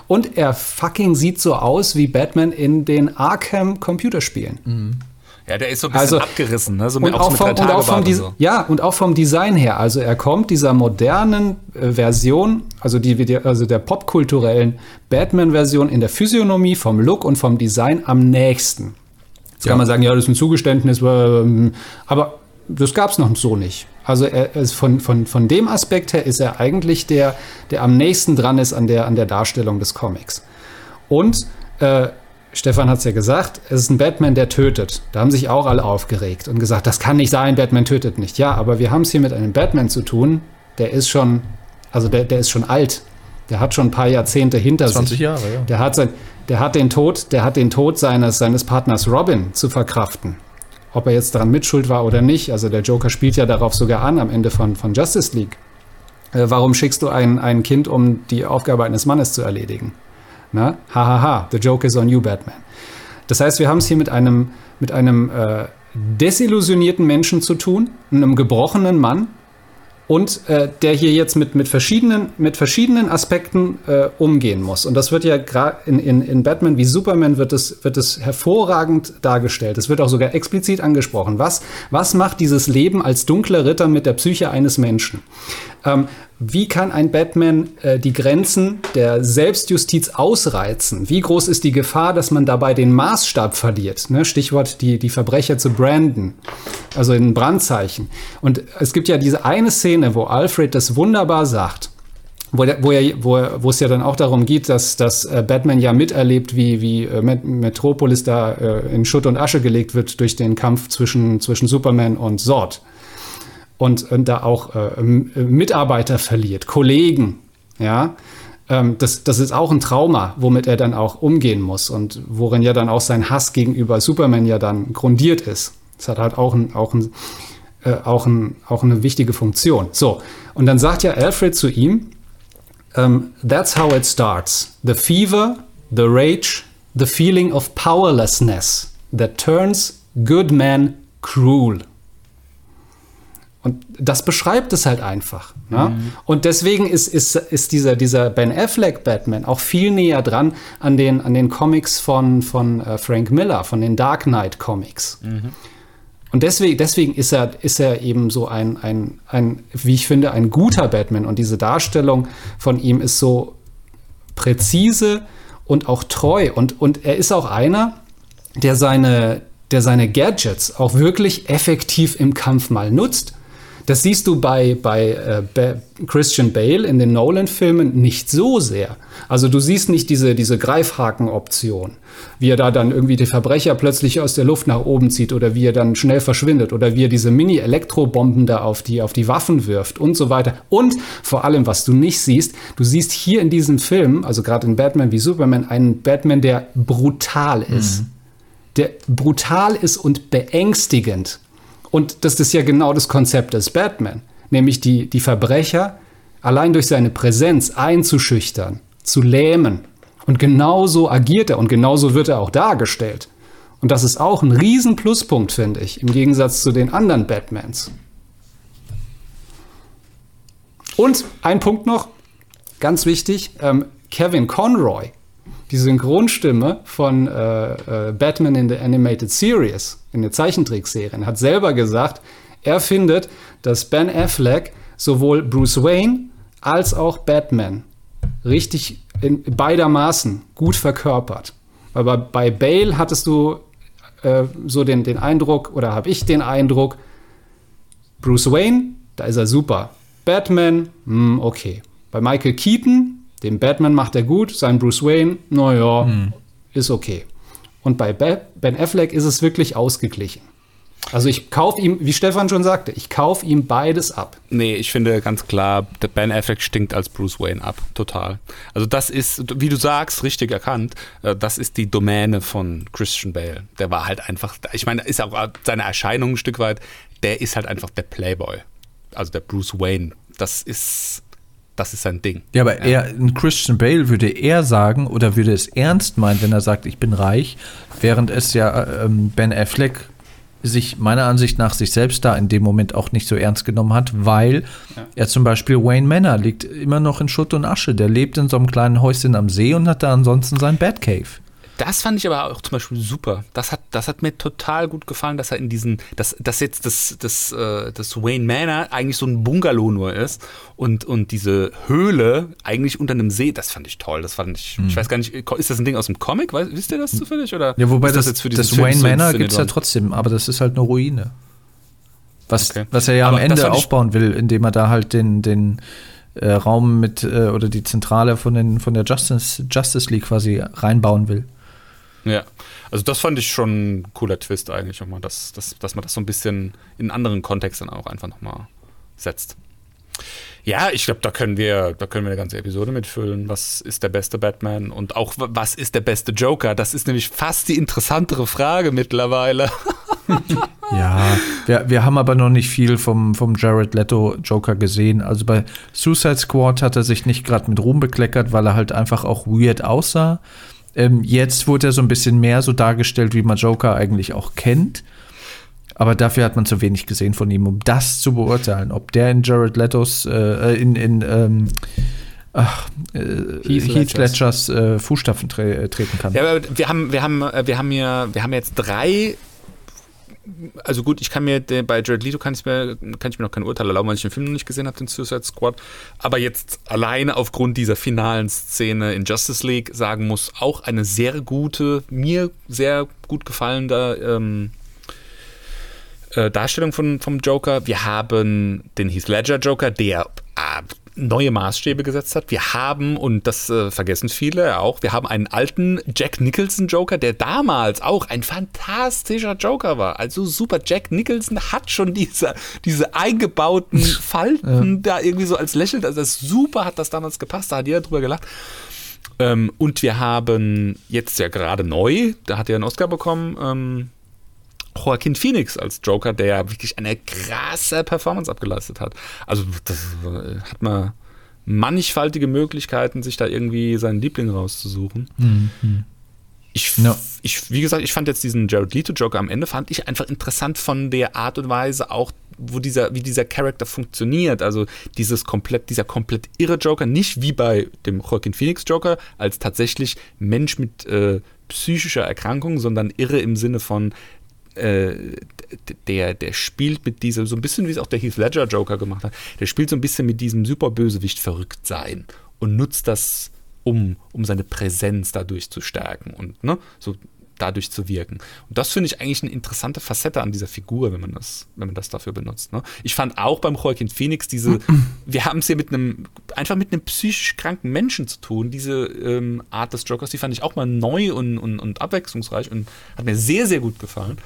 Und er fucking sieht so aus wie Batman in den Arkham Computerspielen. Mhm. Ja, der ist so ein bisschen Also- abgerissen, ne? So und, auch vom, mit und, auch vom und so. ja, und auch vom Design her. Also er kommt dieser modernen äh, Version, also, die, die, also der popkulturellen Batman-Version in der Physiognomie, vom Look und vom Design am nächsten. Jetzt Ja. kann man sagen, ja, das ist ein Zugeständnis, ähm, aber das gab es noch so nicht. Also er ist von, von, von dem Aspekt her ist er eigentlich der, der am nächsten dran ist an der, an der Darstellung des Comics. Und äh, Stefan hat es ja gesagt, es ist ein Batman, der tötet. Da haben sich auch alle aufgeregt und gesagt, das kann nicht sein, Batman tötet nicht. Ja, aber wir haben es hier mit einem Batman zu tun, der ist schon, also der, der ist schon alt. Der hat schon ein paar Jahrzehnte hinter 20 sich. Jahre, ja. Der hat, sein, der hat den Tod, der hat den Tod seines, seines Partners Robin zu verkraften. Ob er jetzt daran mitschuld war oder nicht. Also der Joker spielt ja darauf sogar an am Ende von, von Justice League. Äh, warum schickst du ein, ein Kind, um die Aufgabe eines Mannes zu erledigen? Na? Ha, ha, ha, the joke is on you, Batman. Das heißt, wir haben es hier mit einem, mit einem äh, desillusionierten Menschen zu tun, einem gebrochenen Mann, und äh, der hier jetzt mit, mit, verschiedenen, mit verschiedenen Aspekten äh, umgehen muss. Und das wird ja in, in, in Batman wie Superman wird es, wird es hervorragend dargestellt. Es wird auch sogar explizit angesprochen. Was, was macht dieses Leben als dunkler Ritter mit der Psyche eines Menschen? Ähm, wie kann ein Batman äh, die Grenzen der Selbstjustiz ausreizen? Wie groß ist die Gefahr, dass man dabei den Maßstab verliert? Ne? Stichwort die, die Verbrecher zu branden, also in Brandzeichen. Und es gibt ja diese eine Szene, wo Alfred das wunderbar sagt. Wo, wo, er, wo, wo es ja dann auch darum geht, dass, dass äh, Batman ja miterlebt, wie, wie äh, Met Metropolis da äh, in Schutt und Asche gelegt wird durch den Kampf zwischen, zwischen Superman und Zod und, und da auch äh, M- äh, Mitarbeiter verliert, Kollegen, ja. Ähm, das, das ist auch ein Trauma, womit er dann auch umgehen muss und worin ja dann auch sein Hass gegenüber Superman ja dann grundiert ist. Das hat halt auch, ein, auch, ein, äh, auch, ein, auch eine wichtige Funktion. So, und dann sagt ja Alfred zu ihm, ähm, That's how it starts. The fever, the rage, the feeling of powerlessness that turns good men cruel. Und das beschreibt es halt einfach. Ne? Und deswegen ist, ist, ist dieser, dieser Ben Affleck Batman auch viel näher dran an den, an den Comics von, von äh, Frank Miller, von den Dark Knight Comics. Und deswegen, deswegen ist, er, ist er eben so ein, ein, ein, wie ich finde, ein guter Batman. Und diese Darstellung von ihm ist so präzise und auch treu. Und, und er ist auch einer, der seine, der seine Gadgets auch wirklich effektiv im Kampf mal nutzt. Das siehst du bei, bei äh, Christian Bale in den Nolan-Filmen nicht so sehr. Also du siehst nicht diese, diese Greifhaken-Option, wie er da dann irgendwie die Verbrecher plötzlich aus der Luft nach oben zieht oder wie er dann schnell verschwindet oder wie er diese Mini-Elektrobomben da auf die, auf die Waffen wirft und so weiter. Und vor allem, was du nicht siehst, du siehst hier in diesem Film, also gerade in Batman wie Superman, einen Batman, der brutal ist der brutal ist und beängstigend. Und das ist ja genau das Konzept des Batman, nämlich die, die Verbrecher allein durch seine Präsenz einzuschüchtern, zu lähmen. Und genauso agiert er und genauso wird er auch dargestellt. Und das ist auch ein riesen Pluspunkt, finde ich, im Gegensatz zu den anderen Batmans. Und ein Punkt noch, ganz wichtig, ähm, Kevin Conroy, die Synchronstimme von äh, äh, Batman in der Animated Series, in der Zeichentrickserien, hat selber gesagt, er findet, dass Ben Affleck sowohl Bruce Wayne als auch Batman richtig in beidermaßen gut verkörpert. Weil bei, bei Bale hattest du äh, so den, den Eindruck, oder habe ich den Eindruck, Bruce Wayne, da ist er super. Batman, hm, okay. Bei Michael Keaton, den Batman macht er gut, sein Bruce Wayne, naja, ist okay. Und bei Ben Affleck ist es wirklich ausgeglichen. Also ich kaufe ihm, wie Stefan schon sagte, ich kaufe ihm beides ab. Nee, ich finde ganz klar, der Ben Affleck stinkt als Bruce Wayne ab, total. Also das ist, wie du sagst, richtig erkannt, äh, das ist die Domäne von Christian Bale. Der war halt einfach, ich meine, ist auch seine Erscheinung ein Stück weit, der ist halt einfach der Playboy. Also der Bruce Wayne. Das ist, das ist sein Ding. Ja, aber er, ein Christian Bale würde eher sagen oder würde es ernst meinen, wenn er sagt, ich bin reich, während es ja ähm, Ben Affleck sich meiner Ansicht nach sich selbst da in dem Moment auch nicht so ernst genommen hat, weil ja. er zum Beispiel Wayne Manor liegt immer noch in Schutt und Asche. Der lebt in so einem kleinen Häuschen am See und hat da ansonsten sein Batcave. Das fand ich aber auch zum Beispiel super. Das hat, das hat mir total gut gefallen, dass er in diesen, dass, dass jetzt das, das, äh, das Wayne Manor eigentlich so ein Bungalow nur ist und, und diese Höhle eigentlich unter einem See, das fand ich toll. Das fand ich, mhm. ich weiß gar nicht, ist das ein Ding aus dem Comic? Weiß, wisst ihr das zufällig? Oder ja, wobei das, das, jetzt für das Wayne Manor gibt es ja trotzdem, aber das ist halt eine Ruine. Was, okay. was er ja aber am Ende aufbauen will, indem er da halt den, den äh, Raum mit äh, oder die Zentrale von, den, von der Justice, Justice League quasi reinbauen will. Ja, also das fand ich schon ein cooler Twist eigentlich nochmal, dass, dass, dass man das so ein bisschen in einen anderen Kontext dann auch einfach nochmal setzt. Ja, ich glaube, da können wir, da können wir eine ganze Episode mitfüllen. Was ist der beste Batman und auch was ist der beste Joker? Das ist nämlich fast die interessantere Frage mittlerweile. ja, wir, wir haben aber noch nicht viel vom, vom Jared Leto Joker gesehen. Also bei Suicide Squad hat er sich nicht gerade mit Ruhm bekleckert, weil er halt einfach auch weird aussah. Ähm, jetzt wurde er so ein bisschen mehr so dargestellt, wie man Joker eigentlich auch kennt. Aber dafür hat man zu wenig gesehen von ihm, um das zu beurteilen, ob der in Jared Letos, äh, in, in ähm, ach, äh, Heath, Heath Ledgers äh, Fußstapfen tre äh, treten kann. Ja, aber wir haben, wir haben, äh, wir haben hier, wir haben jetzt drei also gut, ich kann mir bei Jared Leto kann ich mir, kann ich mir noch kein Urteil erlauben, weil ich den Film noch nicht gesehen habe, den Suicide Squad. Aber jetzt alleine aufgrund dieser finalen Szene in Justice League sagen muss, auch eine sehr gute, mir sehr gut gefallene ähm, äh, Darstellung von, vom Joker. Wir haben den Heath Ledger Joker, der äh, neue Maßstäbe gesetzt hat. Wir haben, und das äh, vergessen viele auch, wir haben einen alten Jack Nicholson Joker, der damals auch ein fantastischer Joker war. Also super, Jack Nicholson hat schon diese, diese eingebauten Falten ja. da irgendwie so als lächelt. Also das super hat das damals gepasst, da hat jeder drüber gelacht. Ähm, und wir haben jetzt ja gerade neu, da hat er einen Oscar bekommen, ähm, Joaquin Phoenix als Joker, der ja wirklich eine krasse Performance abgeleistet hat. Also das hat man mannigfaltige Möglichkeiten, sich da irgendwie seinen Liebling rauszusuchen. Mhm. Ich, no. ich, wie gesagt, ich fand jetzt diesen Jared Leto Joker am Ende fand ich einfach interessant von der Art und Weise auch, wo dieser, wie dieser Charakter funktioniert. Also dieses komplett, dieser komplett irre Joker, nicht wie bei dem Joaquin Phoenix Joker als tatsächlich Mensch mit äh, psychischer Erkrankung, sondern irre im Sinne von äh, der, der spielt mit diesem, so ein bisschen wie es auch der Heath Ledger Joker gemacht hat, der spielt so ein bisschen mit diesem Superbösewicht verrückt sein und nutzt das, um, um seine Präsenz dadurch zu stärken und ne, so dadurch zu wirken. Und das finde ich eigentlich eine interessante Facette an dieser Figur, wenn man das, wenn man das dafür benutzt. Ne? Ich fand auch beim Joaquin Phoenix diese, wir haben es hier mit einem, einfach mit einem psychisch kranken Menschen zu tun, diese ähm, Art des Jokers, die fand ich auch mal neu und, und, und abwechslungsreich und hat mir sehr, sehr gut gefallen.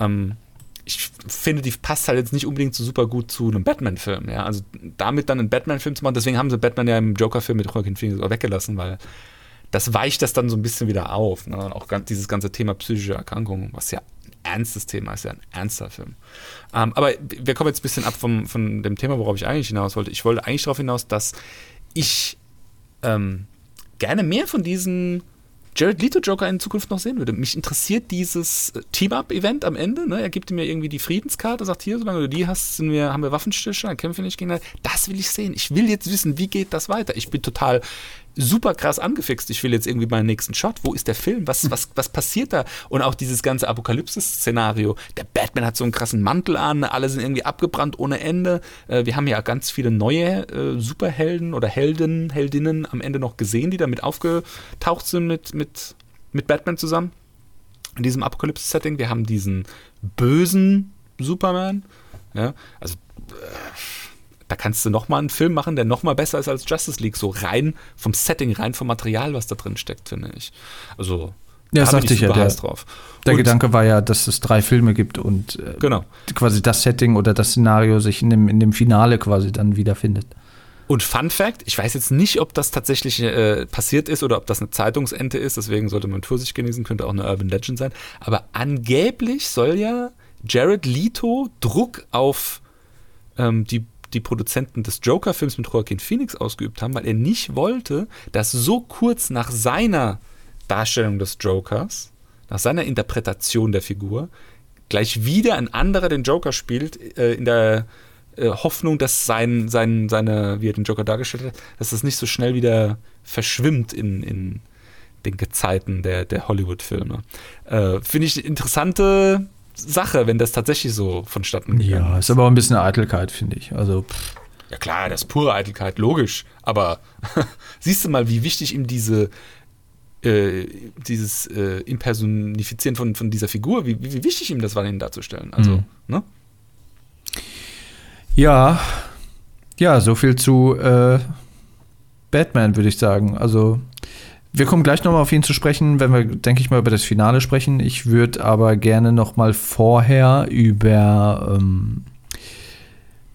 Ähm, ich finde, die passt halt jetzt nicht unbedingt so super gut zu einem Batman-Film. Ja? Also damit dann einen Batman-Film zu machen, deswegen haben sie Batman ja im Joker-Film mit Joaquin Phoenix auch weggelassen, weil das weicht das dann so ein bisschen wieder auf. Ne? Auch dieses ganze Thema psychische Erkrankungen, was ja ein ernstes Thema ist, ja ein ernster Film. Ähm, aber wir kommen jetzt ein bisschen ab vom, von dem Thema, worauf ich eigentlich hinaus wollte. Ich wollte eigentlich darauf hinaus, dass ich ähm, gerne mehr von diesen Jared Leto Joker in Zukunft noch sehen würde. Mich interessiert dieses äh, Team-Up-Event am Ende. Ne? Er gibt mir irgendwie die Friedenskarte, sagt hier, solange du die hast, sind wir, haben wir Waffenstillstand, kämpfen wir nicht gegen Das will ich sehen. Ich will jetzt wissen, wie geht das weiter. Ich bin total super krass angefixt. Ich will jetzt irgendwie meinen nächsten Shot. Wo ist der Film? Was, was, was passiert da? Und auch dieses ganze Apokalypse-Szenario. Der Batman hat so einen krassen Mantel an, alle sind irgendwie abgebrannt ohne Ende. Äh, wir haben ja ganz viele neue äh, Superhelden oder Helden, Heldinnen am Ende noch gesehen, die damit aufgetaucht sind mit, mit, mit Batman zusammen. In diesem Apokalypse-Setting. Wir haben diesen bösen Superman. Ja, also. Da kannst du nochmal einen Film machen, der nochmal besser ist als Justice League. So rein vom Setting, rein vom Material, was da drin steckt, finde ich. Also, ja, da sagte ich ja, der, drauf. Der und, Gedanke war ja, dass es drei Filme gibt und äh, genau. quasi das Setting oder das Szenario sich in dem, in dem Finale quasi dann wiederfindet. Und Fun Fact, ich weiß jetzt nicht, ob das tatsächlich äh, passiert ist oder ob das eine Zeitungsente ist, deswegen sollte man Vorsicht genießen, könnte auch eine Urban Legend sein. Aber angeblich soll ja Jared Leto Druck auf ähm, die die Produzenten des Joker-Films mit Joaquin Phoenix ausgeübt haben, weil er nicht wollte, dass so kurz nach seiner Darstellung des Jokers, nach seiner Interpretation der Figur, gleich wieder ein anderer den Joker spielt, äh, in der äh, Hoffnung, dass sein, sein, seine, wie er den Joker dargestellt hat, dass das nicht so schnell wieder verschwimmt in, in den Gezeiten der, der Hollywood-Filme. Äh, Finde ich eine interessante Sache, wenn das tatsächlich so vonstatten geht. Ja, ist aber auch ein bisschen Eitelkeit, finde ich. Also, pff. Ja klar, das ist pure Eitelkeit, logisch. Aber siehst du mal, wie wichtig ihm diese äh, dieses äh, Impersonifizieren von, von dieser Figur, wie, wie wichtig ihm das war, ihn darzustellen. Also, Mhm. ne? Ja, ja, so viel zu äh, Batman, würde ich sagen. Also, wir kommen gleich nochmal auf ihn zu sprechen, wenn wir, denke ich mal, über das Finale sprechen. Ich würde aber gerne nochmal vorher über ähm,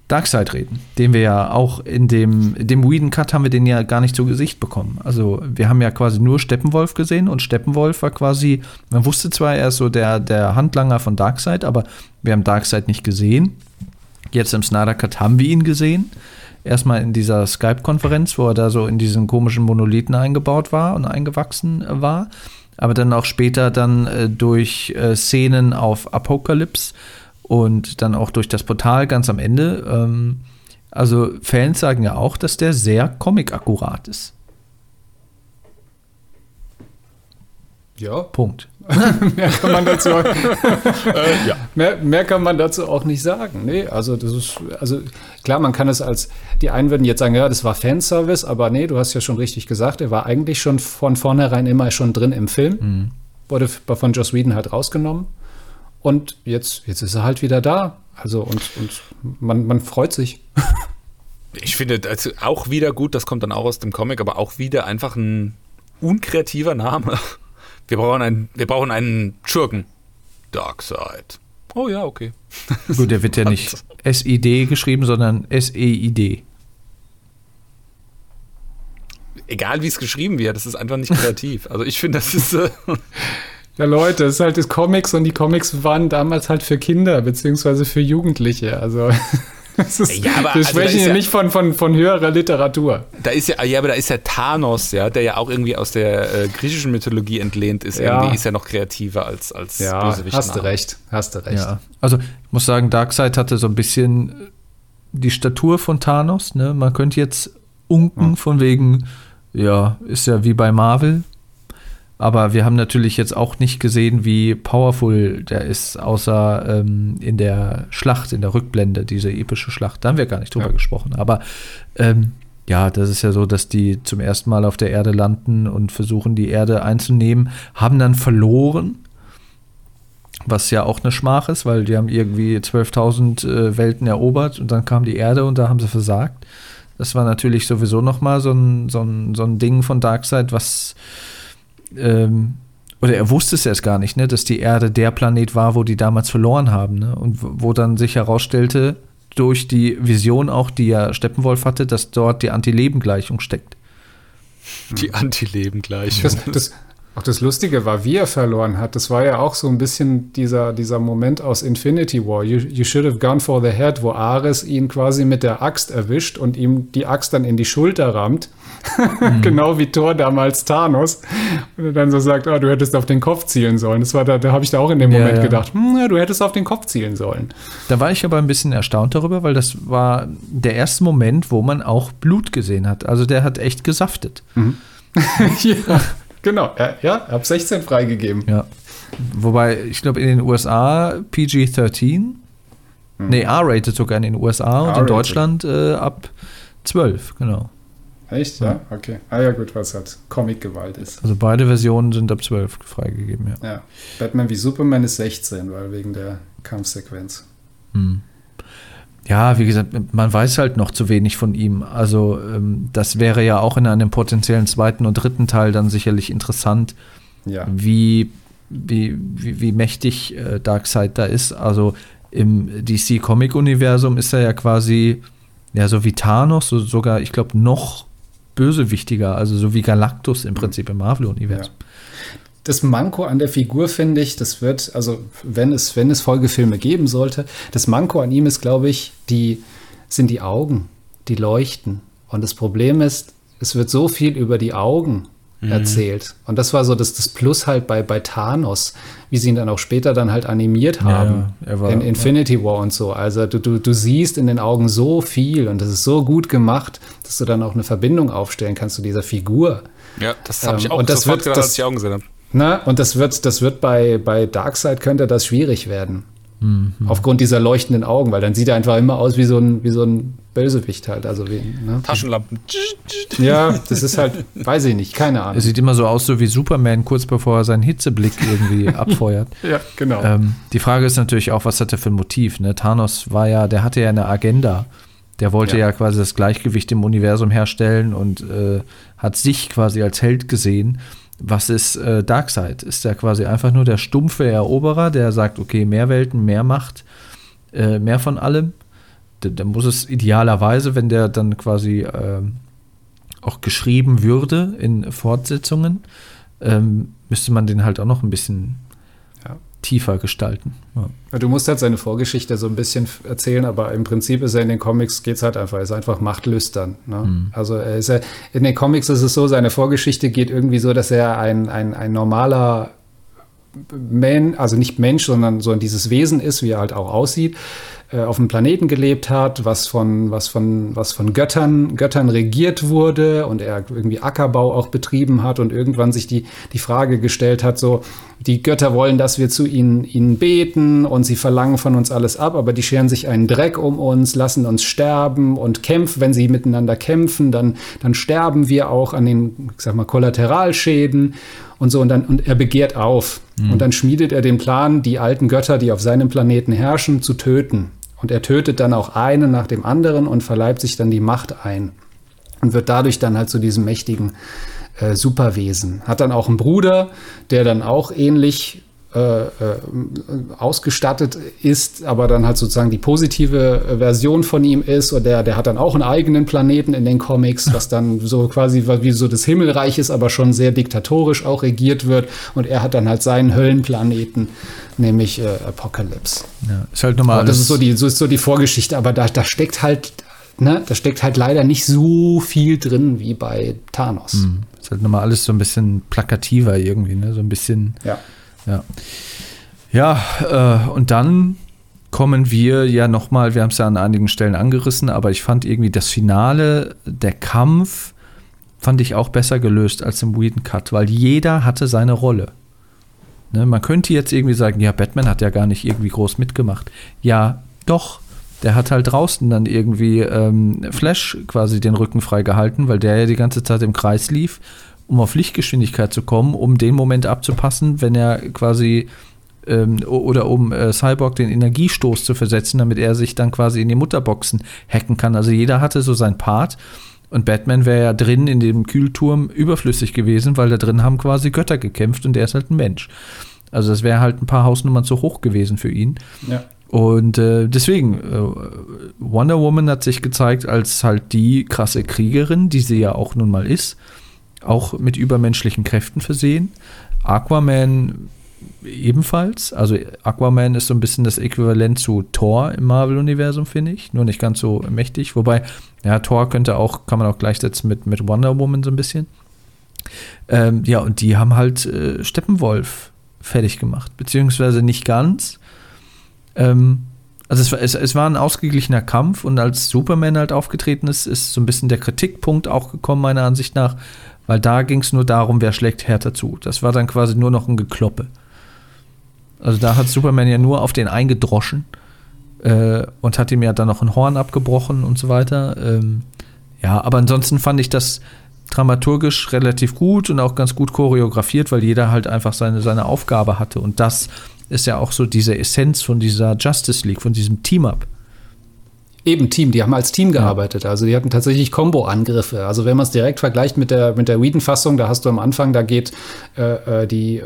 Darkseid reden, den wir ja auch in dem, in dem Whedon Cut haben wir den ja gar nicht zu Gesicht bekommen. Also wir haben ja quasi nur Steppenwolf gesehen und Steppenwolf war quasi, man wusste zwar, er ist so der, der Handlanger von Darkseid, aber wir haben Darkseid nicht gesehen. Jetzt im Snyder Cut haben wir ihn gesehen. Erstmal in dieser Skype-Konferenz, wo er da so in diesen komischen Monolithen eingebaut war und eingewachsen war. Aber dann auch später dann äh, durch äh, Szenen auf Apocalypse und dann auch durch das Portal ganz am Ende. Ähm, also Fans sagen ja auch, dass der sehr comic-akkurat ist. Ja, Punkt. mehr kann man dazu, ja. mehr, mehr kann man dazu auch nicht sagen. Nee, also das ist, also klar, man kann es als, die einen würden jetzt sagen, ja, das war Fanservice, aber nee, du hast ja schon richtig gesagt, er war eigentlich schon von vornherein immer schon drin im Film. Wurde von Joss Whedon halt rausgenommen. Und jetzt, jetzt ist er halt wieder da. Also und, und man, man freut sich. Ich finde also auch wieder gut, das kommt dann auch aus dem Comic, aber auch wieder einfach ein unkreativer Name. Wir brauchen einen, wir brauchen einen Schurken. Darkseid. Oh ja, okay. Gut, der wird ja nicht SID geschrieben, sondern SEID. Egal wie es geschrieben wird, das ist einfach nicht kreativ. Also ich finde, das ist. Äh, Ja, Leute, es ist halt das Comics und die Comics waren damals halt für Kinder beziehungsweise für Jugendliche. Also ist, Ja, aber wir also sprechen ist hier ja- nicht von, von, von höherer Literatur. da ist ja, ja, aber da ist ja Thanos, ja, der ja auch irgendwie aus der äh, griechischen Mythologie entlehnt ist. Ja. Irgendwie ist ja noch kreativer als, als Ja, Bösewicht. hast du recht, hast du recht. Ja. Also, ich muss sagen, Darkseid hatte so ein bisschen die Statur von Thanos. Ne? Man könnte jetzt unken von wegen, ja, ist ja wie bei Marvel. Aber wir haben natürlich jetzt auch nicht gesehen, wie powerful der ist, außer ähm, in der Schlacht, in der Rückblende, diese epische Schlacht. Da haben wir gar nicht drüber Ja. gesprochen. Aber ähm, ja, das ist ja so, dass die zum ersten Mal auf der Erde landen und versuchen, die Erde einzunehmen, haben dann verloren was ja auch eine Schmach ist, weil die haben irgendwie 12.000 äh, Welten erobert und dann kam die Erde und da haben sie versagt. Das war natürlich sowieso nochmal so ein, so, ein, so ein Ding von Darkseid, was ähm, oder er wusste es erst gar nicht, ne, dass die Erde der Planet war, wo die damals verloren haben, ne? Und wo dann sich herausstellte, durch die Vision auch, die ja Steppenwolf hatte, dass dort die Anti-Leben-Gleichung steckt. Die Anti-Leben gleich. Das, das, auch das Lustige war, wie er verloren hat. Das war ja auch so ein bisschen dieser, dieser Moment aus Infinity War. You, you should have gone for the head, wo Ares ihn quasi mit der Axt erwischt und ihm die Axt dann in die Schulter rammt. genau wie Thor damals Thanos. Und er dann so sagt, oh, du hättest auf den Kopf zielen sollen. Das war da, da habe ich da auch in dem Ja, Moment ja. gedacht, hm, ja, du hättest auf den Kopf zielen sollen. Da war ich aber ein bisschen erstaunt darüber, weil das war der erste Moment, wo man auch Blut gesehen hat. Also der hat echt gesaftet. ja, genau. Ja, ja, ab 16 freigegeben. Ja. Wobei, ich glaube, in den USA PG-13, nee, R-rated sogar in den USA und in. Deutschland äh, ab 12, genau. Echt? Ja, okay. Ah ja, gut, was halt Comic-Gewalt ist. Also beide Versionen sind ab 12 freigegeben, ja. Ja, Batman wie Superman ist 16, weil wegen der Kampfsequenz. Hm. Ja, wie gesagt, man weiß halt noch zu wenig von ihm. Also ähm, das wäre ja auch in einem potenziellen zweiten und dritten Teil dann sicherlich interessant, Ja. wie, wie, wie, wie mächtig äh, Darkseid da ist. Also im DC-Comic-Universum ist er ja quasi, ja, so wie Thanos, so sogar, ich glaube, noch bösewichtiger, also so wie Galactus im Prinzip im Marvel-Universum. Das Manko an der Figur finde ich, das wird, also wenn es, wenn es Folgefilme geben sollte, das Manko an ihm ist, glaube ich, die, sind die Augen, die leuchten. Und das Problem ist, es wird so viel über die Augen mhm. erzählt. Und das war so das, das Plus halt bei, bei Thanos, wie sie ihn dann auch später dann halt animiert haben. Ja, war, in Infinity ja. War und so. Also du, du, du siehst in den Augen so viel und das ist so gut gemacht, dass du dann auch eine Verbindung aufstellen kannst zu dieser Figur. Ja, das habe ich ähm, auch und das sofort wird, gedacht, das, als ich Augen gesehen habe. Na, und das wird, das wird bei, bei Darkseid könnte das schwierig werden. Mhm. Aufgrund dieser leuchtenden Augen, weil dann sieht er einfach immer aus wie so ein, wie so ein Bösewicht halt. Also wie, ne? Taschenlampen. Ja, das ist halt, weiß ich nicht, keine Ahnung. Er sieht immer so aus, so wie Superman, kurz bevor er seinen Hitzeblick irgendwie abfeuert. ja, genau. Ähm, die Frage ist natürlich auch, was hat er für ein Motiv? Ne? Thanos war ja, der hatte ja eine Agenda. Der wollte ja. ja quasi das Gleichgewicht im Universum herstellen und äh, hat sich quasi als Held gesehen was ist äh, Darkseid? Ist er quasi einfach nur der stumpfe Eroberer, der sagt, okay, mehr Welten, mehr Macht, äh, mehr von allem? Dann muss es idealerweise, wenn der dann quasi äh, auch geschrieben würde in Fortsetzungen, ähm, müsste man den halt auch noch ein bisschen tiefer gestalten. Ja. Du musst halt seine Vorgeschichte so ein bisschen erzählen, aber im Prinzip ist er in den Comics, geht es halt einfach, er ist einfach machtlüstern. Ne? Mhm. Also er ist ja, in den Comics ist es so, seine Vorgeschichte geht irgendwie so, dass er ein, ein, ein normaler Mensch, also nicht Mensch, sondern so dieses Wesen ist, wie er halt auch aussieht äh, auf einem Planeten gelebt hat, was von, was von, was von Göttern, Göttern regiert wurde und er irgendwie Ackerbau auch betrieben hat und irgendwann sich die, die Frage gestellt hat, so, die Götter wollen, dass wir zu ihnen, ihnen beten und sie verlangen von uns alles ab, aber die scheren sich einen Dreck um uns, lassen uns sterben und kämpfen, wenn sie miteinander kämpfen, dann, dann sterben wir auch an den, ich sag mal, Kollateralschäden und so und dann und er begehrt auf mhm. und dann schmiedet er den Plan, die alten Götter, die auf seinem Planeten herrschen, zu töten. Und er tötet dann auch einen nach dem anderen und verleibt sich dann die Macht ein und wird dadurch dann halt zu diesem mächtigen äh, Superwesen. Hat dann auch einen Bruder, der dann auch ähnlich äh, äh, ausgestattet ist, aber dann halt sozusagen die positive Version von ihm ist. Und der, der hat dann auch einen eigenen Planeten in den Comics, was dann so quasi wie so das Himmelreich ist, aber schon sehr diktatorisch auch regiert wird. Und er hat dann halt seinen Höllenplaneten, nämlich äh, Apocalypse. Ja, ist halt normal. Das ist so die, so ist so die Vorgeschichte, aber da, da steckt halt Ne, da steckt halt leider nicht so viel drin wie bei Thanos. Mhm. Ist halt nochmal alles so ein bisschen plakativer irgendwie, ne? So ein bisschen. Ja. Ja, ja äh, und dann kommen wir ja nochmal, wir haben es ja an einigen Stellen angerissen, aber ich fand irgendwie das Finale, der Kampf, fand ich auch besser gelöst als im Whedon Cut, weil jeder hatte seine Rolle. Ne, man könnte jetzt irgendwie sagen, ja, Batman hat ja gar nicht irgendwie groß mitgemacht. Ja, doch. Der hat halt draußen dann irgendwie ähm, Flash quasi den Rücken frei gehalten, weil der ja die ganze Zeit im Kreis lief um auf Lichtgeschwindigkeit zu kommen, um den Moment abzupassen, wenn er quasi ähm, oder um äh, Cyborg den Energiestoß zu versetzen, damit er sich dann quasi in die Mutterboxen hacken kann. Also jeder hatte so sein Part. Und Batman wäre ja drin in dem Kühlturm überflüssig gewesen, weil da drin haben quasi Götter gekämpft und er ist halt ein Mensch. Also das wäre halt ein paar Hausnummern zu hoch gewesen für ihn. Ja. Und äh, deswegen, äh, Wonder Woman hat sich gezeigt als halt die krasse Kriegerin, die sie ja auch nun mal ist auch mit übermenschlichen Kräften versehen. Aquaman ebenfalls. Also Aquaman ist so ein bisschen das Äquivalent zu Thor im Marvel-Universum, finde ich. Nur nicht ganz so mächtig. Wobei, ja, Thor könnte auch, kann man auch gleichsetzen mit, mit Wonder Woman so ein bisschen. Ähm, ja, und die haben halt äh, Steppenwolf fertig gemacht. Beziehungsweise nicht ganz. Ähm, also es war, es, es war ein ausgeglichener Kampf und als Superman halt aufgetreten ist, ist so ein bisschen der Kritikpunkt auch gekommen, meiner Ansicht nach, weil da ging es nur darum, wer schlägt härter zu. Das war dann quasi nur noch ein Gekloppe. Also da hat Superman ja nur auf den eingedroschen äh, und hat ihm ja dann noch ein Horn abgebrochen und so weiter. Ähm, ja, aber ansonsten fand ich das dramaturgisch relativ gut und auch ganz gut choreografiert, weil jeder halt einfach seine, seine Aufgabe hatte. Und das ist ja auch so diese Essenz von dieser Justice League, von diesem Team-Up. Eben Team, die haben als Team gearbeitet. Also die hatten tatsächlich Combo-Angriffe. Also wenn man es direkt vergleicht mit der, mit der Whedon-Fassung, da hast du am Anfang, da geht, äh, äh die,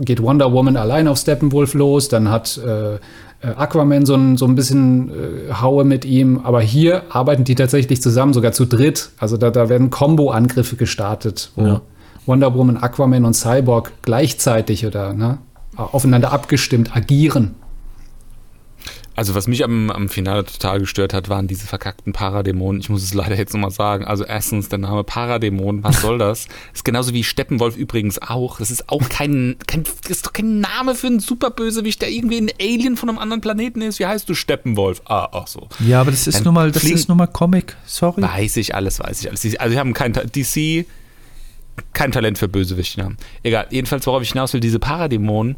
geht Wonder Woman allein auf Steppenwolf los, dann hat äh, äh, Aquaman so ein, so ein bisschen äh, Haue mit ihm, aber hier arbeiten die tatsächlich zusammen, sogar zu dritt. Also da, da werden Combo-Angriffe gestartet, wo ja. Wonder Woman, Aquaman und Cyborg gleichzeitig oder ne, aufeinander abgestimmt agieren. Also was mich am, am Finale total gestört hat, waren diese verkackten Paradämonen. Ich muss es leider jetzt nochmal sagen. Also erstens der Name Paradämon, was soll das? ist genauso wie Steppenwolf übrigens auch. Das ist auch kein, kein das ist doch kein Name für einen Superbösewicht, der irgendwie ein Alien von einem anderen Planeten ist. Wie heißt du Steppenwolf? Ah, ach so. Ja, aber das ist nun mal, das ist nun mal Comic. Sorry. Weiß ich alles, weiß ich alles. Also wir haben kein DC kein Talent für Bösewichte haben. Egal, jedenfalls worauf ich hinaus will, diese Paradämonen,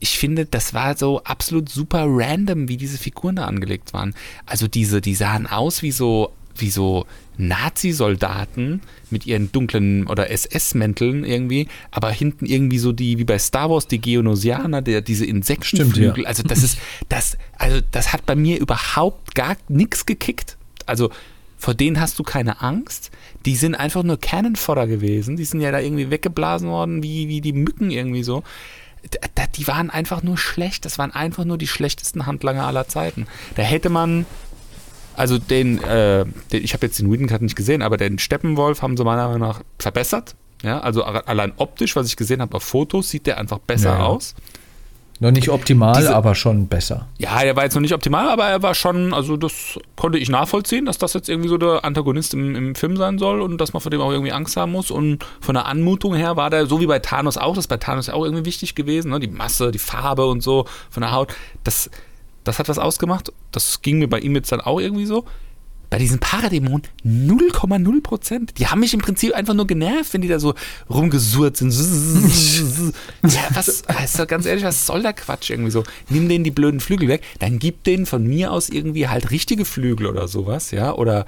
ich finde, das war so absolut super random, wie diese Figuren da angelegt waren. Also diese, die sahen aus wie so wie so Nazi-Soldaten mit ihren dunklen oder SS-Mänteln irgendwie, aber hinten irgendwie so die, wie bei Star Wars, die Geonosianer, der, diese Insektenflügel. Stimmt, ja. Also das ist, das, also das hat bei mir überhaupt gar nichts gekickt. Also vor denen hast du keine Angst. Die sind einfach nur Cannonfodder gewesen. Die sind ja da irgendwie weggeblasen worden, wie, wie die Mücken irgendwie so. D- d- Die waren einfach nur schlecht. Das waren einfach nur die schlechtesten Handlanger aller Zeiten. Da hätte man, also den, äh, den ich habe jetzt den Whedon Cut nicht gesehen, aber den Steppenwolf haben sie meiner Meinung nach verbessert. Ja, also allein optisch, was ich gesehen habe auf Fotos, sieht der einfach besser ja. aus. Noch nicht optimal, Diese- aber schon besser. Ja, er war jetzt noch nicht optimal, aber er war schon, also das konnte ich nachvollziehen, dass das jetzt irgendwie so der Antagonist im, im Film sein soll und dass man vor dem auch irgendwie Angst haben muss. Und von der Anmutung her war der, so wie bei Thanos auch, das ist bei Thanos ja auch irgendwie wichtig gewesen, ne? die Masse, die Farbe und so von der Haut. Das, das hat was ausgemacht. Das ging mir bei ihm jetzt dann auch irgendwie so. Bei diesen Paradämonen 0,0 Prozent. Die haben mich im Prinzip einfach nur genervt, wenn die da so rumgesurrt sind. ja, was, also ganz ehrlich, was soll der Quatsch irgendwie so? Nimm denen die blöden Flügel weg, dann gib denen von mir aus irgendwie halt richtige Flügel oder sowas, ja, oder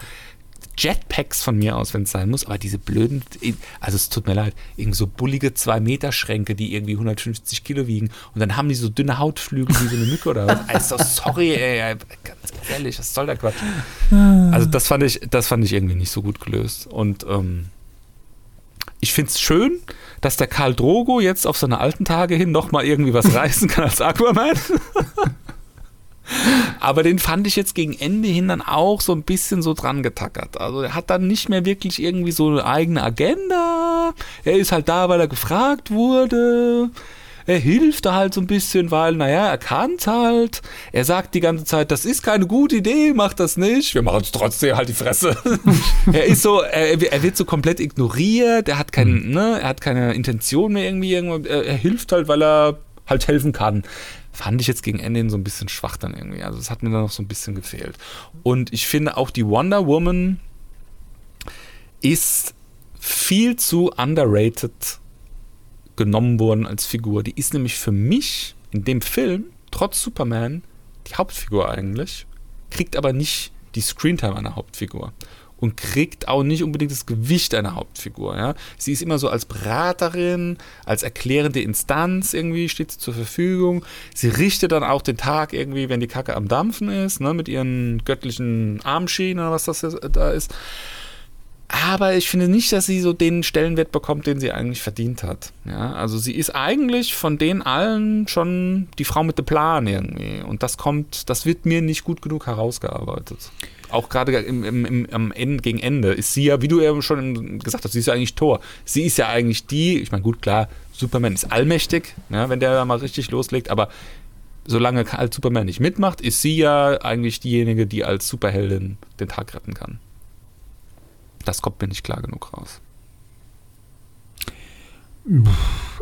Jetpacks von mir aus, wenn es sein muss, aber diese blöden, also es tut mir leid, irgendwie so bullige 2-Meter-Schränke, die irgendwie 150 Kilo wiegen und dann haben die so dünne Hautflügel wie so eine Mücke oder was. Also sorry, ey, ganz ehrlich, was soll der Quatsch? Also das fand ich, das fand ich irgendwie nicht so gut gelöst und ähm, ich finde es schön, dass der Karl Drogo jetzt auf seine alten Tage hin nochmal irgendwie was reißen kann als Aquaman. Aber den fand ich jetzt gegen Ende hin dann auch so ein bisschen so dran getackert. Also er hat dann nicht mehr wirklich irgendwie so eine eigene Agenda. Er ist halt da, weil er gefragt wurde. Er hilft da halt so ein bisschen, weil, naja, er kann's halt. Er sagt die ganze Zeit, das ist keine gute Idee, macht das nicht. Wir machen es trotzdem halt die Fresse. er ist so, er, er wird so komplett ignoriert, er hat keinen, ne, er hat keine Intention mehr irgendwie, irgendwo- er, er hilft halt, weil er halt helfen kann. Fand ich jetzt gegen Ende so ein bisschen schwach dann irgendwie. Also es hat mir dann noch so ein bisschen gefehlt. Und ich finde auch die Wonder Woman ist viel zu underrated genommen worden als Figur. Die ist nämlich für mich in dem Film, trotz Superman, die Hauptfigur eigentlich, kriegt aber nicht die Screentime einer Hauptfigur. Und kriegt auch nicht unbedingt das Gewicht einer Hauptfigur. Ja? Sie ist immer so als Beraterin, als erklärende Instanz irgendwie steht sie zur Verfügung. Sie richtet dann auch den Tag irgendwie, wenn die Kacke am Dampfen ist, ne, mit ihren göttlichen Armschienen oder was das jetzt da ist. Aber ich finde nicht, dass sie so den Stellenwert bekommt, den sie eigentlich verdient hat. Ja, also sie ist eigentlich von denen allen schon die Frau mit dem Plan irgendwie. Und das kommt, das wird mir nicht gut genug herausgearbeitet. Auch gerade im, im, im, am Ende, gegen Ende ist sie ja, wie du ja schon gesagt hast, sie ist ja eigentlich Tor. Sie ist ja eigentlich die, ich meine, gut, klar, Superman ist allmächtig, ja, wenn der mal richtig loslegt, aber solange halt Superman nicht mitmacht, ist sie ja eigentlich diejenige, die als Superheldin den Tag retten kann. Das kommt mir nicht klar genug raus.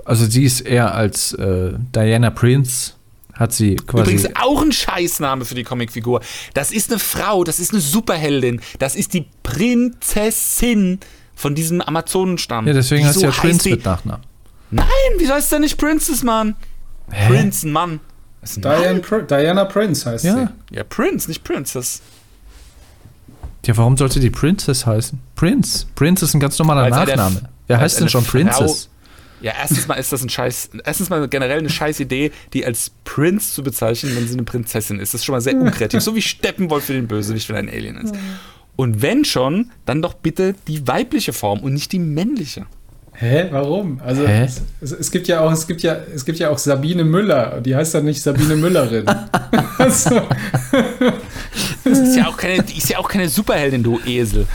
Also sie ist eher als äh, Diana Prince, hat sie quasi. Übrigens auch ein Scheißname für die Comicfigur. Das ist eine Frau, das ist eine Superheldin, das ist die Prinzessin von diesem Amazonenstamm. ja, deswegen heißt Wieso sie ja heißt Prince die- mit Nachnamen. Nein, wieso heißt der nicht Princess, Mann? Prince, ein Mann. Das ist ein Diane Mann. Pr Diana Prince heißt Ja. sie. Ja, Prince, nicht Princess. Ja, warum sollte die Princess heißen? Prince. Prince ist ein ganz normaler Nachname. Wer heißt denn schon Frau- Princess? Ja, erstens mal ist das ein Scheiß, erstens mal generell eine scheiß Idee, die als Prince zu bezeichnen, wenn sie eine Prinzessin ist. Das ist schon mal sehr unkreativ. so wie Steppenwolf für den Bösewicht, wenn er ein Alien ist. Und wenn schon, dann doch bitte die weibliche Form und nicht die männliche. Hä? Warum? Also Hä? Es, es, es gibt ja auch, es gibt ja, es gibt ja auch Sabine Müller. Die heißt dann nicht Sabine Müllerin. also, Das ist ja auch keine, die ist ja auch keine Superheldin, du Esel.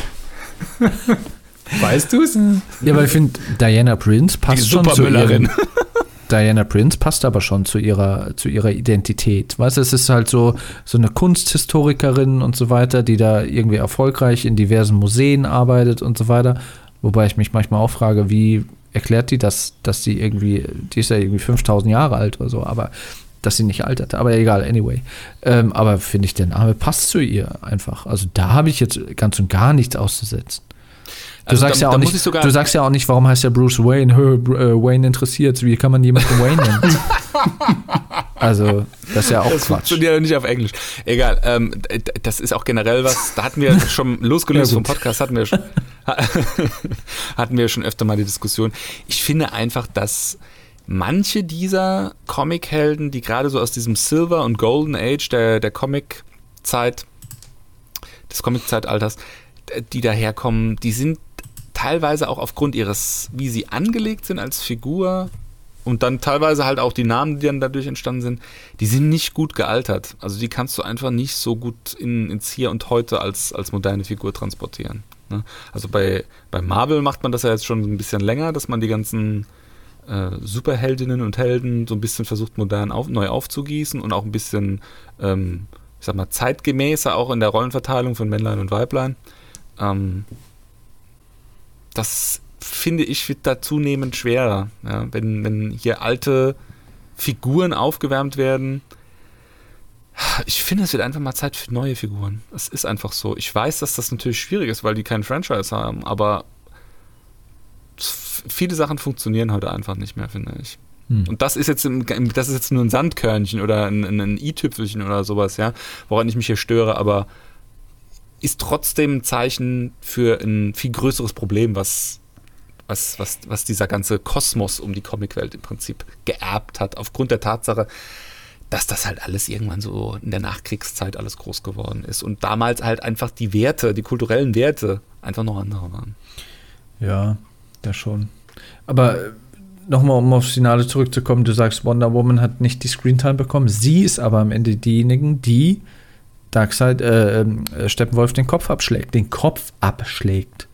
weißt du es? Ja, weil ich finde, Diana Prince Die passt schon zu ihrem, Diana Prince passt aber schon zu ihrer, zu ihrer Identität. Weißt du, es ist halt so, so eine Kunsthistorikerin und so weiter, die da irgendwie erfolgreich in diversen Museen arbeitet und so weiter. Wobei ich mich manchmal auch frage, wie erklärt die das, dass sie irgendwie, die ist ja irgendwie 5000 Jahre alt oder so, aber dass sie nicht altert. Aber egal, anyway. Ähm, aber finde ich, der Name passt zu ihr einfach. Also da habe ich jetzt ganz und gar nichts auszusetzen. Du, Also sagst da- ja auch nicht, du sagst ja auch nicht, warum heißt der Bruce Wayne? Hö, äh, Wayne interessiert. Wie kann man jemanden Wayne nennen? also, das ist ja auch Das Quatsch. funktioniert ja nicht auf Englisch. Egal, ähm, das ist auch generell was, da hatten wir schon losgelöst Ja, vom. Podcast, hatten wir, schon, hatten wir schon öfter mal die Diskussion. Ich finde einfach, dass manche dieser Comic-Helden, die gerade so aus diesem Silver- und Golden Age der, der Comic-Zeit, des Comic-Zeitalters, die daherkommen, die sind teilweise auch aufgrund ihres, wie sie angelegt sind als Figur und dann teilweise halt auch die Namen, die dann dadurch entstanden sind, die sind nicht gut gealtert. Also die kannst du einfach nicht so gut in, ins Hier und Heute als, als moderne Figur transportieren. Ne? Also bei, bei Marvel macht man das ja jetzt schon ein bisschen länger, dass man die ganzen äh, Superheldinnen und Helden so ein bisschen versucht, modern auf, neu aufzugießen und auch ein bisschen, ähm, ich sag mal, zeitgemäßer auch in der Rollenverteilung von Männlein und Weiblein. Ähm, das finde ich wird da zunehmend schwerer. Ja? Wenn, wenn hier alte Figuren aufgewärmt werden. Ich finde, es wird einfach mal Zeit für neue Figuren. Es ist einfach so. Ich weiß, dass das natürlich schwierig ist, weil die keinen Franchise haben, aber viele Sachen funktionieren heute einfach nicht mehr, finde ich. Hm. Und das ist jetzt im, das ist jetzt nur ein Sandkörnchen oder ein, ein, ein i-Tüpfelchen oder sowas, ja, woran ich mich hier störe, aber ist trotzdem ein Zeichen für ein viel größeres Problem, was, was, was, was dieser ganze Kosmos um die Comicwelt im Prinzip geerbt hat, aufgrund der Tatsache, dass das halt alles irgendwann so in der Nachkriegszeit alles groß geworden ist und damals halt einfach die Werte, die kulturellen Werte einfach noch andere waren. Ja, das schon. Aber äh, nochmal, um aufs Finale zurückzukommen, du sagst, Wonder Woman hat nicht die Screentime bekommen. Sie ist aber am Ende diejenigen, die Darkseid, äh, ähm, äh, Steppenwolf den Kopf abschlägt, den Kopf abschlägt.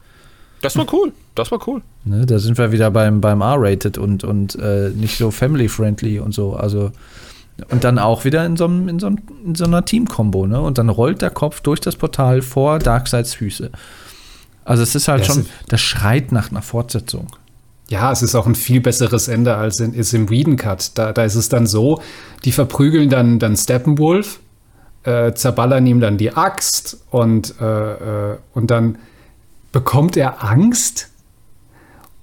Das war cool, das war cool. Ne, da sind wir wieder beim, beim R-Rated und, und äh, nicht so family-friendly und so. Also, und dann auch wieder in so, einem, in so, einem, in so einer Team-Kombo, ne? Und dann rollt der Kopf durch das Portal vor Darkseids Füße. Also es ist halt Das schon, das schreit nach einer Fortsetzung. Ja, es ist auch ein viel besseres Ende als in, ist im Whedon Cut. Da, da ist es dann so, die verprügeln dann, dann Steppenwolf, äh, zerballern ihm dann die Axt und, äh, äh, und dann bekommt er Angst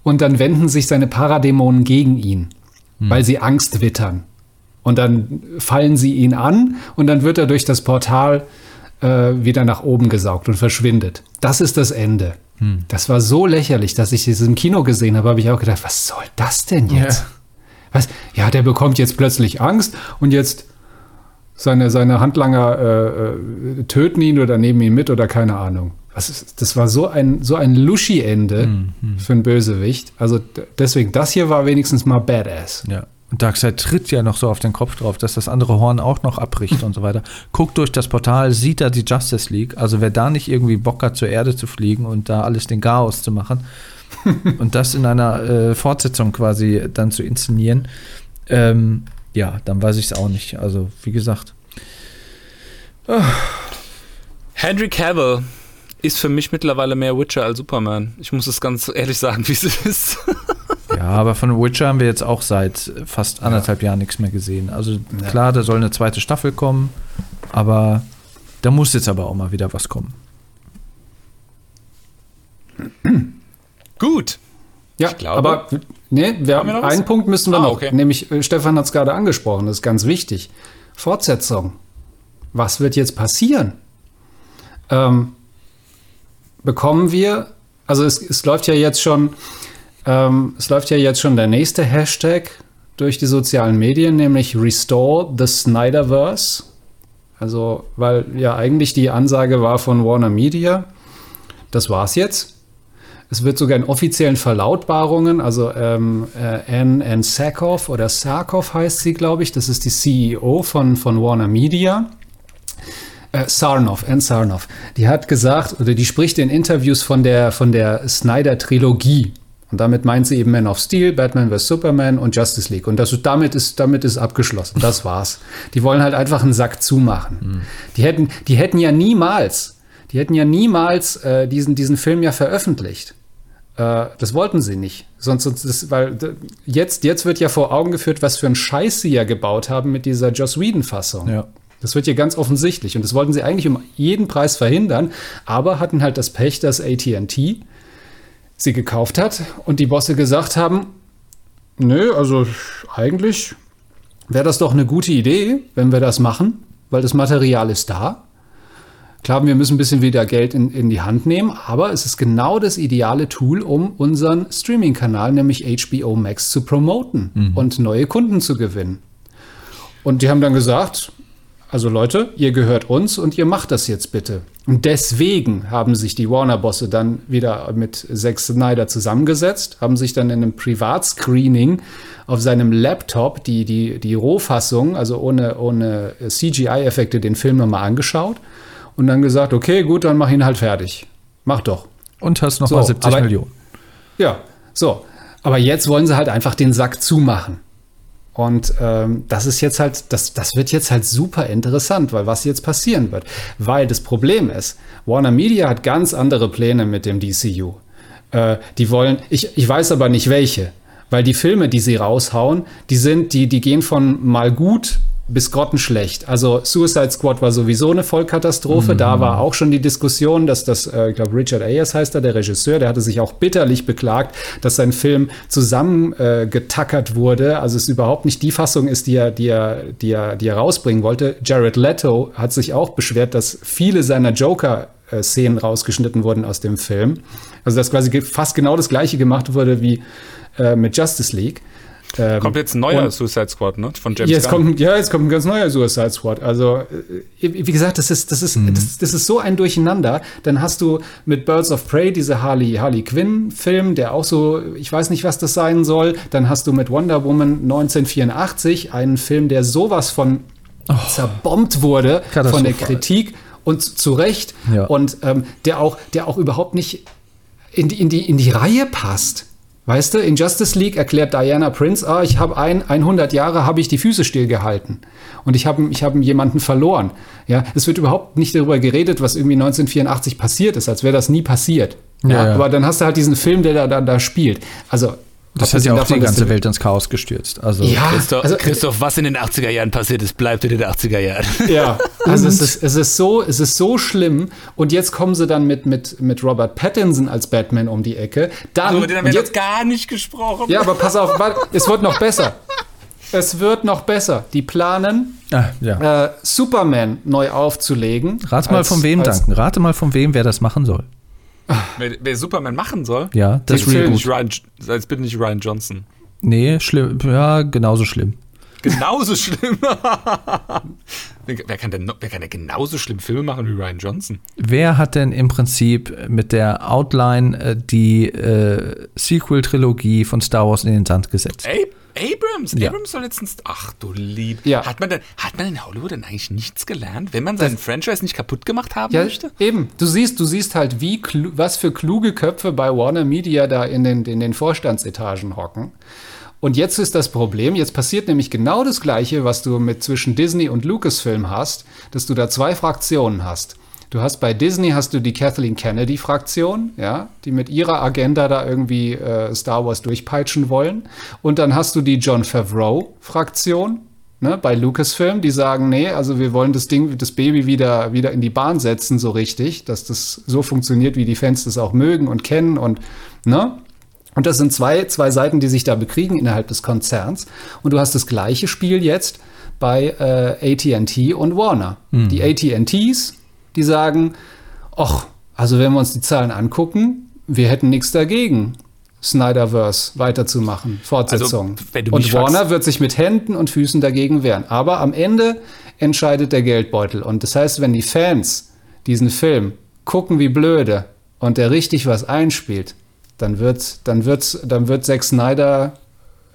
und dann wenden sich seine Paradämonen gegen ihn, weil sie Angst wittern. Und dann fallen sie ihn an und dann wird er durch das Portal äh, wieder nach oben gesaugt und verschwindet. Das ist das Ende. Das war so lächerlich, dass ich das im Kino gesehen habe, habe ich auch gedacht, was soll das denn jetzt? Ja. Was? Ja, der bekommt jetzt plötzlich Angst und jetzt seine, seine Handlanger äh, äh, töten ihn oder nehmen ihn mit oder keine Ahnung. Ist, das war so ein, so ein Luschi-Ende für einen Bösewicht. Also deswegen, das hier war wenigstens mal badass. Ja. Und Darkseid tritt ja noch so auf den Kopf drauf, dass das andere Horn auch noch abbricht und so weiter. Guckt durch das Portal, sieht da die Justice League. Also wer da nicht irgendwie Bock hat, zur Erde zu fliegen und da alles den Chaos zu machen und das in einer äh, Fortsetzung quasi dann zu inszenieren, ähm, ja, dann weiß ich es auch nicht. Also, wie gesagt. Henry Cavill ist für mich mittlerweile mehr Witcher als Superman. Ich muss es ganz ehrlich sagen, wie es ist. Ja, aber von Witcher haben wir jetzt auch seit fast anderthalb Jahren nichts mehr gesehen. Also klar, da soll eine zweite Staffel kommen, aber da muss jetzt aber auch mal wieder was kommen. Gut. Ja, glaube- aber nee, wir Haben wir einen Punkt müssen wir Ah, noch. okay. Nämlich, äh, Stefan hat es gerade angesprochen, das ist ganz wichtig. Fortsetzung. Was wird jetzt passieren? Ähm, bekommen wir, also es, es läuft ja jetzt schon, ähm, es läuft ja jetzt schon der nächste Hashtag durch die sozialen Medien, nämlich Restore the Snyderverse. Also, weil ja eigentlich die Ansage war von Warner Media, das war's jetzt. Es wird sogar in offiziellen Verlautbarungen, also ähm, äh, Anne, Anne Sarkoff oder Sarkoff heißt sie, glaube ich, das ist die CEO von, von Warner Media. Äh, Sarnoff, Anne Sarnoff, die hat gesagt, oder die spricht in Interviews von der, von der Snyder-Trilogie. Und damit meint sie eben Man of Steel, Batman vs. Superman und Justice League. Und das, damit, ist, damit ist abgeschlossen. Das war's. Die wollen halt einfach einen Sack zumachen. Mhm. Die, hätten, die hätten ja niemals, die hätten ja niemals äh, diesen, diesen Film ja veröffentlicht. Äh, das wollten sie nicht. Sonst, sonst das, weil jetzt, jetzt wird ja vor Augen geführt, was für einen Scheiß sie ja gebaut haben mit dieser Joss Whedon-Fassung. Ja. Das wird hier ganz offensichtlich. Und das wollten sie eigentlich um jeden Preis verhindern, aber hatten halt das Pech, dass ATT sie gekauft hat und die Bosse gesagt haben, nö, also eigentlich wäre das doch eine gute Idee, wenn wir das machen, weil das Material ist da. Klar, wir müssen ein bisschen wieder Geld in, in die Hand nehmen, aber es ist genau das ideale Tool, um unseren Streaming-Kanal, nämlich HBO Max, zu promoten mhm. und neue Kunden zu gewinnen. Und die haben dann gesagt, also Leute, ihr gehört uns und ihr macht das jetzt bitte. Und deswegen haben sich die Warner-Bosse dann wieder mit Zack Snyder zusammengesetzt, haben sich dann in einem Privatscreening auf seinem Laptop die, die, die Rohfassung, also ohne, ohne CGI-Effekte, den Film nochmal angeschaut und dann gesagt, okay, gut, dann mach ihn halt fertig. Mach doch. Und hast noch so, mal 70 aber, Millionen. Ja, so. Aber jetzt wollen sie halt einfach den Sack zumachen. Und ähm, das ist jetzt halt, das, das wird jetzt halt super interessant, weil was jetzt passieren wird. Weil das Problem ist, Warner Media hat ganz andere Pläne mit dem DCU. Äh, die wollen, ich, ich weiß aber nicht welche, weil die Filme, die sie raushauen, die sind, die, die gehen von mal gut bis grottenschlecht. Also Suicide Squad war sowieso eine Vollkatastrophe. Mhm. Da war auch schon die Diskussion, dass das, äh, ich glaube, Richard Ayers heißt er, der Regisseur, der hatte sich auch bitterlich beklagt, dass sein Film zusammengetackert äh, wurde. Also es überhaupt nicht die Fassung ist, die er, die er, die er, die er rausbringen wollte. Jared Leto hat sich auch beschwert, dass viele seiner Joker Szenen rausgeschnitten wurden aus dem Film. Also dass quasi fast genau das gleiche gemacht wurde wie äh, mit Justice League. Ähm, kommt jetzt ein neuer und, Suicide Squad, ne? Von James jetzt Gunn. Kommt, ja, jetzt kommt ein ganz neuer Suicide Squad. Also, äh, wie gesagt, das ist, das ist, mhm. das, das, ist so ein Durcheinander. Dann hast du mit Birds of Prey diese Harley, Harley Quinn-Film, der auch so, ich weiß nicht, was das sein soll. Dann hast du mit Wonder Woman 1984 einen Film, der sowas von oh. zerbombt wurde von der Kritik und zu Recht. Ja. Und ähm, der, auch, der auch überhaupt nicht in die, in die, in die Reihe passt. Weißt du, in Justice League erklärt Diana Prince, ah, ich habe ein, 100 Jahre habe ich die Füße stillgehalten und ich habe ich hab jemanden verloren. Ja, es wird überhaupt nicht darüber geredet, was irgendwie 1984 passiert ist, als wäre das nie passiert. Ja, ja, aber dann hast du halt diesen Film, der da, da, da spielt. Also das hat ja auch davon, die ganze Welt ins Chaos gestürzt. Also ja, Christoph, also, Christoph, was in den 80er Jahren passiert ist, bleibt in den 80er Jahren. Ja, also es ist, es, ist so, es ist so schlimm. Und jetzt kommen sie dann mit, mit, mit Robert Pattinson als Batman um die Ecke. Dann, also, den haben wir jetzt gar nicht gesprochen. Ja, aber pass auf, es wird noch besser. Es wird noch besser. Die planen, ah, ja. äh, Superman neu aufzulegen. Rate mal von wem, Danken. Rate mal von wem, wer das machen soll. Wer, wer, Superman machen soll? Ja, das ist Nicht Ryan, als bitte nicht Ryan Johnson. Nee, schlimm. Ja, genauso schlimm. Genauso schlimm. wer, kann denn, wer kann denn genauso schlimm Filme machen wie Ryan Johnson? Wer hat denn im Prinzip mit der Outline äh, die äh, Sequel-Trilogie von Star Wars in den Sand gesetzt? Ey, Abrams, ja. Abrams soll letztens. Ach du lieb. Ja. Hat, man denn, hat man in Hollywood denn eigentlich nichts gelernt, wenn man seinen das, Franchise nicht kaputt gemacht haben ja, möchte? Eben. Du siehst, du siehst halt, wie was für kluge Köpfe bei Warner Media da in den, in den Vorstandsetagen hocken. Und jetzt ist das Problem, jetzt passiert nämlich genau das Gleiche, was du mit zwischen Disney und Lucasfilm hast, dass du da zwei Fraktionen hast. Du hast bei Disney hast du die Kathleen Kennedy Fraktion, ja, die mit ihrer Agenda da irgendwie äh, Star Wars durchpeitschen wollen. Und dann hast du die John Favreau Fraktion, ne, bei Lucasfilm, die sagen, nee, also wir wollen das Ding, das Baby wieder, wieder in die Bahn setzen, so richtig, dass das so funktioniert, wie die Fans das auch mögen und kennen und, ne? Und das sind zwei, zwei Seiten, die sich da bekriegen innerhalb des Konzerns. Und du hast das gleiche Spiel jetzt bei äh, AT&T und Warner. Mhm. Die AT&Ts, die sagen, ach, also wenn wir uns die Zahlen angucken, wir hätten nichts dagegen, Snyderverse weiterzumachen, Fortsetzung. Also, und Warner fragst, wird sich mit Händen und Füßen dagegen wehren. Aber am Ende entscheidet der Geldbeutel. Und das heißt, wenn die Fans diesen Film gucken wie blöde und der richtig was einspielt, dann wird, dann wird, dann wird Zack Snyder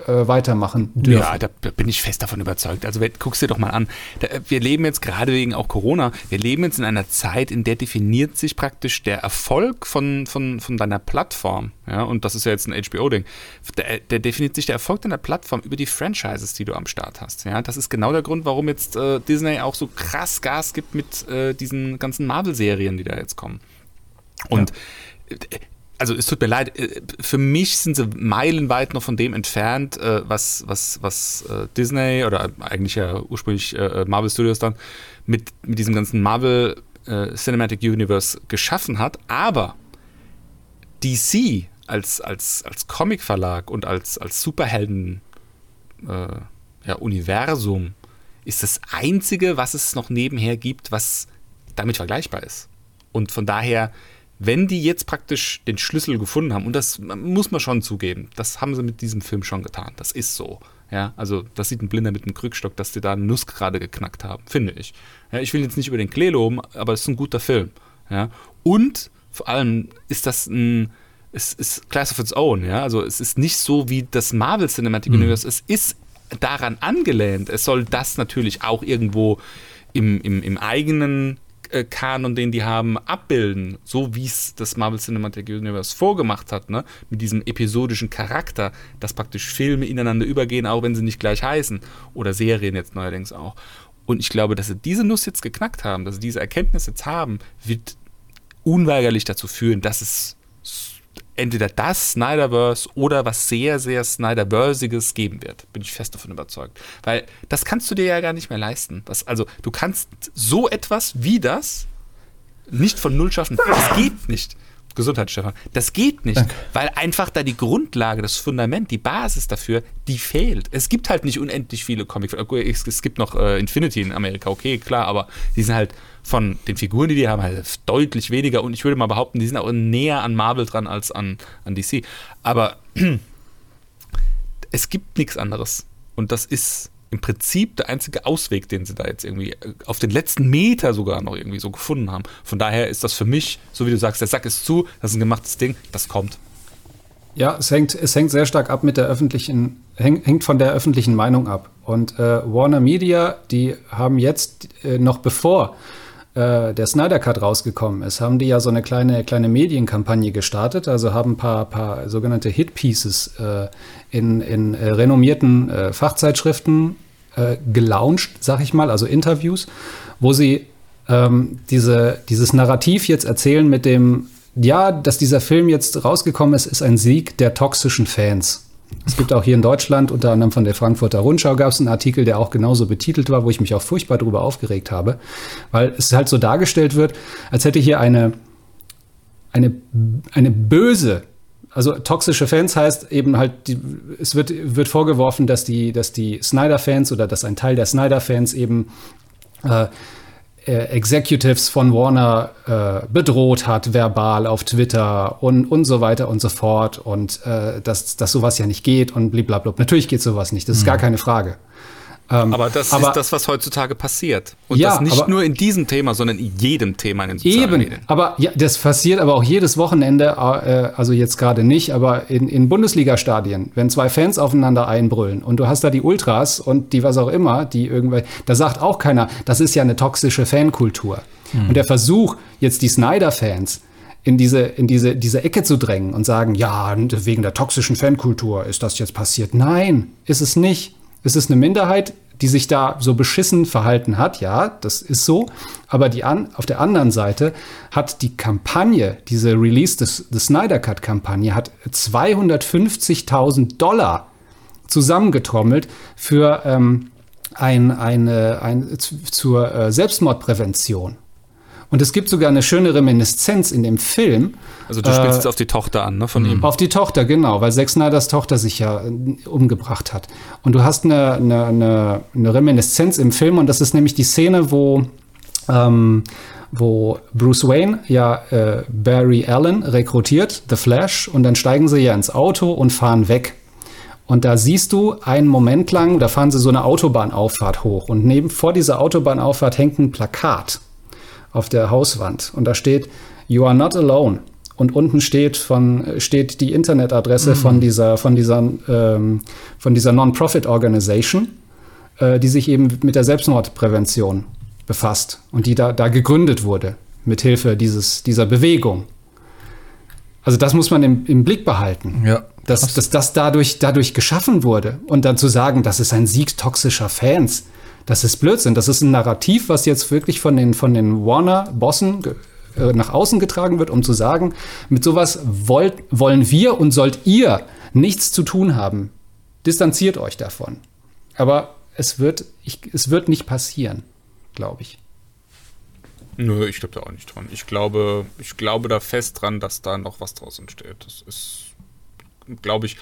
äh, weitermachen dürfen. Ja, da bin ich fest davon überzeugt. Also guckst dir doch mal an. Da, wir leben jetzt gerade wegen auch Corona, wir leben jetzt in einer Zeit, in der definiert sich praktisch der Erfolg von, von, von deiner Plattform. Ja, und das ist ja jetzt ein HBO-Ding. Der, der, definiert sich der Erfolg deiner Plattform über die Franchises, die du am Start hast. Ja, das ist genau der Grund, warum jetzt äh, Disney auch so krass Gas gibt mit äh, diesen ganzen Marvel-Serien, die da jetzt kommen. Und ja äh, also es tut mir leid, äh, für mich sind sie meilenweit noch von dem entfernt, äh, was, was, was äh, Disney oder eigentlich ja ursprünglich Marvel Studios dann mit, mit diesem ganzen Marvel Cinematic Universe geschaffen hat. Aber DC als, als, als Comic-Verlag und als, als Superhelden äh, ja, ist das einzige, was es noch nebenher gibt, was damit vergleichbar ist. Und von daher wenn die jetzt praktisch den Schlüssel gefunden haben, und das muss man schon zugeben, das haben sie mit diesem Film schon getan. Das ist so. Ja, also das sieht ein Blinder mit einem Krückstock, dass die da eine Nuss gerade geknackt haben, finde ich. Ja, ich will jetzt nicht über den Klee loben, aber es ist ein guter Film. Ja, und vor allem ist das ein, es ist Class of its Own. Ja, also es ist nicht so wie das Marvel Cinematic mhm. Universe. Es ist daran angelehnt. Es soll das natürlich auch irgendwo im, im, im eigenen Kanon, den die haben, abbilden, so wie es das Marvel Cinematic Universe vorgemacht hat, ne? mit diesem episodischen Charakter, dass praktisch Filme ineinander übergehen, auch wenn sie nicht gleich heißen, oder Serien jetzt neuerdings auch. Und ich glaube, dass sie diese Nuss jetzt geknackt haben, dass sie diese Erkenntnis jetzt haben, wird unweigerlich dazu führen, dass es entweder das Snyderverse oder was sehr, sehr Snyderversiges geben wird. Bin ich fest davon überzeugt. Weil das kannst du dir ja gar nicht mehr leisten. Das, also du kannst so etwas wie das nicht von Null schaffen. Das geht nicht. Gesundheit, Stefan. Das geht nicht, weil einfach da die Grundlage, das Fundament, die Basis dafür, die fehlt. Es gibt halt nicht unendlich viele Comics. Es gibt noch äh, Infinity in Amerika, okay, klar, aber die sind halt von den Figuren, die die haben, halt deutlich weniger und ich würde mal behaupten, die sind auch näher an Marvel dran als an, an DC. Aber es gibt nichts anderes. Und das ist im Prinzip der einzige Ausweg, den sie da jetzt irgendwie äh, auf den letzten Meter sogar noch irgendwie so gefunden haben. Von daher ist das für mich, so wie du sagst, der Sack ist zu, das ist ein gemachtes Ding, das kommt. Ja, es hängt, es hängt sehr stark ab mit der öffentlichen, hängt von der öffentlichen Meinung ab. Und äh, Warner Media, die haben jetzt äh, noch bevor äh, der Snyder Cut rausgekommen ist, haben die ja so eine kleine, kleine Medienkampagne gestartet, also haben ein paar, paar sogenannte Hit-Pieces äh, in, in äh, renommierten äh, Fachzeitschriften äh, gelauncht, sag ich mal, also Interviews, wo sie ähm, diese, dieses Narrativ jetzt erzählen mit dem, ja, dass dieser Film jetzt rausgekommen ist, ist ein Sieg der toxischen Fans. Es gibt auch hier in Deutschland, unter anderem von der Frankfurter Rundschau, gab es einen Artikel, der auch genauso betitelt war, wo ich mich auch furchtbar darüber aufgeregt habe, weil es halt so dargestellt wird, als hätte hier eine, eine, eine böse, also toxische Fans heißt eben halt, die, es wird, wird vorgeworfen, dass die, dass die Snyder-Fans oder dass ein Teil der Snyder-Fans eben äh, äh, Executives von Warner äh, bedroht hat, verbal auf Twitter und, und so weiter und so fort und äh, dass, dass sowas ja nicht geht und blablabla. Natürlich geht sowas nicht, das ist mhm. gar keine Frage. Ähm, aber das aber, ist das, was heutzutage passiert. Und ja, das nicht aber, nur in diesem Thema, sondern in jedem Thema in den sozialen Eben, Medien. aber ja, das passiert aber auch jedes Wochenende, äh, also jetzt gerade nicht, aber in, in Bundesliga-Stadien, wenn zwei Fans aufeinander einbrüllen und du hast da die Ultras und die was auch immer, die irgendwelche, da sagt auch keiner, das ist ja eine toxische Fankultur. Mhm. Und der Versuch, jetzt die Snyder-Fans in diese, in diese, diese Ecke zu drängen und sagen, ja, wegen der toxischen Fankultur ist das jetzt passiert. Nein, ist es nicht. Es ist eine Minderheit, die sich da so beschissen verhalten hat, ja, das ist so. Aber die an, auf der anderen Seite hat die Kampagne, diese Release des, des Snyder Cut Kampagne, hat 250.000 Dollar zusammengetrommelt für ähm, ein, eine, ein, zur äh, Selbstmordprävention. Und es gibt sogar eine schöne Reminiszenz in dem Film. Also du spielst äh, jetzt auf die Tochter an, ne, von ihm. Auf die Tochter, genau, weil Zack Snyders Tochter sich ja äh, umgebracht hat. Und du hast eine, eine, eine, eine Reminiszenz im Film und das ist nämlich die Szene, wo ähm, wo Bruce Wayne ja äh, Barry Allen rekrutiert, The Flash, und dann steigen sie ja ins Auto und fahren weg. Und da siehst du einen Moment lang, da fahren sie so eine Autobahnauffahrt hoch und neben vor dieser Autobahnauffahrt hängt ein Plakat auf der Hauswand und da steht You are not alone. und unten steht von steht die Internetadresse mhm. von dieser von dieser ähm, von dieser Non-Profit Organization, äh, die sich eben mit der Selbstmordprävention befasst und die da, da gegründet wurde mit Hilfe dieses dieser Bewegung. Also das muss man im, im Blick behalten. Ja. Dass, dass das dadurch, dadurch geschaffen wurde. Und dann zu sagen, das ist ein Sieg toxischer Fans, das ist Blödsinn. Das ist ein Narrativ, was jetzt wirklich von den, von den Warner-Bossen äh, nach außen getragen wird, um zu sagen, mit sowas wollt, wollen wir und sollt ihr nichts zu tun haben. Distanziert euch davon. Aber es wird, ich, es wird nicht passieren, glaube ich. Nö, ich glaube da auch nicht dran. Ich glaube, ich glaube da fest dran, dass da noch was draus entsteht. Das ist, glaube ich,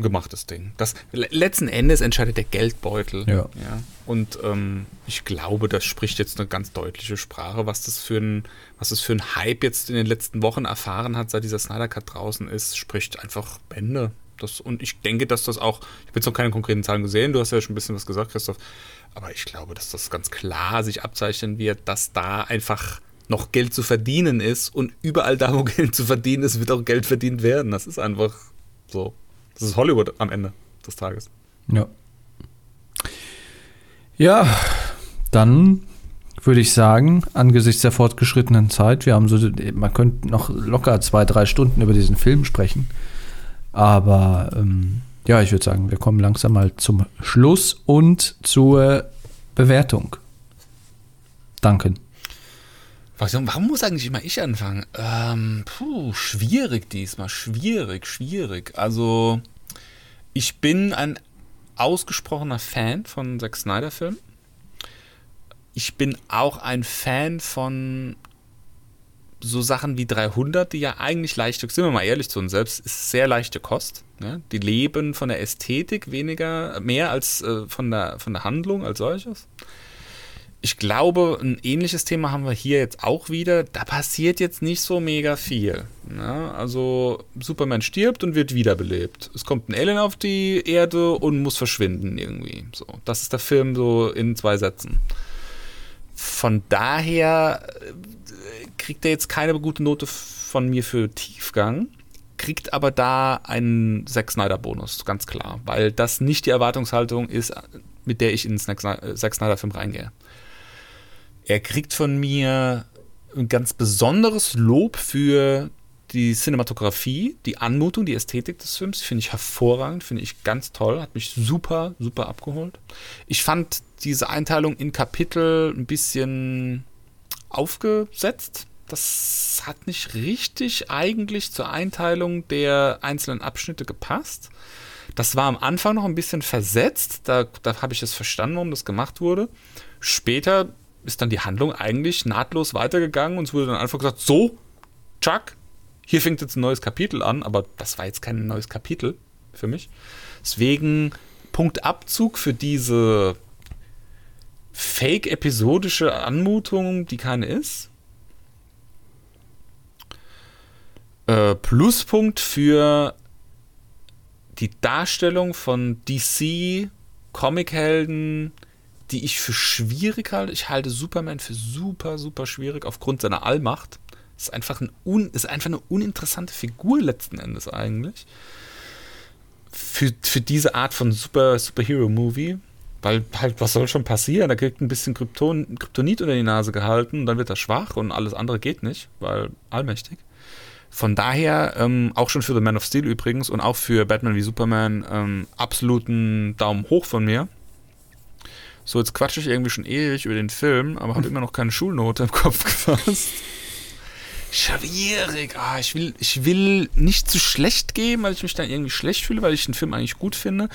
gemachtes Ding. Das, letzten Endes entscheidet der Geldbeutel. Ja. ja. Und ähm, ich glaube, das spricht jetzt eine ganz deutliche Sprache, was das für ein, was das für ein Hype jetzt in den letzten Wochen erfahren hat, seit dieser Snyder Cut draußen ist, spricht einfach Bände. Das, und ich denke, dass das auch, ich habe jetzt noch keine konkreten Zahlen gesehen, du hast ja schon ein bisschen was gesagt, Christoph, aber ich glaube, dass das ganz klar sich abzeichnen wird, dass da einfach noch Geld zu verdienen ist und überall da, wo Geld zu verdienen ist, wird auch Geld verdient werden. Das ist einfach so. Das ist Hollywood am Ende des Tages. Ja. Ja, dann würde ich sagen, angesichts der fortgeschrittenen Zeit, wir haben so, man könnte noch locker zwei, drei Stunden über diesen Film sprechen. Aber ähm, ja, ich würde sagen, wir kommen langsam mal zum Schluss und zur Bewertung. Danke. Warum muss eigentlich immer ich anfangen? Ähm, puh, schwierig diesmal, schwierig, schwierig. Also, ich bin ein ausgesprochener Fan von Zack Snyder-Filmen. Ich bin auch ein Fan von so Sachen wie 300, die ja eigentlich leichte, sind wir mal ehrlich zu uns selbst, ist sehr leichte Kost. Ne? Die leben von der Ästhetik weniger, mehr als äh, von, der, von der Handlung als solches. Ich glaube, ein ähnliches Thema haben wir hier jetzt auch wieder. Da passiert jetzt nicht so mega viel. Ne? Also Superman stirbt und wird wiederbelebt. Es kommt ein Alien auf die Erde und muss verschwinden irgendwie. So, das ist der Film so in zwei Sätzen. Von daher kriegt er jetzt keine gute Note von mir für Tiefgang, kriegt aber da einen Zack Snyder-Bonus, ganz klar, weil das nicht die Erwartungshaltung ist, mit der ich in den Zack Snyder-Film reingehe. Er kriegt von mir ein ganz besonderes Lob für die Cinematografie, die Anmutung, die Ästhetik des Films finde ich hervorragend, finde ich ganz toll, hat mich super, super abgeholt. Ich fand diese Einteilung in Kapitel ein bisschen aufgesetzt das hat nicht richtig eigentlich zur Einteilung der einzelnen Abschnitte gepasst. Das war am Anfang noch ein bisschen versetzt, da, da habe ich es verstanden, warum das gemacht wurde. Später ist dann die Handlung eigentlich nahtlos weitergegangen und es wurde dann einfach gesagt, so, Chuck, hier fängt jetzt ein neues Kapitel an, aber das war jetzt kein neues Kapitel für mich. Deswegen Punktabzug für diese fake-episodische Anmutung, die keine ist. Äh, Pluspunkt für die Darstellung von DC Comichelden, die ich für schwierig halte. Ich halte Superman für super, super schwierig aufgrund seiner Allmacht. Ist einfach, ein un, ist einfach eine uninteressante Figur letzten Endes eigentlich. Für, für diese Art von Super, Superhero-Movie. Weil halt, was soll schon passieren? Da kriegt ein bisschen Krypton, Kryptonit unter die Nase gehalten und dann wird er schwach und alles andere geht nicht, weil allmächtig. Von daher, ähm, auch schon für The Man of Steel übrigens und auch für Batman wie Superman, ähm, absoluten Daumen hoch von mir. So, jetzt quatsche ich irgendwie schon ewig über den Film, aber habe immer noch keine Schulnote im Kopf gefasst. Schwierig. Ah, ich, will, ich will nicht zu schlecht geben, weil ich mich dann irgendwie schlecht fühle, weil ich den Film eigentlich gut finde.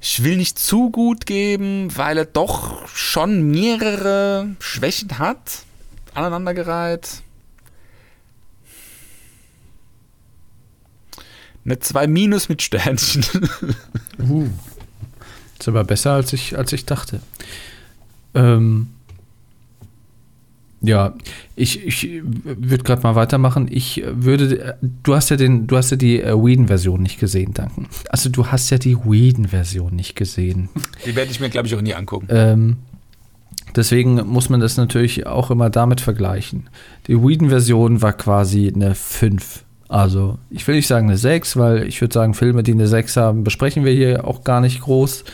Ich will nicht zu gut geben, weil er doch schon mehrere Schwächen hat, aneinandergereiht. Eine 2 minus mit Sternchen. uh. Ist aber besser, als ich, als ich dachte. Ähm, ja, ich, ich würde gerade mal weitermachen. Ich würde, du hast ja den, du hast ja die äh, Whedon-Version nicht gesehen, danken. Also du hast ja die Whedon-Version nicht gesehen. Die werde ich mir, glaube ich, auch nie angucken. Ähm, Deswegen muss man das natürlich auch immer damit vergleichen. Die Whedon-Version war quasi eine 5. Also, ich will nicht sagen eine 6, weil ich würde sagen, Filme, die eine 6 haben, besprechen wir hier auch gar nicht groß.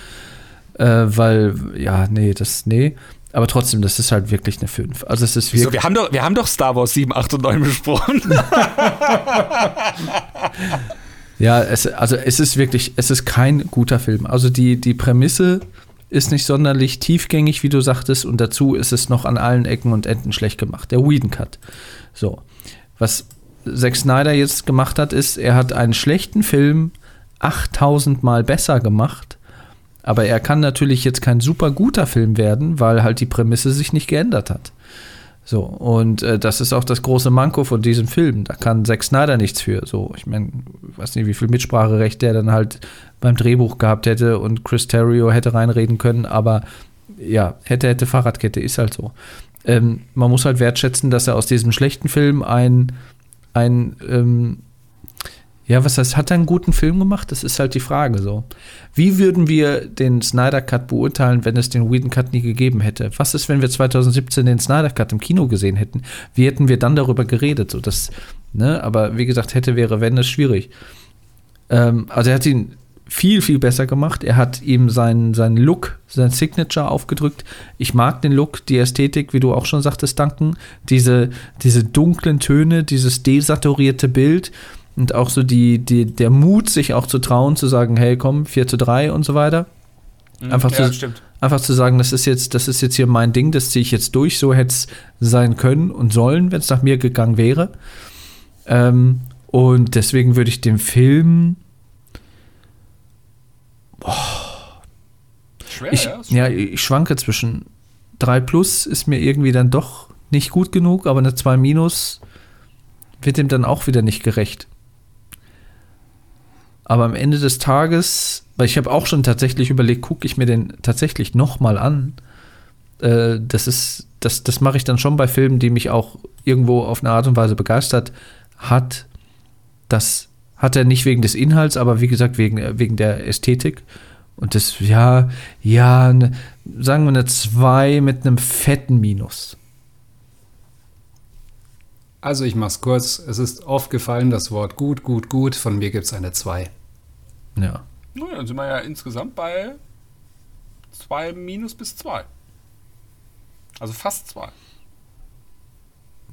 Äh, weil, ja, nee, das, nee. Aber trotzdem, das ist halt wirklich eine 5. Also es ist Wieso? Wir haben, doch, wir haben doch Star Wars 7, 8 und 9 besprochen. ja, es, also es ist wirklich, es ist kein guter Film. Also die, die Prämisse ist nicht sonderlich tiefgängig, wie du sagtest, und dazu ist es noch an allen Ecken und Enden schlecht gemacht. Der Whedon Cut. So. Was Zack Snyder jetzt gemacht hat, ist, er hat einen schlechten Film 8000 Mal besser gemacht aber er kann natürlich jetzt kein super guter Film werden, weil halt die Prämisse sich nicht geändert hat. So, und äh, das ist auch das große Manko von diesem Film. Da kann Zack Snyder nichts für. So, ich meine, weiß nicht, wie viel Mitspracherecht der dann halt beim Drehbuch gehabt hätte und Chris Terrio hätte reinreden können, aber ja, hätte, hätte Fahrradkette, ist halt so. Ähm, man muss halt wertschätzen, dass er aus diesem schlechten Film ein, ein ähm, ja, was heißt, hat er einen guten Film gemacht? Das ist halt die Frage so. Wie würden wir den Snyder Cut beurteilen, wenn es den Whedon Cut nie gegeben hätte? Was ist, wenn wir 2017 den Snyder Cut im Kino gesehen hätten? Wie hätten wir dann darüber geredet? So, das, ne? Aber wie gesagt, hätte, wäre, wenn, ist schwierig. Ähm, also er hat ihn viel, viel besser gemacht. Er hat ihm seinen, seinen Look, sein Signature aufgedrückt. Ich mag den Look, die Ästhetik, wie du auch schon sagtest, Duncan. Diese, diese dunklen Töne, dieses desaturierte Bild und auch so die, die, der Mut, sich auch zu trauen, zu sagen, hey, komm, 4 zu 3 und so weiter. Mhm. Einfach, ja, zu, einfach zu sagen, das ist jetzt, das ist jetzt hier mein Ding, das ziehe ich jetzt durch, so hätte es sein können und sollen, wenn es nach mir gegangen wäre. Ähm, und deswegen würde ich dem Film. Boah, schwer, ich, ja, ja, ich schwanke zwischen 3 plus ist mir irgendwie dann doch nicht gut genug, aber eine 2 minus wird dem dann auch wieder nicht gerecht. Aber am Ende des Tages, weil ich habe auch schon tatsächlich überlegt, gucke ich mir den tatsächlich nochmal an. Äh, das ist, das, das mache ich dann schon bei Filmen, die mich auch irgendwo auf eine Art und Weise begeistert hat. Das hat er nicht wegen des Inhalts, aber wie gesagt, wegen, äh, wegen der Ästhetik. Und das, ja, ja, ne, sagen wir eine 2 mit einem fetten Minus. Also ich mach's kurz. Es ist oft gefallen das Wort gut, gut, gut. Von mir gibt es eine 2. Ja. Naja, dann sind wir ja insgesamt bei 2 minus bis 2. Also fast 2.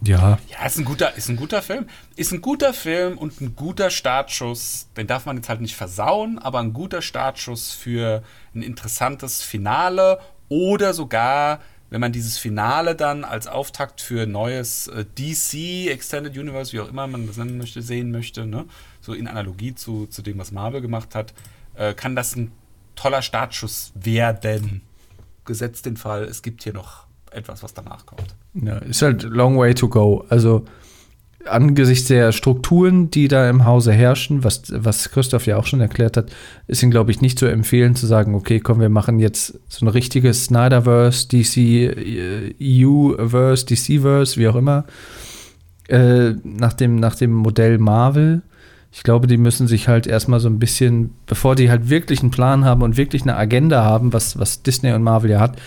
Ja. Ja, ist ein, guter, ist ein guter Film. Ist ein guter Film und ein guter Startschuss. Den darf man jetzt halt nicht versauen, aber ein guter Startschuss für ein interessantes Finale oder sogar wenn man dieses Finale dann als Auftakt für neues äh, DC, Extended Universe, wie auch immer man das nennen möchte, sehen möchte, ne? so in Analogie zu, zu dem, was Marvel gemacht hat, äh, kann das ein toller Startschuss werden. Gesetzt den Fall, es gibt hier noch etwas, was danach kommt. Ja, ist halt long way to go. Also angesichts der Strukturen, die da im Hause herrschen, was, was Christoph ja auch schon erklärt hat, ist ihm, glaube ich, nicht zu empfehlen, zu sagen, okay, komm, wir machen jetzt so ein richtiges Snyderverse, DC, EU-Verse, DC-Verse, wie auch immer, äh, nach, dem, nach dem Modell Marvel. Ich glaube, die müssen sich halt erstmal so ein bisschen, bevor die halt wirklich einen Plan haben und wirklich eine Agenda haben, was, was Disney und Marvel ja hat,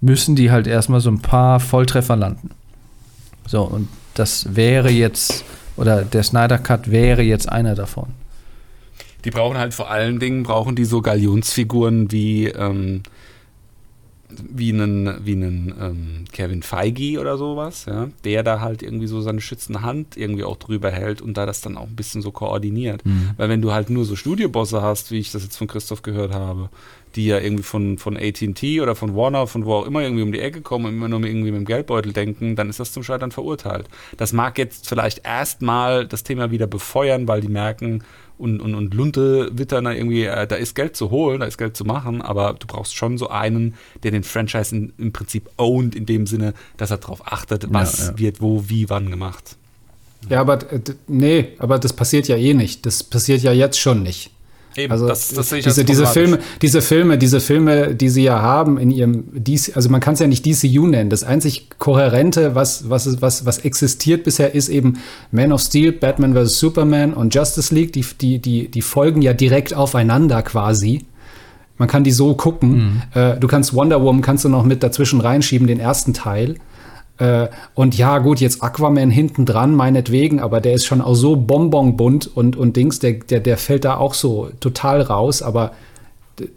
müssen die halt erstmal so ein paar Volltreffer landen. So, und das wäre jetzt, oder der Snyder Cut wäre jetzt einer davon. Die brauchen halt vor allen Dingen, brauchen die so Galionsfiguren wie, ähm, wie einen, wie einen ähm, Kevin Feige oder sowas, ja, der da halt irgendwie so seine schützende Hand irgendwie auch drüber hält und da das dann auch ein bisschen so koordiniert. Mhm. Weil wenn du halt nur so Studiobosse hast, wie ich das jetzt von Christoph gehört habe, die ja irgendwie von, von AT&T oder von Warner, von wo auch immer irgendwie um die Ecke kommen und immer nur irgendwie mit dem Geldbeutel denken, dann ist das zum Scheitern verurteilt. Das mag jetzt vielleicht erstmal das Thema wieder befeuern, weil die merken und, und, und Lunte wittern da irgendwie, äh, da ist Geld zu holen, da ist Geld zu machen, aber du brauchst schon so einen, der den Franchise in, im Prinzip owned, in dem Sinne, dass er darauf achtet, was ja, ja. wird wo, wie, wann gemacht. Ja, aber nee, aber das passiert ja eh nicht. Das passiert ja jetzt schon nicht. Eben, also das, das sehe ich diese, diese Filme, diese Filme, diese Filme, die sie ja haben in ihrem DC, also man kann es ja nicht DCU nennen. Das einzig kohärente, was was was was existiert bisher, ist eben Man of Steel, Batman vs Superman und Justice League. Die die die die folgen ja direkt aufeinander quasi. Man kann die so gucken. Äh, du kannst Wonder Woman kannst du noch mit dazwischen reinschieben, den ersten Teil. Äh, und ja, gut, jetzt Aquaman hinten dran, meinetwegen, aber der ist schon auch so bonbonbunt und, und Dings, der, der, der fällt da auch so total raus, aber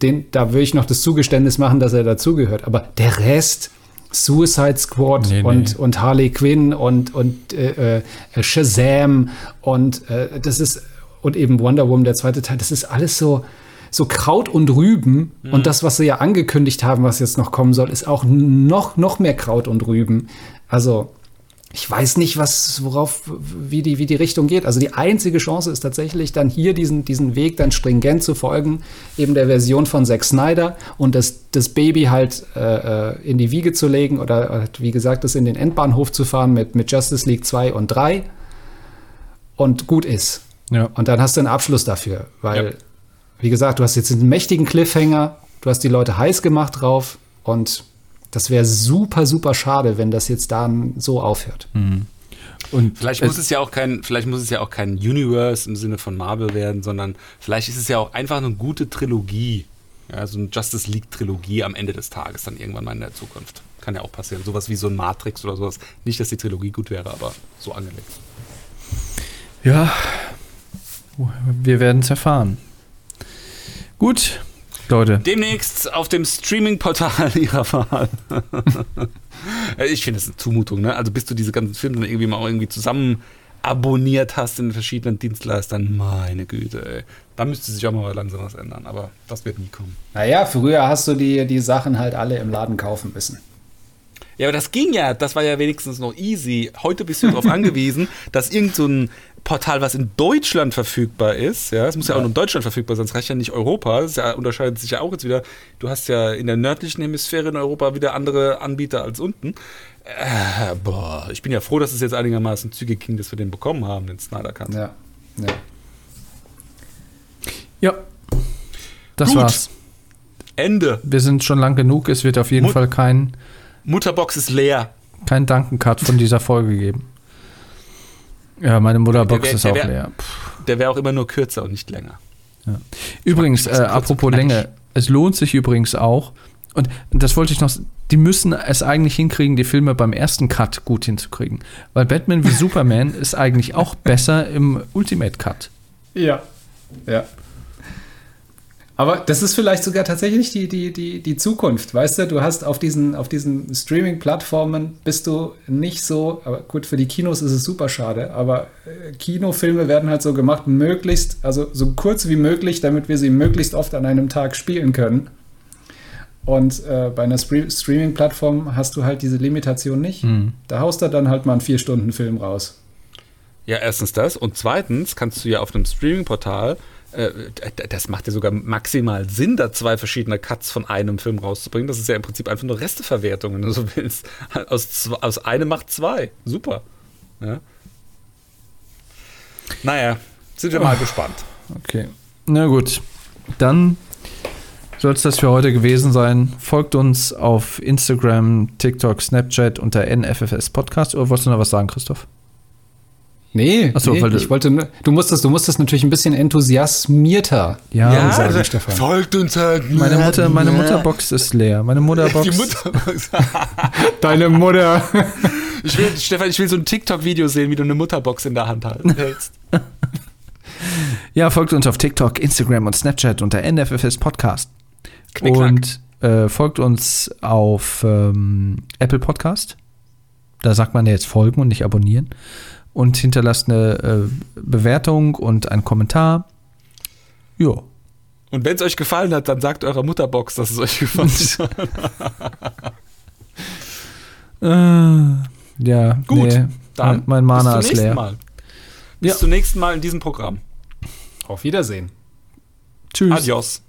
den, da will ich noch das Zugeständnis machen, dass er dazugehört. Aber der Rest, Suicide Squad Nee, nee. und, und Harley Quinn und, und äh, äh, Shazam und äh, das ist und eben Wonder Woman, der zweite Teil, das ist alles so, so Kraut und Rüben. Und das, was sie ja angekündigt haben, was jetzt noch kommen soll, ist auch noch, noch mehr Kraut und Rüben. Also, ich weiß nicht, was, worauf, wie die, wie die Richtung geht. Also die einzige Chance ist tatsächlich dann hier diesen, diesen Weg dann stringent zu folgen, eben der Version von Zack Snyder und das, das Baby halt äh, äh, in die Wiege zu legen oder halt, wie gesagt, das in den Endbahnhof zu fahren mit, mit Justice League 2 und 3 und gut ist. Ja. Und dann hast du einen Abschluss dafür, weil, Ja. Wie gesagt, du hast jetzt einen mächtigen Cliffhanger, du hast die Leute heiß gemacht drauf und das wäre super, super schade, wenn das jetzt dann so aufhört. Und Vielleicht muss es ja auch kein, vielleicht muss es ja auch kein Universe im Sinne von Marvel werden, sondern vielleicht ist es ja auch einfach eine gute Trilogie. Ja, so eine Justice League Trilogie am Ende des Tages dann irgendwann mal in der Zukunft. Kann ja auch passieren. Sowas wie so ein Matrix oder sowas. Nicht, dass die Trilogie gut wäre, aber so angelegt. Ja, wir werden es erfahren. Gut, Leute. Demnächst auf dem Streaming-Portal ihrer Wahl. ich finde das eine Zumutung, ne? Also bis du diese ganzen Filme dann irgendwie mal irgendwie zusammen abonniert hast in den verschiedenen Dienstleistern, meine Güte, ey. Da müsste sich auch mal langsam was ändern, aber das wird nie kommen. Naja, früher hast du die, die Sachen halt alle im Laden kaufen müssen. Ja, aber das ging ja, das war ja wenigstens noch easy. Heute bist du darauf angewiesen, dass irgend so ein Portal, was in Deutschland verfügbar ist, ja, es muss ja, auch nur in Deutschland verfügbar sein, es reicht ja nicht Europa, das ja, unterscheidet sich ja auch jetzt wieder. Du hast ja in der nördlichen Hemisphäre in Europa wieder andere Anbieter als unten. Äh, boah, ich bin ja froh, dass es jetzt einigermaßen zügig ging, dass wir den bekommen haben, den Snyder Cut. Ja. ja. Ja, das Gut. war's. Ende. Wir sind schon lang genug. Es wird auf jeden Mut- Fall kein, Mutterbox ist leer. kein Dankencut von dieser Folge geben. Ja, meine Mutterbox Der ist der auch wär- leer. Puh. Der wäre auch immer nur kürzer und nicht länger. Übrigens, äh, apropos. Länge, es lohnt sich übrigens auch, und das wollte ich noch, die müssen es eigentlich hinkriegen, die Filme beim ersten Cut gut hinzukriegen. Weil Batman wie Superman ist eigentlich auch besser im Ultimate Cut. Ja. Ja. Aber das ist vielleicht sogar tatsächlich die, die, die, die Zukunft, weißt du? Du hast auf diesen, auf diesen Streaming-Plattformen bist du nicht so, aber gut, für die Kinos ist es super schade, aber äh, Kinofilme werden halt so gemacht, möglichst, also so kurz wie möglich, damit wir sie möglichst oft an einem Tag spielen können. Und äh, bei einer Stre- Streaming-Plattform hast du halt diese Limitation nicht. Da haust du dann halt mal einen Vier-Stunden-Film raus. Ja, erstens das. Und zweitens kannst du ja auf einem Streaming-Portal, äh, das macht ja sogar maximal Sinn, da zwei verschiedene Cuts von einem Film rauszubringen. Das ist ja im Prinzip einfach nur Resteverwertung, wenn du so willst. Aus, aus einem macht zwei. Super. Ja. Naja, sind wir mal gespannt. Okay. Na gut. Dann soll es das für heute gewesen sein. Folgt uns auf Instagram, TikTok, Snapchat unter NFFS Podcast. Oder wolltest du noch was sagen, Christoph? Nee, Ach so, nee weil du- ich wollte, nur- du musst das, du musst das natürlich ein bisschen enthusiasmierter. Ja, sagen, also, Stefan. folgt uns halt. Meine Mutter, meine Mutterbox ist leer. Meine Mutterbox. Die Mutterbox. Deine Mutter. Ich will, Stefan, ich will so ein TikTok-Video sehen, wie du eine Mutterbox in der Hand hältst. Ja, folgt uns auf TikTok, Instagram und Snapchat unter NFFS Podcast. Knickknack. Und äh, folgt uns auf ähm, Apple Podcast. Da sagt man ja jetzt folgen und nicht abonnieren. Und hinterlasst eine äh, Bewertung und einen Kommentar. Jo. Und wenn es euch gefallen hat, dann sagt eurer Mutterbox, dass es euch gefallen hat. Äh, ja, Gut, nee, Dann mein, mein Mana bis ist zum nächsten leer. Mal. Bis Ja. zum nächsten Mal in diesem Programm. Auf Wiedersehen. Tschüss. Adios.